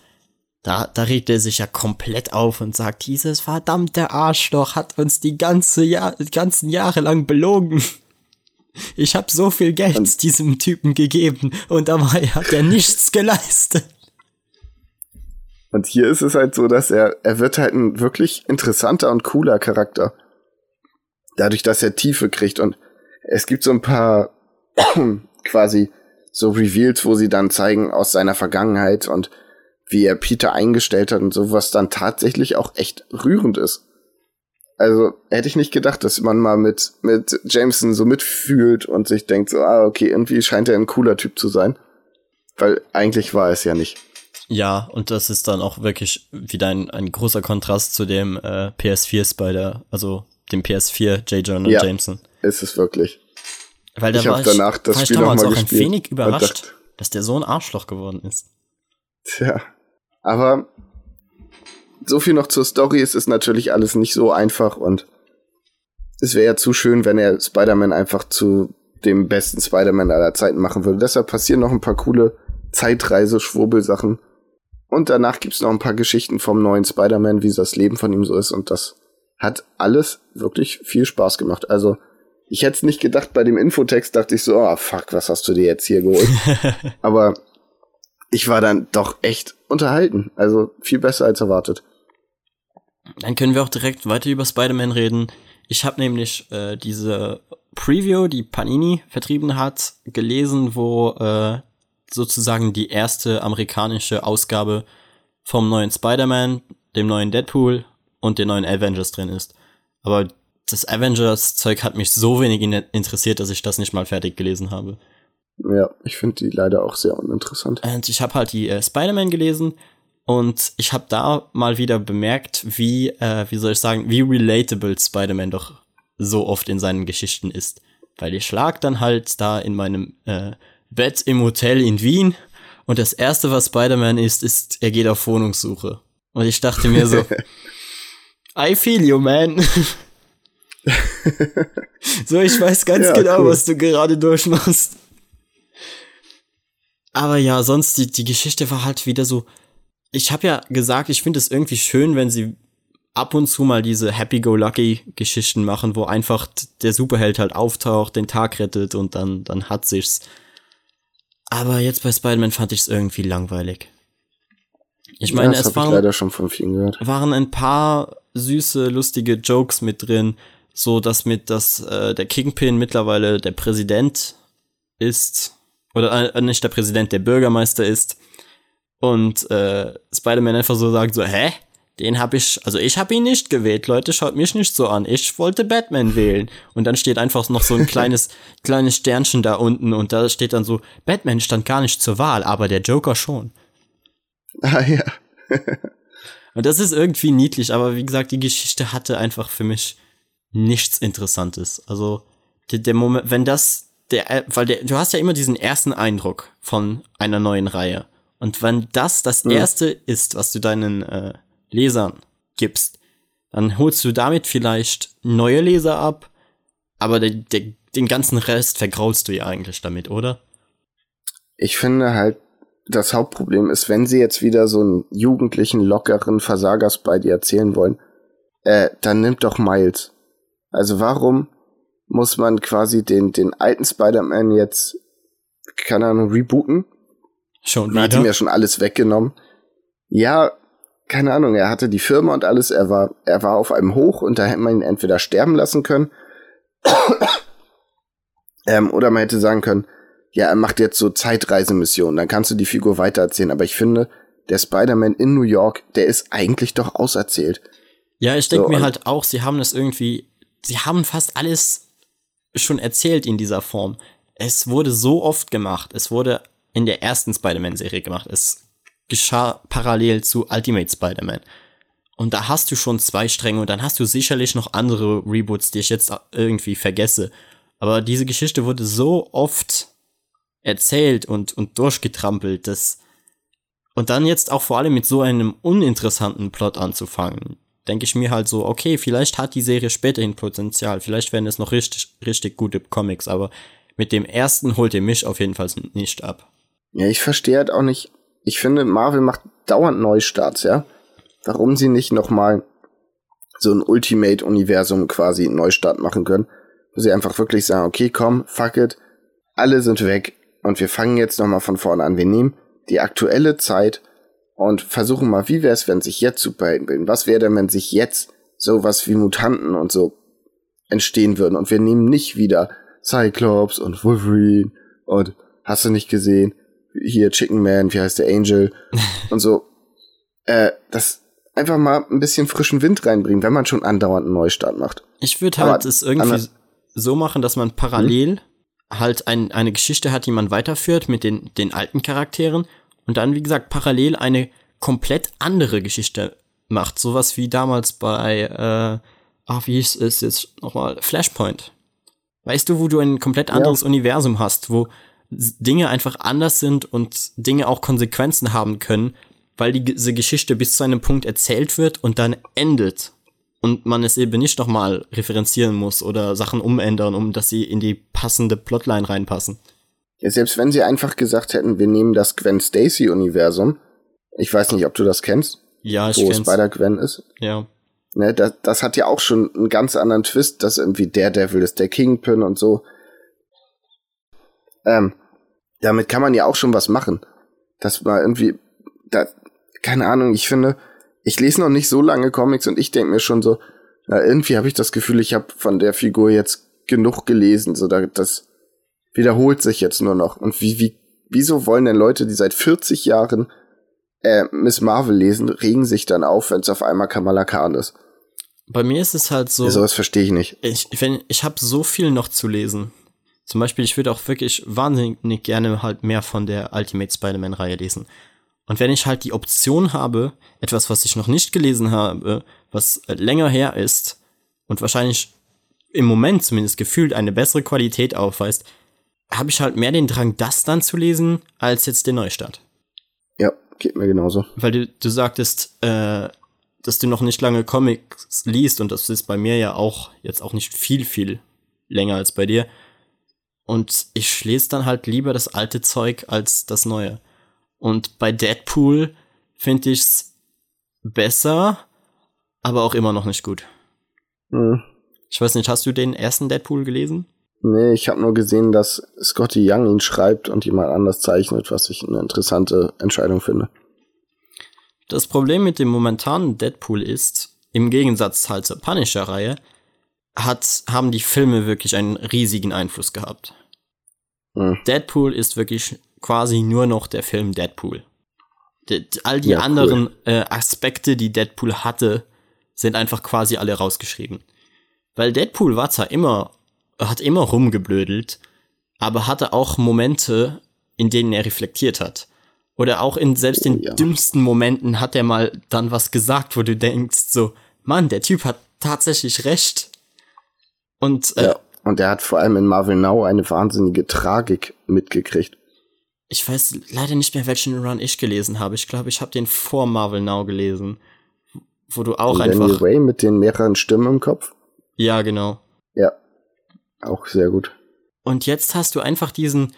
Da, da regt er sich ja komplett auf und sagt, dieses verdammte Arschloch hat uns die ganze Jahr, ganzen Jahre lang belogen. Ich habe so viel Geld und diesem Typen gegeben und dabei hat er nichts geleistet. Und hier ist es halt so, dass er, er wird halt ein wirklich interessanter und cooler Charakter. Dadurch, dass er Tiefe kriegt und es gibt so ein paar quasi so Reveals, wo sie dann zeigen aus seiner Vergangenheit und wie er Peter eingestellt hat und so, was dann tatsächlich auch echt rührend ist. Also hätte ich nicht gedacht, dass man mal mit, mit Jameson so mitfühlt und sich denkt so, ah, okay, irgendwie scheint er ein cooler Typ zu sein. Weil eigentlich war es ja nicht. Ja, und das ist dann auch wirklich wieder ein, ein großer Kontrast zu dem äh, PS4 Spider, also dem PS4 J. Jonah ja, Jameson. Ist es wirklich. Weil da ich war ich, danach das war Spiel ich damals auch gespielt ein wenig überrascht, dass der so ein Arschloch geworden ist. Tja, aber so viel noch zur Story. Es ist natürlich alles nicht so einfach und es wäre ja zu schön, wenn er Spider-Man einfach zu dem besten Spider-Man aller Zeiten machen würde. Deshalb passieren noch ein paar coole Zeitreise-Schwurbelsachen. Und danach gibt's noch ein paar Geschichten vom neuen Spider-Man, wie das Leben von ihm so ist. Und das hat alles wirklich viel Spaß gemacht. Also, ich hätte es nicht gedacht, bei dem Infotext dachte ich so, oh fuck, was hast du dir jetzt hier geholt? Aber ich war dann doch echt unterhalten. Also viel besser als erwartet. Dann können wir auch direkt weiter über Spider-Man reden. Ich habe nämlich äh, diese Preview, die Panini vertrieben hat, gelesen, wo äh, sozusagen die erste amerikanische Ausgabe vom neuen Spider-Man, dem neuen Deadpool und den neuen Avengers drin ist. Aber das Avengers-Zeug hat mich so wenig interessiert, dass ich das nicht mal fertig gelesen habe. Ja, ich finde die leider auch sehr uninteressant. Und ich habe halt die äh, Spider-Man gelesen und ich habe da mal wieder bemerkt, wie, äh, wie soll ich sagen, wie relatable Spider-Man doch so oft in seinen Geschichten ist. Weil ich lag dann halt da in meinem äh, Bett im Hotel in Wien und das erste, was Spider-Man ist, ist, er geht auf Wohnungssuche. Und ich dachte mir so, I feel you, man. so, ich weiß ganz ja, genau, cool. was du gerade durchmachst. Aber ja, sonst die, die Geschichte war halt wieder so. Ich habe ja gesagt, ich finde es irgendwie schön, wenn sie ab und zu mal diese Happy-Go-Lucky-Geschichten machen, wo einfach der Superheld halt auftaucht, den Tag rettet und dann, dann hat sich's. Aber jetzt bei Spider-Man fand ich es irgendwie langweilig. Ich meine, ja, es waren, waren ein paar süße, lustige Jokes mit drin, so dass mit dass äh, der Kingpin mittlerweile der Präsident ist oder äh, nicht der Präsident, der Bürgermeister ist und äh, Spider-Man einfach so sagt so, hä? Den hab ich, also ich hab ihn nicht gewählt, Leute, schaut mich nicht so an. Ich wollte Batman wählen. Und dann steht einfach noch so ein kleines, kleines Sternchen da unten und da steht dann so, Batman stand gar nicht zur Wahl, aber der Joker schon. Ah ja. und das ist irgendwie niedlich, aber wie gesagt, die Geschichte hatte einfach für mich nichts Interessantes. Also, der, der Moment, wenn das der, äh, weil der, du hast ja immer diesen ersten Eindruck von einer neuen Reihe. Und wenn das das erste ist, was du deinen äh, Lesern gibst, dann holst du damit vielleicht neue Leser ab, aber der, der, den ganzen Rest vergraulst du ja eigentlich damit, oder? Ich finde halt, das Hauptproblem ist, wenn sie jetzt wieder so einen jugendlichen, lockeren Versagers bei dir erzählen wollen, äh, dann nimmt doch Miles. Also warum muss man quasi den, den alten Spider-Man jetzt, keine Ahnung, rebooten. Schon wieder? Man hat ihm ja schon alles weggenommen. Ja, keine Ahnung, er hatte die Firma und alles, er war, er war auf einem Hoch und da hätte man ihn entweder sterben lassen können, ähm, oder man hätte sagen können, ja, er macht jetzt so Zeitreisemissionen, dann kannst du die Figur weitererzählen, aber ich finde, der Spider-Man in New York, der ist eigentlich doch auserzählt. Ja, ich denke so, mir halt auch, sie haben das irgendwie, sie haben fast alles schon erzählt in dieser Form. Es wurde so oft gemacht. Es wurde in der ersten Spider-Man-Serie gemacht. Es geschah parallel zu Ultimate Spider-Man. Und da hast du schon zwei Stränge und dann hast du sicherlich noch andere Reboots, die ich jetzt irgendwie vergesse. Aber diese Geschichte wurde so oft erzählt und, und durchgetrampelt, das, und dann jetzt auch vor allem mit so einem uninteressanten Plot anzufangen, denke ich mir halt so, okay, vielleicht hat die Serie späterhin Potenzial, vielleicht werden es noch richtig, richtig gute Comics, aber mit dem ersten holt ihr mich auf jeden Fall nicht ab. Ja, ich verstehe halt auch nicht, ich finde, Marvel macht dauernd Neustarts, ja. Warum sie nicht nochmal so ein Ultimate-Universum quasi Neustart machen können, wo sie einfach wirklich sagen, okay, komm, fuck it, alle sind weg und wir fangen jetzt nochmal von vorne an. Wir nehmen die aktuelle Zeit und versuchen mal, wie wäre es, wenn sich jetzt Superhelden bilden? Was wäre denn, wenn sich jetzt sowas wie Mutanten und so entstehen würden? Und wir nehmen nicht wieder Cyclops und Wolverine und hast du nicht gesehen? Hier Chicken Man, wie heißt der Angel und so. Äh, das einfach mal ein bisschen frischen Wind reinbringen, wenn man schon andauernd einen Neustart macht. Ich würde halt es irgendwie so machen, dass man parallel hm? halt ein, eine Geschichte hat, die man weiterführt mit den, den alten Charakteren und dann, wie gesagt, parallel eine komplett andere Geschichte macht. Sowas wie damals bei, äh, ach, wie hieß es jetzt nochmal, Flashpoint. Weißt du, wo du ein komplett anderes ja. Universum hast, wo Dinge einfach anders sind und Dinge auch Konsequenzen haben können, weil diese Geschichte bis zu einem Punkt erzählt wird und dann endet und man es eben nicht nochmal referenzieren muss oder Sachen umändern, um dass sie in die passende Plotline reinpassen. Ja, selbst wenn sie einfach gesagt hätten, wir nehmen das Gwen Stacy Universum, ich weiß nicht, ob du das kennst, ja, ich wo Spider Gwen ist. Ja. Ne, das, das hat ja auch schon einen ganz anderen Twist, dass irgendwie der Devil ist der Kingpin und so. Ähm, damit kann man ja auch schon was machen. Das war irgendwie, da, keine Ahnung, ich finde, ich lese noch nicht so lange Comics und ich denke mir schon so, na, irgendwie habe ich das Gefühl, ich habe von der Figur jetzt genug gelesen, so da, das wiederholt sich jetzt nur noch. Und wie, wie, wieso wollen denn Leute, die seit 40 Jahren äh, Miss Marvel lesen, regen sich dann auf, wenn es auf einmal Kamala Khan ist? Bei mir ist es halt so. Ja, sowas verstehe ich nicht. Ich, wenn, ich habe so viel noch zu lesen. Zum Beispiel, ich würde auch wirklich wahnsinnig gerne halt mehr von der Ultimate Spider-Man-Reihe lesen. Und wenn ich halt die Option habe, etwas, was ich noch nicht gelesen habe, was länger her ist und wahrscheinlich im Moment zumindest gefühlt eine bessere Qualität aufweist, habe ich halt mehr den Drang, das dann zu lesen, als jetzt den Neustart. Ja, geht mir genauso. Weil du, du sagtest, äh, dass du noch nicht lange Comics liest und das ist bei mir ja auch jetzt auch nicht viel, viel länger als bei dir. Und ich lese dann halt lieber das alte Zeug als das neue. Und bei Deadpool finde ich's besser, aber auch immer noch nicht gut. Hm. Ich weiß nicht, hast du den ersten Deadpool gelesen? Nee, ich habe nur gesehen, dass Scotty Young ihn schreibt und jemand anders zeichnet, was ich eine interessante Entscheidung finde. Das Problem mit dem momentanen Deadpool ist, im Gegensatz halt zur Punisher-Reihe, hat, haben die Filme wirklich einen riesigen Einfluss gehabt. Hm. Deadpool ist wirklich quasi nur noch der Film Deadpool. De, all die ja, anderen cool. äh, Aspekte, die Deadpool hatte, sind einfach quasi alle rausgeschrieben. Weil Deadpool war zwar immer hat immer rumgeblödelt, aber hatte auch Momente, in denen er reflektiert hat. Oder auch in selbst den oh, ja. dümmsten Momenten hat er mal dann was gesagt, wo du denkst, so, Mann, der Typ hat tatsächlich recht. Und, äh, ja, und er hat vor allem in Marvel Now eine wahnsinnige Tragik mitgekriegt. Ich weiß leider nicht mehr, welchen Run ich gelesen habe. Ich glaube, ich habe den vor Marvel Now gelesen. Wo du auch und einfach. Danny Ray mit den mehreren Stimmen im Kopf? Ja, genau. Ja, auch sehr gut. Und jetzt hast du einfach diesen,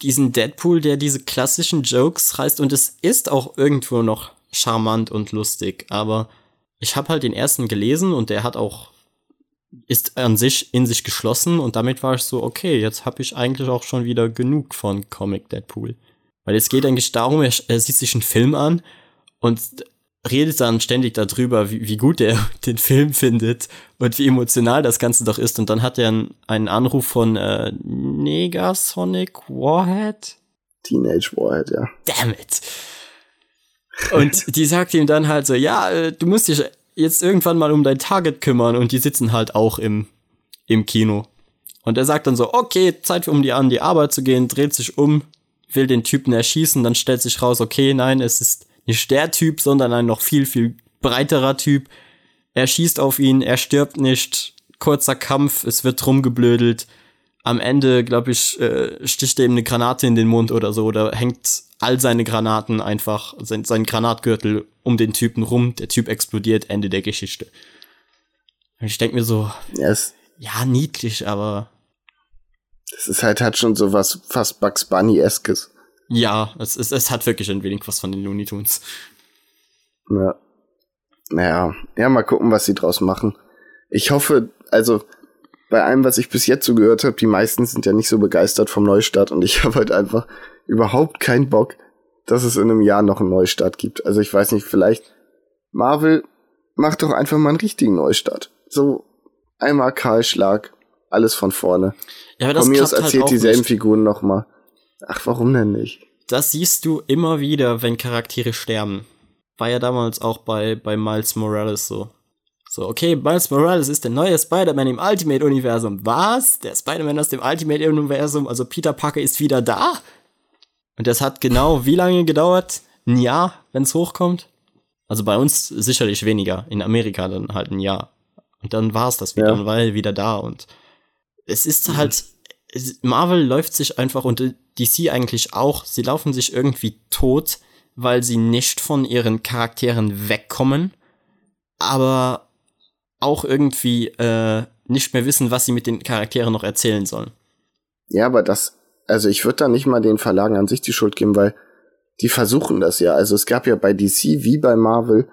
diesen Deadpool, der diese klassischen Jokes reißt und es ist auch irgendwo noch charmant und lustig, aber ich habe halt den ersten gelesen und der hat auch ist an sich in sich geschlossen und damit war ich so okay, jetzt habe ich eigentlich auch schon wieder genug von Comic Deadpool, weil es geht eigentlich darum, er, er sieht sich einen Film an und redet dann ständig darüber, wie, wie gut er den Film findet und wie emotional das Ganze doch ist. Und dann hat er einen, einen Anruf von äh, Negasonic Warhead. Teenage Warhead, ja. Damn it. Und die sagt ihm dann halt so, ja, äh, du musst dich jetzt irgendwann mal um dein Target kümmern. Und die sitzen halt auch im, im Kino. Und er sagt dann so, okay, Zeit um die an die Arbeit zu gehen, dreht sich um, will den Typen erschießen, dann stellt sich raus, okay, nein, es ist nicht der Typ, sondern ein noch viel, viel breiterer Typ. Er schießt auf ihn, er stirbt nicht. Kurzer Kampf, es wird rumgeblödelt. am Ende, glaube ich, äh, sticht er ihm eine Granate in den Mund oder so, oder hängt all seine Granaten einfach, sein, sein Granatgürtel um den Typen rum, der Typ explodiert, Ende der Geschichte. Und ich denke mir so, yes. ja, niedlich, aber. Das ist halt, hat schon so was fast Bugs Bunny-eskes. Ja, es, es, es hat wirklich ein wenig was von den Looney Tunes. Ja. Naja, ja, mal gucken, was sie draus machen. Ich hoffe, also bei allem, was ich bis jetzt so gehört habe, die meisten sind ja nicht so begeistert vom Neustart und ich habe halt einfach überhaupt keinen Bock, dass es in einem Jahr noch einen Neustart gibt. Also ich weiß nicht, vielleicht Marvel macht doch einfach mal einen richtigen Neustart. So einmal Kahlschlag, alles von vorne. Ja, aber das von mir aus klappt erzählt halt dieselben nicht. Figuren noch mal. Ach, warum denn nicht? Das siehst du immer wieder, wenn Charaktere sterben. War ja damals auch bei, bei Miles Morales so. So, okay, Miles Morales ist der neue Spider-Man im Ultimate-Universum. Was? Der Spider-Man aus dem Ultimate-Universum, also Peter Parker ist wieder da? Und das hat genau wie lange gedauert? Ein Jahr, wenn es hochkommt? Also bei uns sicherlich weniger. In Amerika dann halt ein Jahr. Und dann war es das wieder, Ja. dann war er wieder da. Und es ist halt, Marvel läuft sich einfach und DC eigentlich auch, sie laufen sich irgendwie tot, weil sie nicht von ihren Charakteren wegkommen, aber auch irgendwie äh, nicht mehr wissen, was sie mit den Charakteren noch erzählen sollen. Ja, aber das, also ich würde da nicht mal den Verlagen an sich die Schuld geben, weil die versuchen das ja. Also es gab ja bei DC wie bei Marvel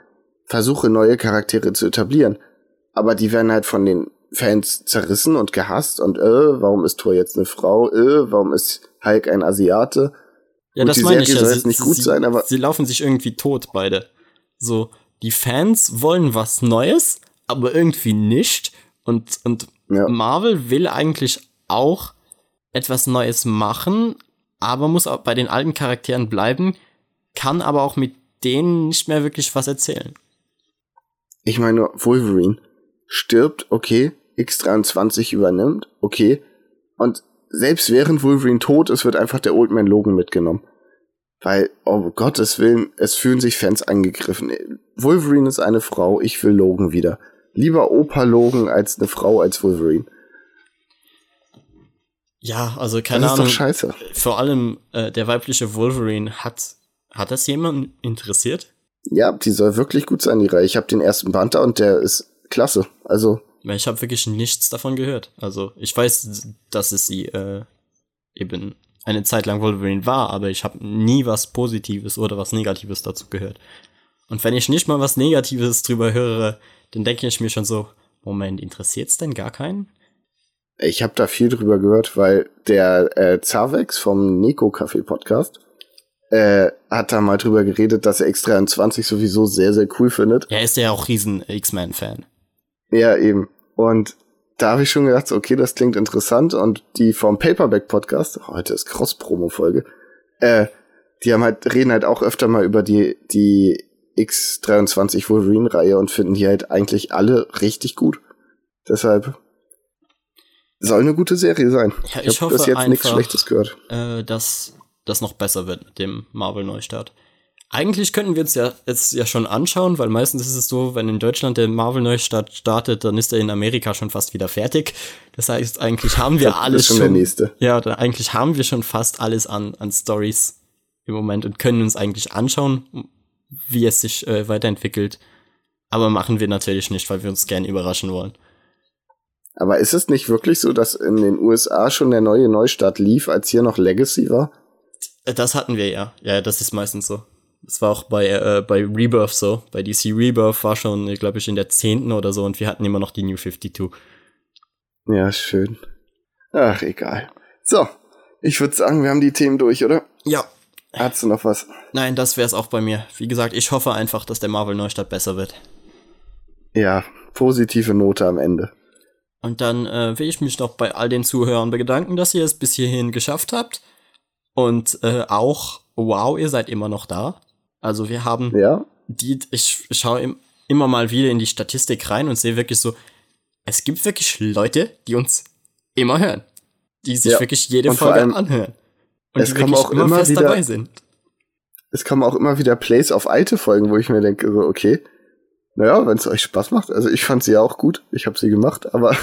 Versuche, neue Charaktere zu etablieren. Aber die werden halt von den Fans zerrissen und gehasst und äh, warum ist Thor jetzt eine Frau? Äh, warum ist Hulk ein Asiate? Ja, Gut, das meine ich Serie ja. soll Sie, jetzt nicht gut sie, sein, aber- sie laufen sich irgendwie tot, beide. So, die Fans wollen was Neues, aber irgendwie nicht. Und, und Ja. Marvel will eigentlich auch etwas Neues machen, aber muss auch bei den alten Charakteren bleiben, kann aber auch mit denen nicht mehr wirklich was erzählen. Ich meine, nur, Wolverine stirbt, okay, X23 übernimmt, okay. Und selbst während Wolverine tot ist, wird einfach der Old Man Logan mitgenommen. Weil, um Gottes Willen, es fühlen sich Fans angegriffen. Wolverine ist eine Frau, ich will Logan wieder. Lieber Opa Logan als eine Frau als Wolverine. Ja, also keine das ist Ahnung. doch scheiße. Vor allem äh, der weibliche Wolverine hat, hat das jemanden interessiert? Ja, die soll wirklich gut sein, die Reihe. Ich habe den ersten Band da und der ist klasse. Also, ich habe wirklich nichts davon gehört. Also ich weiß, dass es sie äh, eben eine Zeit lang Wolverine war, aber ich habe nie was Positives oder was Negatives dazu gehört. Und wenn ich nicht mal was Negatives drüber höre, dann denke ich mir schon so, Moment, interessiert's denn gar keinen? Ich habe da viel drüber gehört, weil der äh, Zavex vom Neko Café Podcast äh, hat da mal drüber geredet, dass er X23 sowieso sehr, sehr cool findet. Er ist ja auch riesen X-Men-Fan. Ja, eben. Und da habe ich schon gedacht, okay, das klingt interessant. Und die vom Paperback Podcast, heute ist Cross-Promo-Folge, äh, die haben halt, reden halt auch öfter mal über die, die X23 Wolverine-Reihe und finden die halt eigentlich alle richtig gut. Deshalb soll eine gute Serie sein. Ja, ich ich habe bis hoffe jetzt nichts einfach- Schlechtes gehört. äh, dass das noch besser wird mit dem Marvel-Neustart. Eigentlich könnten wir uns ja jetzt ja schon anschauen, weil meistens ist es so, wenn in Deutschland der Marvel-Neustart startet, dann ist er in Amerika schon fast wieder fertig. Das heißt, eigentlich haben wir Das alles ist schon der nächste. Ja, eigentlich haben wir schon fast alles an, an Stories im Moment und können uns eigentlich anschauen, wie es sich äh, weiterentwickelt. Aber machen wir natürlich nicht, weil wir uns gerne überraschen wollen. Aber ist es nicht wirklich so, dass in den USA schon der neue Neustart lief, als hier noch Legacy war? Äh, Das hatten wir ja. Ja, das ist meistens so. Das war auch bei, äh, bei Rebirth so. Bei DC Rebirth war schon, glaube ich, in der zehnten oder so und wir hatten immer noch die New 52. Ja, schön. Ach, egal. So, ich würde sagen, wir haben die Themen durch, oder? Ja. Hast du noch was? Nein, das wär's auch bei mir. Wie gesagt, ich hoffe einfach, dass der Marvel-Neustart besser wird. Ja, positive Note am Ende. Und dann äh, will ich mich noch bei all den Zuhörern bedanken, dass ihr es bis hierhin geschafft habt. Und äh, auch, wow, ihr seid immer noch da. Also wir haben Ja? die, ich schaue im, immer mal wieder in die Statistik rein und sehe wirklich so, es gibt wirklich Leute, die uns immer hören. Die sich Ja. wirklich jede Und Folge anhören. Und es kommen auch immer, wieder- dabei sind. Es kommen auch immer wieder Plays auf alte Folgen, wo ich mir denke, so, okay, naja, wenn es euch Spaß macht. Also ich fand sie ja auch gut. Ich habe sie gemacht, aber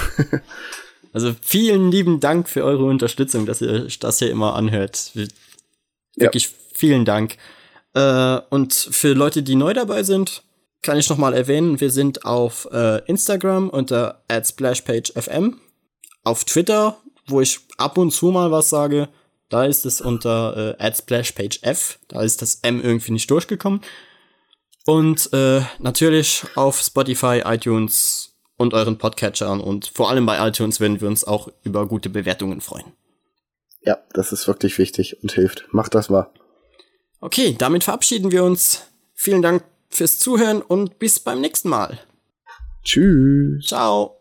Also vielen lieben Dank für eure Unterstützung, dass ihr das hier immer anhört. Wirklich ja. vielen Dank. Äh, und für Leute, die neu dabei sind, kann ich noch mal erwähnen, wir sind auf äh, Instagram unter @splashpagefm, auf Twitter, wo ich ab und zu mal was sage, da ist es unter äh, @splashpagef, da ist das M irgendwie nicht durchgekommen. Und äh, natürlich auf Spotify, iTunes und euren Podcatchern und vor allem bei iTunes würden wir uns auch über gute Bewertungen freuen. Ja, das ist wirklich wichtig und hilft. Macht das mal. Okay, damit verabschieden wir uns. Vielen Dank fürs Zuhören und bis beim nächsten Mal. Tschüss. Ciao.